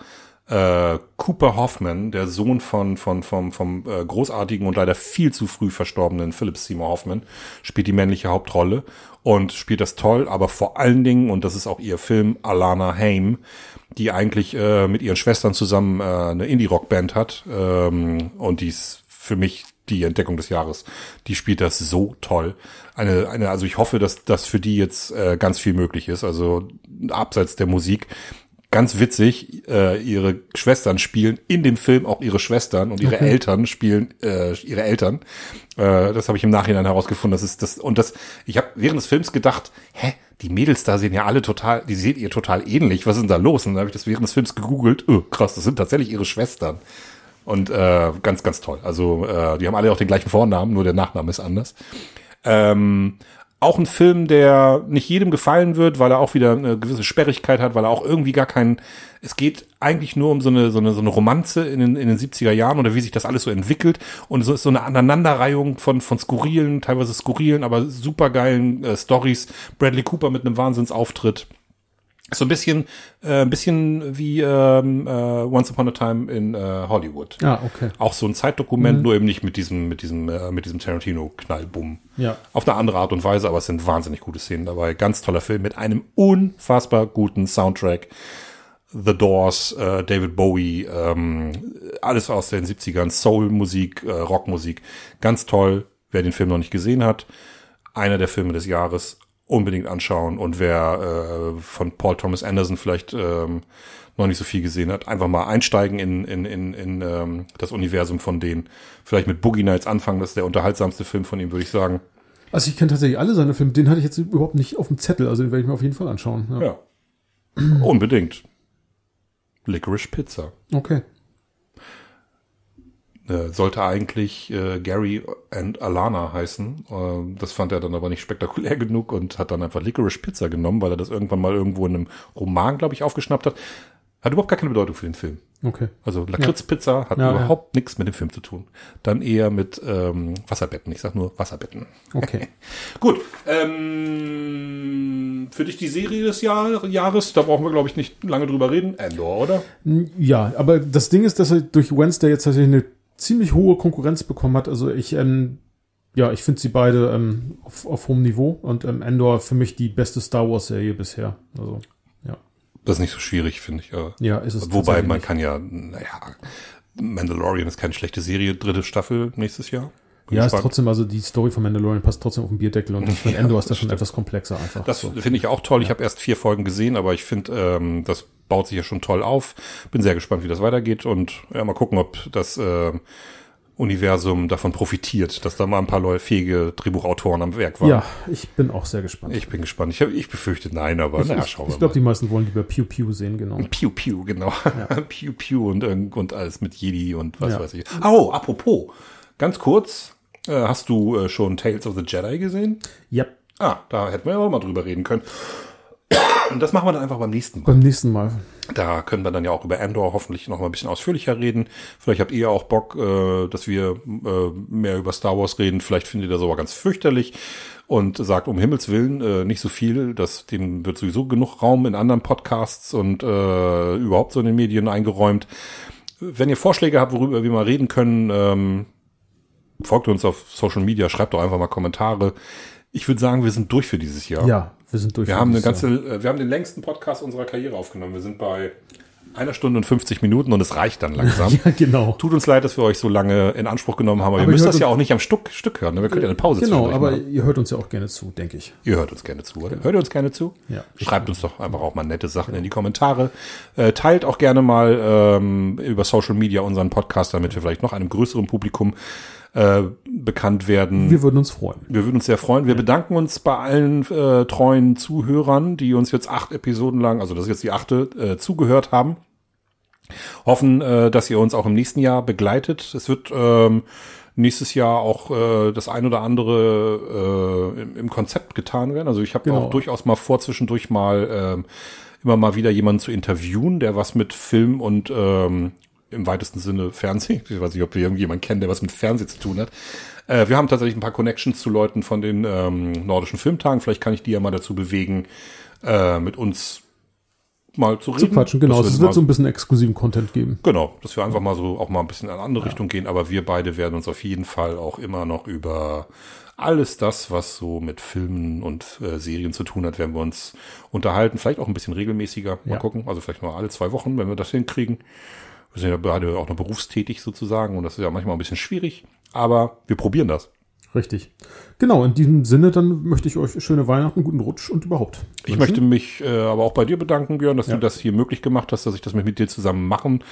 Äh, Cooper Hoffman, der Sohn von, von, vom, vom äh, großartigen und leider viel zu früh verstorbenen Philip Seymour Hoffman, spielt die männliche Hauptrolle und spielt das toll, aber vor allen Dingen, und das ist auch ihr Film, Alana Haim, die eigentlich äh, mit ihren Schwestern zusammen äh, eine Indie-Rock-Band hat ähm, und die ist für mich die Entdeckung des Jahres. Die spielt das so toll. Eine, eine, also ich hoffe, dass das für die jetzt äh, ganz viel möglich ist. Also abseits der Musik. Ganz witzig, äh, ihre Schwestern spielen in dem Film auch ihre Schwestern und ihre Okay. Eltern spielen äh, ihre Eltern. Äh, das habe ich im Nachhinein herausgefunden. Das ist das und das. Ich habe während des Films gedacht, hä, die Mädels da sehen ja alle total, die sehen ihr total ähnlich. Was ist denn da los? Und dann habe ich das während des Films gegoogelt. Oh, krass, das sind tatsächlich ihre Schwestern. Und äh, ganz, ganz toll. Also äh, die haben alle auch den gleichen Vornamen, nur der Nachname ist anders. Ähm, auch ein Film, der nicht jedem gefallen wird, weil er auch wieder eine gewisse Sperrigkeit hat, weil er auch irgendwie gar keinen. Es geht eigentlich nur um so eine, so eine, so eine Romanze in den, in den 70er Jahren oder wie sich das alles so entwickelt. Und so ist so eine Aneinanderreihung von, von skurrilen, teilweise skurrilen, aber supergeilen äh, Stories. Bradley Cooper mit einem Wahnsinnsauftritt. So ein bisschen, äh, ein bisschen wie ähm, äh, Once Upon a Time in äh, Hollywood. Ah, okay. Auch so ein Zeitdokument, nur eben nicht mit diesem, mit diesem, äh, mit diesem Tarantino-Knallbumm. Ja. Auf eine andere Art und Weise, aber es sind wahnsinnig gute Szenen dabei. Ganz toller Film mit einem unfassbar guten Soundtrack. The Doors, äh, David Bowie, ähm, alles aus den 70ern, Soul-Musik, äh, Rockmusik. Ganz toll. Wer den Film noch nicht gesehen hat, einer der Filme des Jahres, unbedingt anschauen. Und wer äh, von Paul Thomas Anderson vielleicht ähm, noch nicht so viel gesehen hat, einfach mal einsteigen in, in, in, in ähm, das Universum von denen. Vielleicht mit Boogie Nights anfangen, das ist der unterhaltsamste Film von ihm, würde ich sagen. Also ich kenne tatsächlich alle seine Filme. Den hatte ich jetzt überhaupt nicht auf dem Zettel. Also den werde ich mir auf jeden Fall anschauen. Ja. Ja. Unbedingt. Licorice Pizza. Okay. Äh, sollte eigentlich äh, Gary and Alana heißen. Ähm, das fand er dann aber nicht spektakulär genug und hat dann einfach Licorice Pizza genommen, weil er das irgendwann mal irgendwo in einem Roman, glaube ich, aufgeschnappt hat. Hat überhaupt gar keine Bedeutung für den Film. Okay. Also Lakritzpizza hat Ja, ja. überhaupt nichts mit dem Film zu tun. Dann eher mit ähm, Wasserbetten. Ich sag nur Wasserbetten. Okay. Gut. Ähm, für dich die Serie des Jahr, Jahres, da brauchen wir, glaube ich, nicht lange drüber reden. Endor, oder? Ja, aber das Ding ist, dass er durch Wednesday jetzt tatsächlich eine ziemlich hohe Konkurrenz bekommen hat. Also ich, ähm, ja, ich finde sie beide ähm, auf, auf hohem Niveau und ähm, Endor für mich die beste Star Wars Serie bisher. Also ja, Das ist nicht so schwierig, finde ich. aber- ja, ist es. Wobei man nicht. kann ja, naja, Mandalorian ist keine schlechte Serie, dritte Staffel nächstes Jahr. Ja, ist trotzdem, also die Story von Mandalorian passt trotzdem auf den Bierdeckel und ich finde Ja, Endor ist da das schon etwas komplexer einfach. Das so. finde ich auch toll. Ich habe erst vier Folgen gesehen, aber ich finde, ähm, das baut sich ja schon toll auf. Bin sehr gespannt, wie das weitergeht und ja, mal gucken, ob das äh, Universum davon profitiert, dass da mal ein paar Leute, fähige Drehbuchautoren am Werk waren. Ja, ich bin auch sehr gespannt. Ich bin gespannt. Ich, hab, ich befürchte nein, aber ich, naja, schauen wir ich glaube, die meisten wollen lieber Pew Pew sehen, genau. Piu Piu, genau. Piu Piu und, irgend- und alles mit Jedi und was Ja. weiß ich. Oh, apropos, ganz kurz, hast du äh, schon Tales of the Jedi gesehen? Ja, Ah, da hätten wir ja auch mal drüber reden können. Und das machen wir dann einfach beim nächsten Mal. beim nächsten Mal. Da können wir dann ja auch über Andor hoffentlich noch mal ein bisschen ausführlicher reden. Vielleicht habt ihr ja auch Bock, äh, dass wir äh, mehr über Star Wars reden. Vielleicht findet ihr das aber ganz fürchterlich und sagt um Himmels Willen äh, nicht so viel. Das, dem wird sowieso genug Raum in anderen Podcasts und äh, überhaupt so in den Medien eingeräumt. Wenn ihr Vorschläge habt, worüber wir mal reden können, ähm, folgt uns auf Social Media, schreibt doch einfach mal Kommentare. Ich würde sagen, wir sind durch für dieses Jahr. Ja, wir sind durch. Wir für haben eine dieses ganze, Jahr. äh, wir haben den längsten Podcast unserer Karriere aufgenommen. Wir sind bei einer Stunde und 50 Minuten und es reicht dann langsam. Ja, genau. Tut uns leid, dass wir euch so lange in Anspruch genommen haben, aber, Aber ihr müsst das ja auch nicht am Stück, Stück hören. ne? Wir könnt ja eine Pause Genau, aber machen. ihr hört uns ja auch gerne zu, denke ich. Ihr hört uns gerne zu, oder? Hört ihr uns gerne zu? Ja. Schreibt uns doch einfach auch mal nette Sachen in die Kommentare. Äh, teilt auch gerne mal ähm, über Social Media unseren Podcast, damit wir vielleicht noch einem größeren Publikum äh, bekannt werden. Wir würden uns freuen. Wir würden uns sehr freuen. Wir bedanken uns bei allen äh, treuen Zuhörern, die uns jetzt acht Episoden lang, also das ist jetzt die achte, äh, zugehört haben. Hoffen, äh, dass ihr uns auch im nächsten Jahr begleitet. Es wird ähm, nächstes Jahr auch äh, das ein oder andere äh, im, im Konzept getan werden. Also ich habe Genau. auch durchaus mal vor, zwischendurch mal ähm, immer mal wieder jemanden zu interviewen, der was mit Film und ähm, im weitesten Sinne Fernsehen. Ich weiß nicht, ob wir irgendjemanden kennen, der was mit Fernsehen zu tun hat. Äh, wir haben tatsächlich ein paar Connections zu Leuten von den ähm, nordischen Filmtagen. Vielleicht kann ich die ja mal dazu bewegen, äh, mit uns mal zu reden. Zu quatschen, genau. Wir Es wird so ein bisschen exklusiven Content geben. Genau, dass wir einfach mal so auch mal ein bisschen in eine andere Richtung gehen, aber wir beide werden uns auf jeden Fall auch immer noch über alles das, was so mit Filmen und äh, Serien zu tun hat, werden wir uns unterhalten. Vielleicht auch ein bisschen regelmäßiger. Mal Ja. gucken. Also vielleicht mal alle zwei Wochen, wenn wir das hinkriegen. Wir sind ja beide auch noch berufstätig sozusagen und das ist ja manchmal ein bisschen schwierig, aber wir probieren das. Richtig. Genau, in diesem Sinne, dann möchte ich euch schöne Weihnachten, guten Rutsch und überhaupt. Ich wünschen. möchte mich äh, aber auch bei dir bedanken, Björn, dass Ja. du das hier möglich gemacht hast, dass ich das mit, mit dir zusammen machen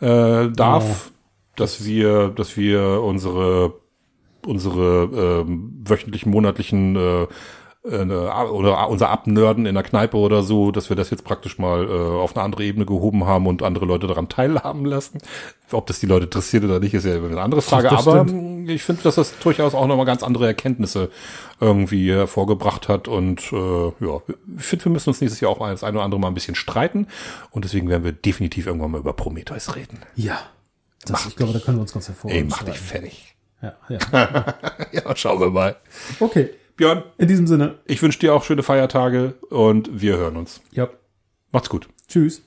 äh, darf, dass wir, dass wir unsere unsere ähm, wöchentlichen, monatlichen äh, äh, oder unser Abnörden in der Kneipe oder so, dass wir das jetzt praktisch mal äh, auf eine andere Ebene gehoben haben und andere Leute daran teilhaben lassen. Ob das die Leute interessiert oder nicht, ist ja eine andere Frage. Das aber stimmt. ich finde, dass das durchaus auch nochmal ganz andere Erkenntnisse irgendwie hervorgebracht hat. Und äh, ja, ich finde, wir müssen uns nächstes Jahr auch das eine oder andere mal ein bisschen streiten. Und deswegen werden wir definitiv irgendwann mal über Prometheus reden. Ja. Das, ich glaube, da können wir uns ganz Ey, hervorragend mach dich fertig. Ja, ja. Ja, schauen wir mal. Okay. Björn, In diesem Sinne, ich wünsche dir auch schöne Feiertage und wir hören uns. ja. Macht's gut. Tschüss.